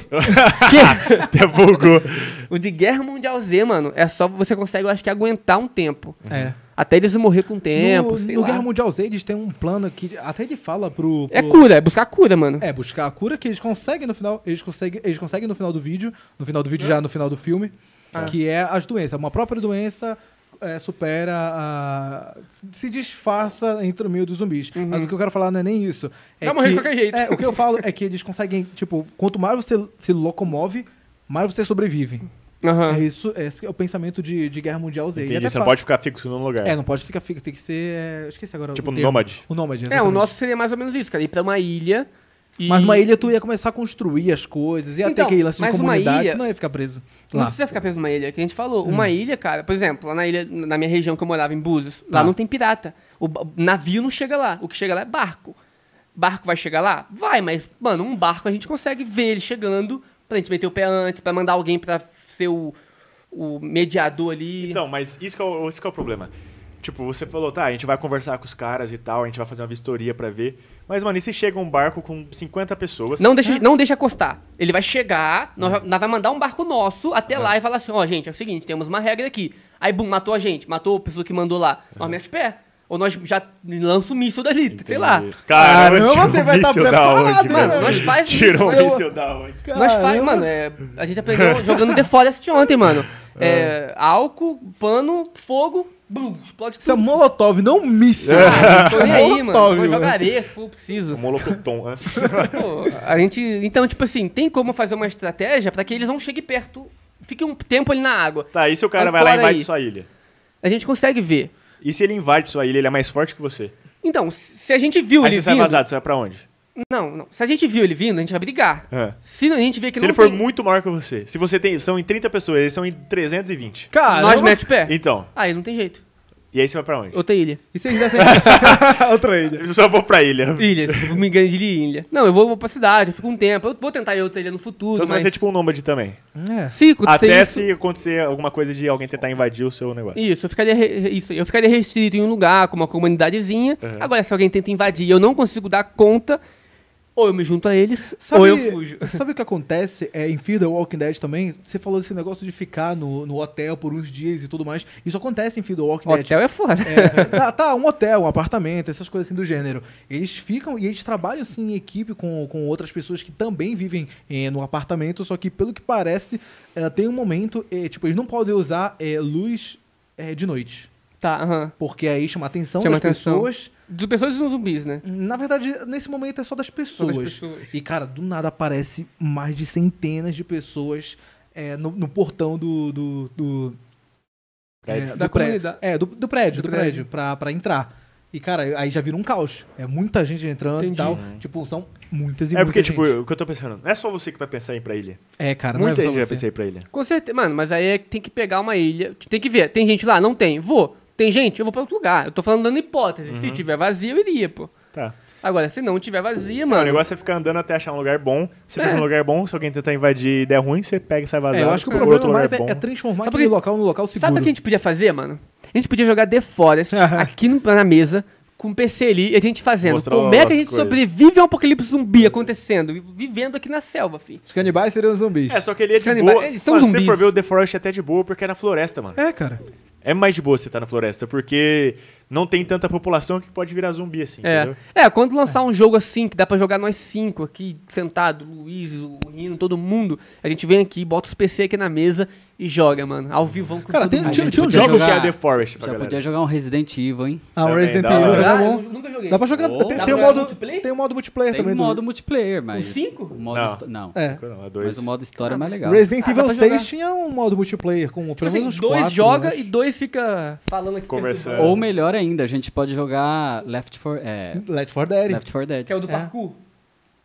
Até bugou. O de guerra mundial Z, mano, é só você consegue, eu acho que, aguentar um tempo. É. Até eles morrer com o tempo, no sei no lá. Guerra Mundial Z, eles têm um plano que até ele fala pro... É pro- cura, é buscar cura, mano. É, buscar a cura que eles conseguem no final. Eles conseguem, eles conseguem no final do vídeo. No final do vídeo, já no final do filme. Ah. Que é as doenças. Uma própria doença é, supera a. se disfarça entre o meio dos zumbis. Mas o que eu quero falar não é nem isso. É Vai morrer que, de qualquer jeito. É, o que eu falo é que eles conseguem, tipo, quanto mais você se locomove, mais você sobrevive. Aham. É isso, esse é o pensamento de, de Guerra Mundial Z. E Entendi, você não pode ficar fixo num lugar. É, não pode ficar fixo, tem que ser. é, esqueci agora. Tipo o um nômade. O nômade, É, o nosso seria mais ou menos isso, cara. Ir pra uma ilha. E... Mas numa ilha tu ia começar a construir as coisas, ia ter Então, aquele lance de mas uma comunidade, ilha- você não ia ficar preso Não lá. precisa ficar preso numa ilha, que a gente falou. Hum. Uma ilha, cara, por exemplo, lá na ilha, na minha região que eu morava, em Búzios, lá Tá. não tem pirata. O navio não chega lá. O que chega lá é barco. Barco vai chegar lá? Vai, mas, mano, um barco a gente consegue ver ele chegando pra gente meter o pé antes, pra mandar alguém pra ser o, o mediador ali. Então, mas isso que, é o, isso que é o problema. Tipo, você falou, tá, a gente vai conversar com os caras e tal, a gente vai fazer uma vistoria pra ver. Mas, mano, e se chega um barco com 50 pessoas? Não deixa, não deixa acostar. Ele vai chegar, nós, Hum. nós vai mandar um barco nosso até lá e falar assim, ó, gente, é o seguinte, temos uma regra aqui. Aí, bum, matou a gente, matou a pessoa que mandou lá. Nós mete pé. Ou nós já lança o míssil dali, sei lá. Caramba, Caramba, tirou você um vai tá míssil da preparado, onde, Mano, nós faz <laughs> isso. Tirou um Eu- míssil da onde? Nós faz, mano, é, a gente aprendeu jogando The Forest ontem, mano. É, álcool, pano, fogo, bum, explode Isso é tudo. molotov, não míssil. Ah, não tô nem aí, mano. Molotov, mano. areia se for preciso. O Molocoton, né? Pô, a gente. Então, tipo assim, tem como fazer uma estratégia pra que eles não cheguem perto. Fique um tempo ali na água. Tá, e se o cara vai lá e Ancora invade aí. sua ilha? A gente consegue ver. E se ele invade sua ilha, ele é mais forte que você? Então, se a gente viu Aí ele você sai vindo. vazado, você vai pra onde? Não, não. Se a gente viu ele vindo, a gente vai brigar. É. Se a gente vê que Se não ele for tem, muito maior que você. Se você tem. São em 30 pessoas, eles são em 320. Cara, nós mete o pé. Então. Aí não tem jeito. E aí você vai pra onde? Outra ilha. E se eles dessem... Outra ilha. Eu só vou pra ilha. Ilhas, eu me engano de ilha. Não, eu vou, vou pra cidade, eu fico um tempo. Eu vou tentar ir outra ilha no futuro, Então você mas... vai ser tipo um nômade também. É. Se acontecer Até isso, se acontecer alguma coisa de alguém tentar invadir o seu negócio. Isso, eu ficaria, re- isso, eu ficaria restrito em um lugar, com uma comunidadezinha. Uhum. Agora, se alguém tenta invadir eu não consigo dar conta, ou eu me junto a eles, Sabe, ou eu fujo. <laughs> sabe o que acontece é, em Fear the Walking Dead também? Você falou desse negócio de ficar no, no hotel por uns dias e tudo mais. Isso acontece em Fear the Walking Dead. Hotel é foda. É, tá, tá, um hotel, um apartamento, essas coisas assim do gênero. Eles ficam e eles trabalham assim em equipe com, com outras pessoas que também vivem eh, no apartamento, só que pelo que parece, eh, tem um momento, eh, tipo, eles não podem usar luz de noite. Tá, aham. Porque aí chama a atenção Chama das atenção. pessoas. De pessoas e zumbis, né? Na verdade, nesse momento é só das pessoas. pessoas. E, cara, do nada aparece mais de centenas de pessoas eh, no, no portão do. do, do Prédio. é, Da do comunidade. É, do, do prédio, Do do, prédio, pra, pra entrar. E, cara, aí já vira um caos. É muita gente entrando Entendi. e tal. Tipo, são muitas e É porque, muita tipo, gente. o que eu tô pensando, não é só você que vai pensar em ir pra ilha. É, cara, Muita não é gente só vai você. pensar em ir pra ilha. Com certeza. Mano, mas aí é que tem que pegar uma ilha. Tem que ver. Tem gente lá? Não tem. Vou. Tem gente? Eu vou pra outro lugar. Eu tô falando dando hipótese. Se tiver vazia, eu iria, pô. Tá. Agora, se não tiver vazia, Mano, mano. o negócio é ficar andando até achar um lugar bom. Você É. fica num lugar bom, se alguém tentar invadir e der ruim, você pega e sai vazado. É, eu acho que o problema outro mais é, é transformar Sabe aquele local num local seguro. Sabe o que a gente podia fazer, mano? A gente podia jogar The Forest <laughs> aqui no- na mesa, com o PC ali, e a gente fazendo. Mostrar Como é que a gente coisas. sobrevive a um apocalipse zumbi acontecendo? vi- Vivendo aqui na selva, fi. Os canibais seriam zumbis. É, só que ele é Os de canibais- boa. eles são Mano, se você zumbis. for ver o The Forest é até de boa, porque é na floresta, mano. É, cara. É mais de boa você estar na floresta, porque não tem tanta população que pode virar zumbi assim, É. entendeu? é, quando lançar um jogo assim, que dá pra jogar nós cinco aqui, sentado, o Luiz, o Rino, todo mundo, a gente vem aqui, bota os PC aqui na mesa e joga, mano. Ao vivo com Cara, tem- tinha- gente tinha um Jogo jogar- que é The Forest pra Já galera. podia jogar um Resident Evil, hein? Ah, o Também, Resident Evil tá Ah, bom. nunca joguei. Dá pra jogar. Oh. Tem, Dá tem jogar modo, multiplayer? tem o modo multiplayer Tem também. o do- modo multiplayer, mas... cinco? O modo Não. histó- não. É. Não, é dois. Mas o modo história é mais legal. Resident Ah, Evil pra 6 jogar. tinha um modo multiplayer com Tipo pelo assim, menos uns dois quatro, joga e dois fica falando aqui. Conversando. Ou melhor ainda, a gente pode jogar Left 4 é, Left 4 Dead. Left 4 Dead. Que é o do É. parkour.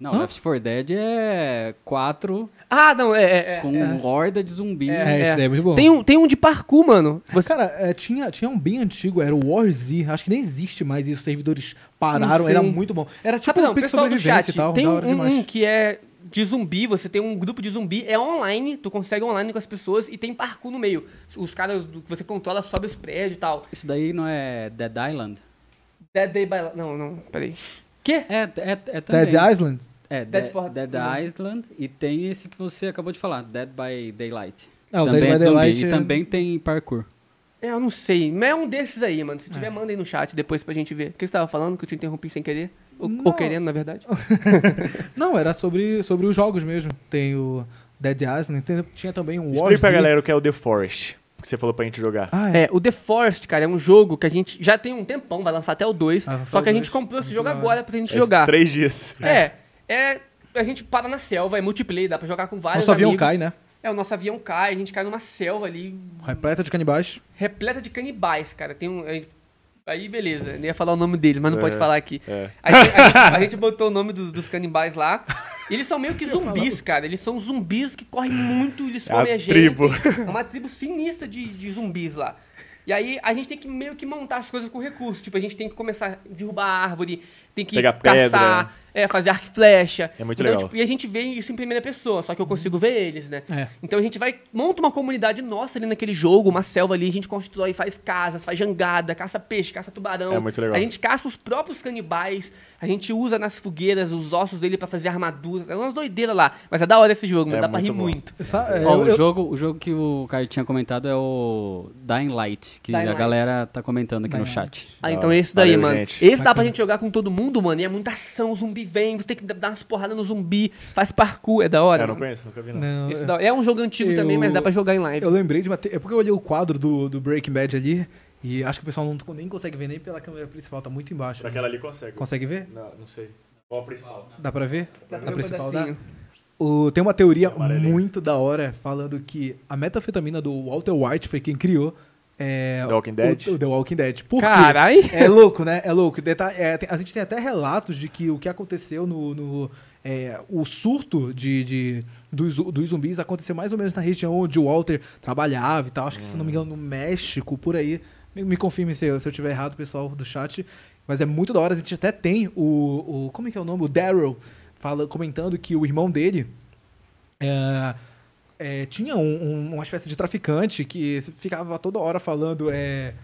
Não, Hã? Left 4 Dead é 4 Ah, não, é. é, é, com é. horda de zumbi. É, É, esse daí é muito bom. Tem um, tem um de parkour, mano. Você... Cara, é, tinha, tinha um bem antigo, era o War Z. Acho que nem existe mais isso. Os servidores pararam, era muito bom. Era tipo Rapidão, um do sobrevivência chat, e tal. tem da um, hora demais. um que é de zumbi, você tem um grupo de zumbi, é online, tu consegue online com as pessoas e tem parkour no meio. Os caras do- que você controla sobe os prédios e tal. Isso daí não é Dead Island? Dead Day by... Não, não, peraí. Quê? É, é, é também. Dead Island? É, Dead Dead, for- Dead Island e tem esse que você acabou de falar, Dead by Daylight. Ah, o também Dead é by zumbi Daylight e é- também tem parkour. É, eu não sei. Mas é um desses aí, mano. Se tiver, manda aí no chat depois pra gente ver. O que você tava falando que eu te interrompi sem querer? Ou, ou querendo, na verdade. <laughs> Não, era sobre, sobre os jogos mesmo. Tem o Dead Island, tem- tinha também um War Explica pra galera o que é o The Forest, que você falou pra gente jogar. Ah, é. É, o The Forest, cara, é um jogo que a gente já tem um tempão, vai lançar até o 2. Vai lançar só o que a gente comprou esse jogo hora. agora pra gente Faz jogar. Três dias. É, é. A gente para na selva, é multiplayer, dá pra jogar com vários Nosso avião amigos. cai, né? É, o nosso avião cai, a gente cai numa selva ali, Repleta de canibais. repleta de canibais, cara. Tem um. Aí- beleza, nem ia falar o nome deles, mas não É, pode falar aqui. é. Aí, a, gente, a gente botou o nome do- dos canibais lá. Eles são meio que <laughs> zumbis, cara. Eles são zumbis que correm muito, eles É a comem a, gente. tribo. É uma tribo sinistra de, de zumbis lá. E aí a gente tem que meio que montar as coisas com recursos. Tipo, a gente tem que começar a derrubar a árvore, tem que Pegar caçar, é, fazer arco e flecha. É muito Então, legal. tipo, e a gente vê isso em primeira pessoa, só que eu consigo ver eles, né? É. Então a gente vai, monta uma comunidade nossa ali naquele jogo, uma selva ali, a gente constrói, faz casas, faz jangada, caça peixe, caça tubarão. É muito legal. A gente caça os próprios canibais, a gente usa nas fogueiras os ossos dele pra fazer armadura. É umas doideiras lá. Mas é da hora esse jogo, mano, É dá pra rir muito bom. muito. Essa- é, Ó, eu- o, jogo, o jogo que o Caio tinha comentado é o Dying Light, que Dying a Light. galera tá comentando aqui no Dying chat. Ah, então esse daí, Valeu, mano. gente. Esse dá pra Bacana. gente jogar com todo mundo, mano. E é muita ação, o zumbi vem, você tem que dar umas porradas no zumbi, faz parkour, é da hora. Eu não mano. conheço, nunca vi não. Não, Esse é- da- É um jogo antigo Eu- também, mas dá pra jogar em live. Eu lembrei de uma. te- É porque eu olhei o quadro do, do Breaking Bad ali e acho que o pessoal não, nem consegue ver nem pela câmera principal, tá muito embaixo. Aquela ali consegue. Consegue ver? Não, não sei. Qual a principal? Dá pra ver? Dá pra a ver um principal dá? O- tem uma teoria Amarelinho. muito da hora falando que a metafetamina do Walter White foi quem criou é, The Walking Dead? O, o The Walking Dead. Por quê? Carai! É louco, né? É louco. É, tem- a gente tem até relatos de que o que aconteceu no. no- é, o surto de, de- dos, dos zumbis aconteceu mais ou menos na região onde o Walter trabalhava e tal. Acho que, se não me engano, no México, por aí. Me, me confirme se eu, se eu tiver errado, pessoal do chat. Mas é muito da hora. A gente até tem o. o como é que é o nome? O Daryl fala, comentando que o irmão dele. é, é, tinha um- um- uma espécie de traficante que ficava toda hora falando é,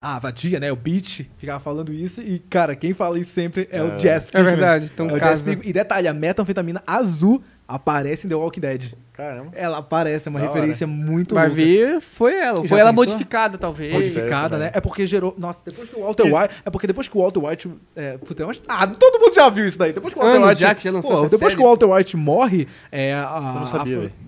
a vadia, né? O Beat ficava falando isso e, cara, quem fala isso sempre é, o É. Jess É verdade, então é o casa. Pinkman. E detalhe, a metanfetamina azul aparece em The Walking Dead. Caramba. Ela aparece, é uma Da referência muito Vai louca. ver, foi ela. Já Foi ela pensou? modificada, talvez. Modificada, né? É porque gerou. Nossa, depois que o Walter Isso. White. É porque depois que o Walter White. É, puta, eu acho- ah, todo mundo já viu isso daí. Depois que o Walter Anos White. já que já lançou Pô, depois série. que o Walter White morre, é a. Eu não sabia, a-.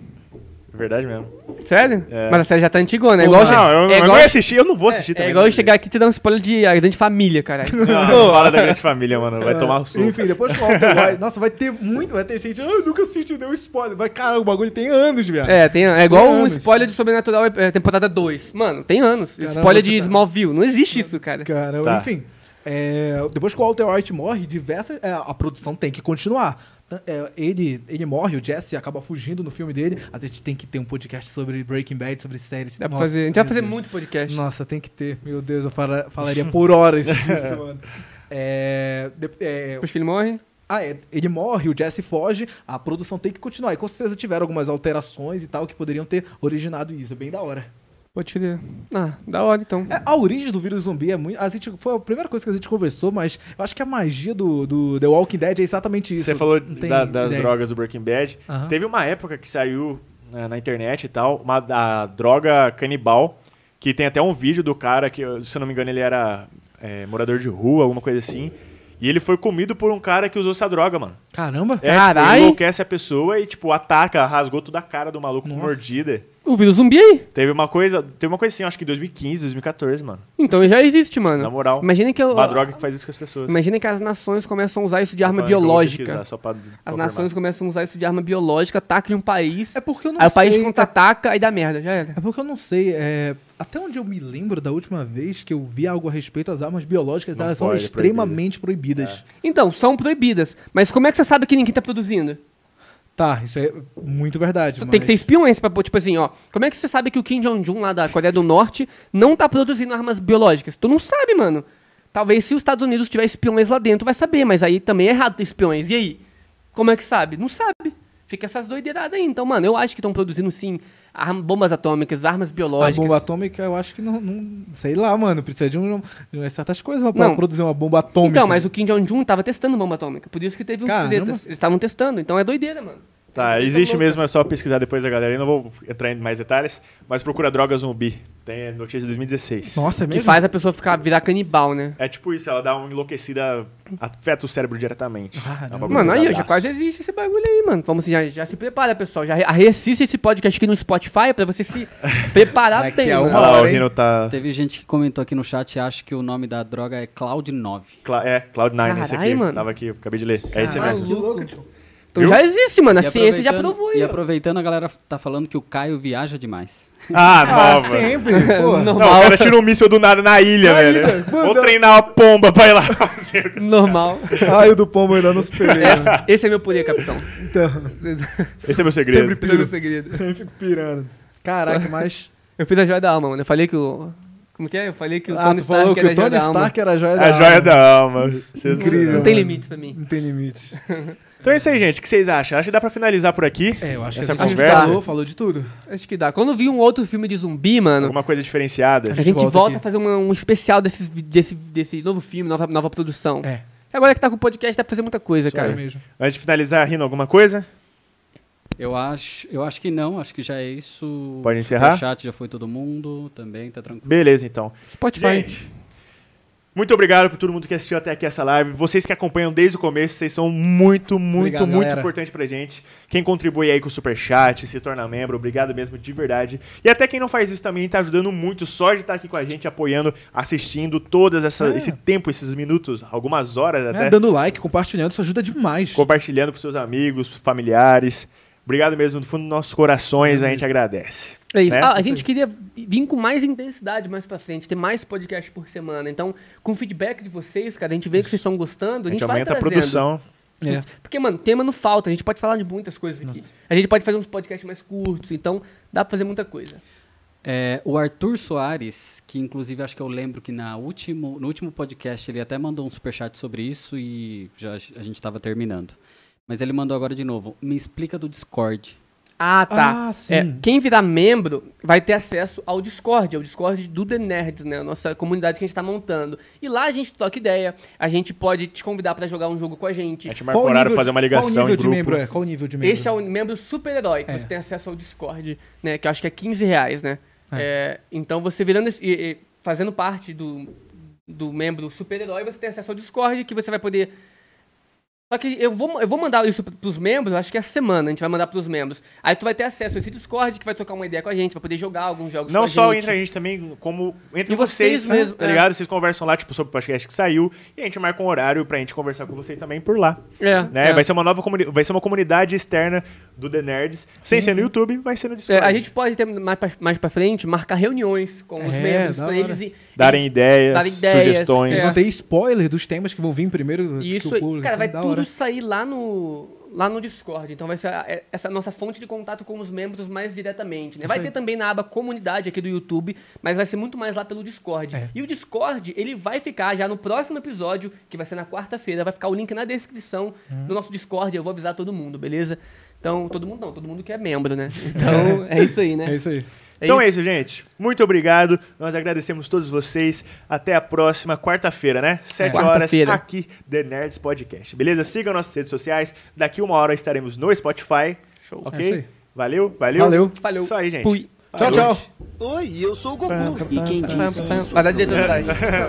Verdade mesmo. Sério? É. Mas a série já tá antigona. É igual, não, eu, é eu igual, não assisti, eu não vou assistir é, também. igual eu chegar aqui e te dar um spoiler de A Grande Família, caralho. Não, <laughs> fala da grande família, mano. Vai tomar um suco. Enfim, depois que o Walter White. Nossa, vai ter muito. Vai ter gente. Ah, eu nunca assisti, deu spoiler. Mas, cara, o bagulho tem anos, viado. É, tem, é igual Tem anos. spoiler de Sobrenatural é, temporada 2. Mano, tem anos. Caramba, spoiler de da- Smallville. Não existe isso, cara. Cara, Tá. enfim. é, depois que o Walter White morre, diversas, é, a produção tem que continuar. É, ele, ele morre, o Jesse acaba fugindo no filme dele. A gente tem que ter um podcast sobre Breaking Bad, sobre séries. Dá Nossa, fazer, a gente vai fazer Deus. muito podcast. Nossa, tem que ter. Meu Deus, eu fala- falaria por horas <laughs> disso, mano. É, é, Depois que ele morre. ah, é, ele morre, o Jesse foge, a produção tem que continuar. E com certeza tiveram algumas alterações e tal que poderiam ter originado isso. É bem da hora. Pode crer. Ah, da hora então. É, a origem do vírus zumbi é muito. A gente, foi a primeira coisa que a gente conversou, mas eu acho que a magia do, do The Walking Dead é exatamente isso. Você falou da- das ideia. drogas do Breaking Bad. Teve uma época que saiu né, na internet e tal, uma a droga canibal, que tem até um vídeo do cara que, se eu não me engano, ele era é, morador de rua, alguma coisa assim. E ele foi comido por um cara que usou essa droga, mano. Caramba. É, tipo, Carai. ele enlouquece a pessoa e, tipo, ataca, rasgou toda a cara do maluco com mordida. O vírus zumbi aí. Teve uma coisa, teve uma coisa assim, acho que em 2015, 2014, mano. Então já existe, mano. Na moral. Imagina que eu, Uma droga que faz isso com as pessoas. Imagina que as nações começam a usar isso de arma biológica. só pra As confirmar. nações começam a usar isso de arma biológica, atacam um país. É porque eu não aí o país sei. contra-ataca, aí dá merda, já era. É porque eu não sei. é, Até onde eu me lembro da última vez que eu vi algo a respeito às armas biológicas, Não elas são pode, é extremamente proibidas. Então, são proibidas. Mas como é que você sabe que ninguém tá produzindo? Tá, isso é muito verdade. Tem que ter mas- espiões pra, tipo assim, ó. Como é que você sabe que o Kim Jong-un lá da Coreia do Norte não tá produzindo armas biológicas? Tu não sabe, mano. Talvez se os Estados Unidos tiver espiões lá dentro, vai saber, mas aí também é errado ter espiões. E aí? Como é que sabe? Não sabe. Fica essas doideiradas aí. Então, mano, eu acho que estão produzindo sim arma- bombas atômicas, armas A biológicas. bomba atômica, eu acho que não, não- Sei lá, mano. Precisa de, um, de umas certas coisas pra Não. produzir uma bomba atômica. Então, mas o Kim Jong-un tava testando bomba atômica. Por isso que teve uns Caramba. tretas. Eles estavam testando. Então é doideira, mano. Tá, existe mesmo, é só pesquisar depois da galera. Eu não vou entrar em mais detalhes, mas procura droga zumbi. Tem notícia de 2016. Nossa, é Que mesmo? faz a pessoa ficar virar canibal, né? É tipo isso, ela dá uma enlouquecida, afeta o cérebro diretamente. Caramba. É um Mano, aí já quase existe esse bagulho aí, mano. Vamos já, já se prepara, pessoal. Já re- reassiste esse podcast aqui no Spotify pra você se <laughs> preparar Daqui bem, a mano. uma Olha lá, o hora, hein? Rino tá. Teve gente que comentou aqui no chat e acha que o nome da droga é Cloud 9. Cla- É, Cloud9, esse Caralho, aqui. mano. Tava aqui, eu acabei de ler. É esse Caralho. mesmo. Que louco, tio. Então Viu? já existe, mano. A E ciência já provou E aproveitando, a galera tá falando que o Caio viaja demais. <laughs> Ah, Ah, nova. sempre. <laughs> Pô. Não. Não, o Normal. cara tirou um míssil do nada na ilha, Na velho. ilha, Vou treinar uma pomba pra ir lá <laughs> Normal. Ai, o do pombo ainda não superei. né? Esse é meu poder, capitão. Então, Esse é meu segredo. Sempre é meu segredo. eu fico pirando. Caraca, mas... Eu fiz a joia da alma, mano. Eu falei que o. Como que é? Eu falei que o Ah, Tony tu falou Stark que era o a joia Tony da alma. Stark era a joia da A alma. joia da alma. Incrível. Não tem limite pra mim. Não tem limite. Então é isso aí, gente. O que vocês acham? Acho que dá pra finalizar por aqui. É, eu acho Essa que a gente conversa. falou, falou de tudo. Acho que dá. Quando vi um outro filme de zumbi, mano, Alguma coisa diferenciada. a gente gente volta volta, a fazer uma- um especial desses, vi- desse, desse novo filme, nova, nova produção. É, E agora que tá com o podcast, dá pra fazer muita coisa, isso cara. aí mesmo. Antes de finalizar, Rino, alguma coisa? Eu acho, eu acho que não, acho que já é isso. Pode encerrar? O chat já foi todo mundo, também tá tranquilo. Beleza, então. Spotify. Gente, muito obrigado por todo mundo que assistiu até aqui essa live. Vocês que acompanham desde o começo, vocês são muito, muito, Obrigado, muito galera. importante pra gente. Quem contribui aí com o Superchat, se torna membro, obrigado mesmo de verdade. E até quem não faz isso também tá ajudando muito, só de estar aqui com a gente, apoiando, assistindo todas essa, É. esse tempo, esses minutos, algumas horas até. É, dando like, compartilhando, isso ajuda demais. compartilhando com seus amigos, familiares. Obrigado mesmo, do fundo dos nossos corações, a gente agradece. É isso. Né? Ah, a gente queria vir com mais intensidade mais pra frente, ter mais podcast por semana. Então, com o feedback de vocês, cara, a gente vê que vocês estão gostando, A a gente gente, vai aumenta a produção. É. Porque, mano, tema não falta, a gente pode falar de muitas coisas aqui. A gente pode fazer uns podcasts mais curtos, então dá pra fazer muita coisa. É, o Arthur Soares, que inclusive acho que eu lembro que na último, no último podcast ele até mandou um superchat sobre isso e já a gente estava terminando. Mas ele mandou agora de novo. Me explica do Discord. Ah, tá. Ah, sim. É, quem virar membro vai ter acesso ao Discord, ao Discord do The Nerds, né? A nossa comunidade que a gente tá montando. E lá a gente troca ideia, a gente pode te convidar pra jogar um jogo com a gente. A gente marca Qual o horário fazer uma ligação Qual o nível em de membro é? Qual o nível de membro? Esse é o membro super-herói, que É. você tem acesso ao Discord, né? Que eu acho que é 15 reais, né? É. É, então você virando e- e fazendo parte do, do membro super-herói, você tem acesso ao Discord, que você vai poder. Só que eu vou, eu vou mandar isso pros membros, acho que essa semana a gente vai mandar pros membros. Aí tu vai ter acesso a esse Discord que vai trocar uma ideia com a gente, vai poder jogar alguns jogos com Não a só gente. entre a gente também, como entre E vocês, vocês mesmo, tá é. ligado? Vocês conversam lá, tipo, sobre o podcast que saiu, e a gente marca um horário pra gente conversar com vocês também por lá. É, Né? é. Vai ser uma nova comuni vai ser uma comunidade externa do The Nerds. Sem Sim, ser no sim. YouTube, vai ser no É, Discord. a gente pode ter mais pra, mais pra frente marcar reuniões com os É, membros pra eles, e- Darem eles ideias, darem ideias, sugestões. Eles é. vão ter spoiler dos temas que vão vir primeiro. Isso, cara, assim, vai da tudo sair lá no, lá no Discord. Então vai ser a- é- essa nossa fonte de contato com os membros mais diretamente. Né? Vai ter também na aba comunidade aqui do YouTube, mas vai ser muito mais lá pelo Discord. É. E o Discord, ele vai ficar já no próximo episódio, que vai ser na quarta-feira. Vai ficar o link na descrição Uhum. do nosso Discord. Eu vou avisar todo mundo, beleza? Então, todo mundo não, todo mundo que é membro, né? <laughs> Então, é isso aí, né? É isso aí. Então é isso, gente. Muito obrigado. Nós agradecemos todos vocês. Até a próxima quarta-feira, né? Sete horas Quarta-feira. aqui, The Nerds Podcast. Beleza? Sigam nossas redes sociais. Daqui uma hora estaremos no Spotify. Show. Ok? É isso. Valeu, valeu. Valeu. Valeu. Isso aí, gente. Fui. Tchau, tchau. Oi, eu sou o Goku. E quem disse que Vai dar. <laughs>